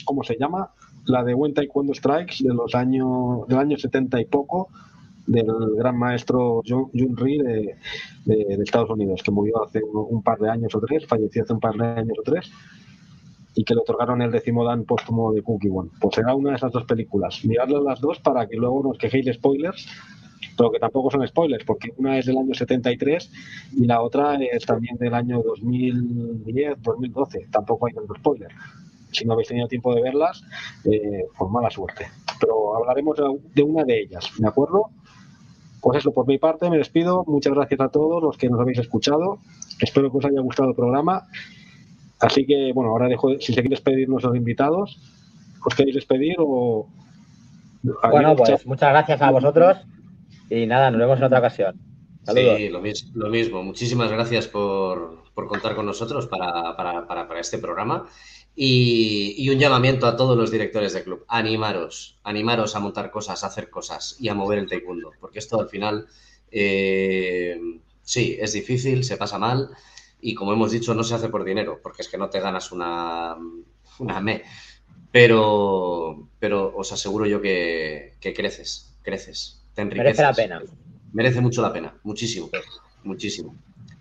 ¿cómo se llama? La de When Taekwondo Strikes de los años, del año 70 y poco, del gran maestro Jun, Ri de, Estados Unidos, que murió hace un, par de años o tres, falleció hace un par de años o tres, y que le otorgaron el décimo dan póstumo de Cookie One. Pues será una de esas dos películas. Miradlas las dos para que luego nos quejéis spoilers pero que tampoco son spoilers, porque una es del año 73 y la otra es también del año 2010, 2012. Tampoco hay tanto spoiler. Si no habéis tenido tiempo de verlas, eh, pues mala suerte. Pero hablaremos de una de ellas, ¿de acuerdo? Pues eso, por mi parte me despido. Muchas gracias a todos los que nos habéis escuchado. Espero que os haya gustado el programa. Así que, bueno, ahora dejo, si se quieren despedir nuestros invitados, ¿os queréis despedir o...? Bueno, pues muchas gracias a vosotros y nada, nos vemos en otra ocasión. Saludos. Sí, lo, mismo. Muchísimas gracias por, contar con nosotros para, para este programa. Y, un llamamiento a todos los directores de club. Animaros, animaros a montar cosas, a hacer cosas y a mover el taekwondo. Porque esto al final, eh, sí, es difícil, se pasa mal y como hemos dicho, no se hace por dinero, porque es que no te ganas una, una me. Pero, pero os aseguro yo que, creces, creces, te enriqueces. Merece la pena. Merece mucho la pena, muchísimo, muchísimo.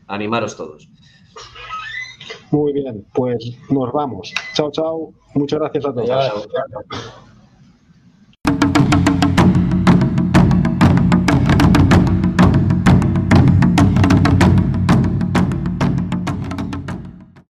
Animaros todos. Muy bien, pues nos vamos. Chao, chao. Muchas gracias a todos.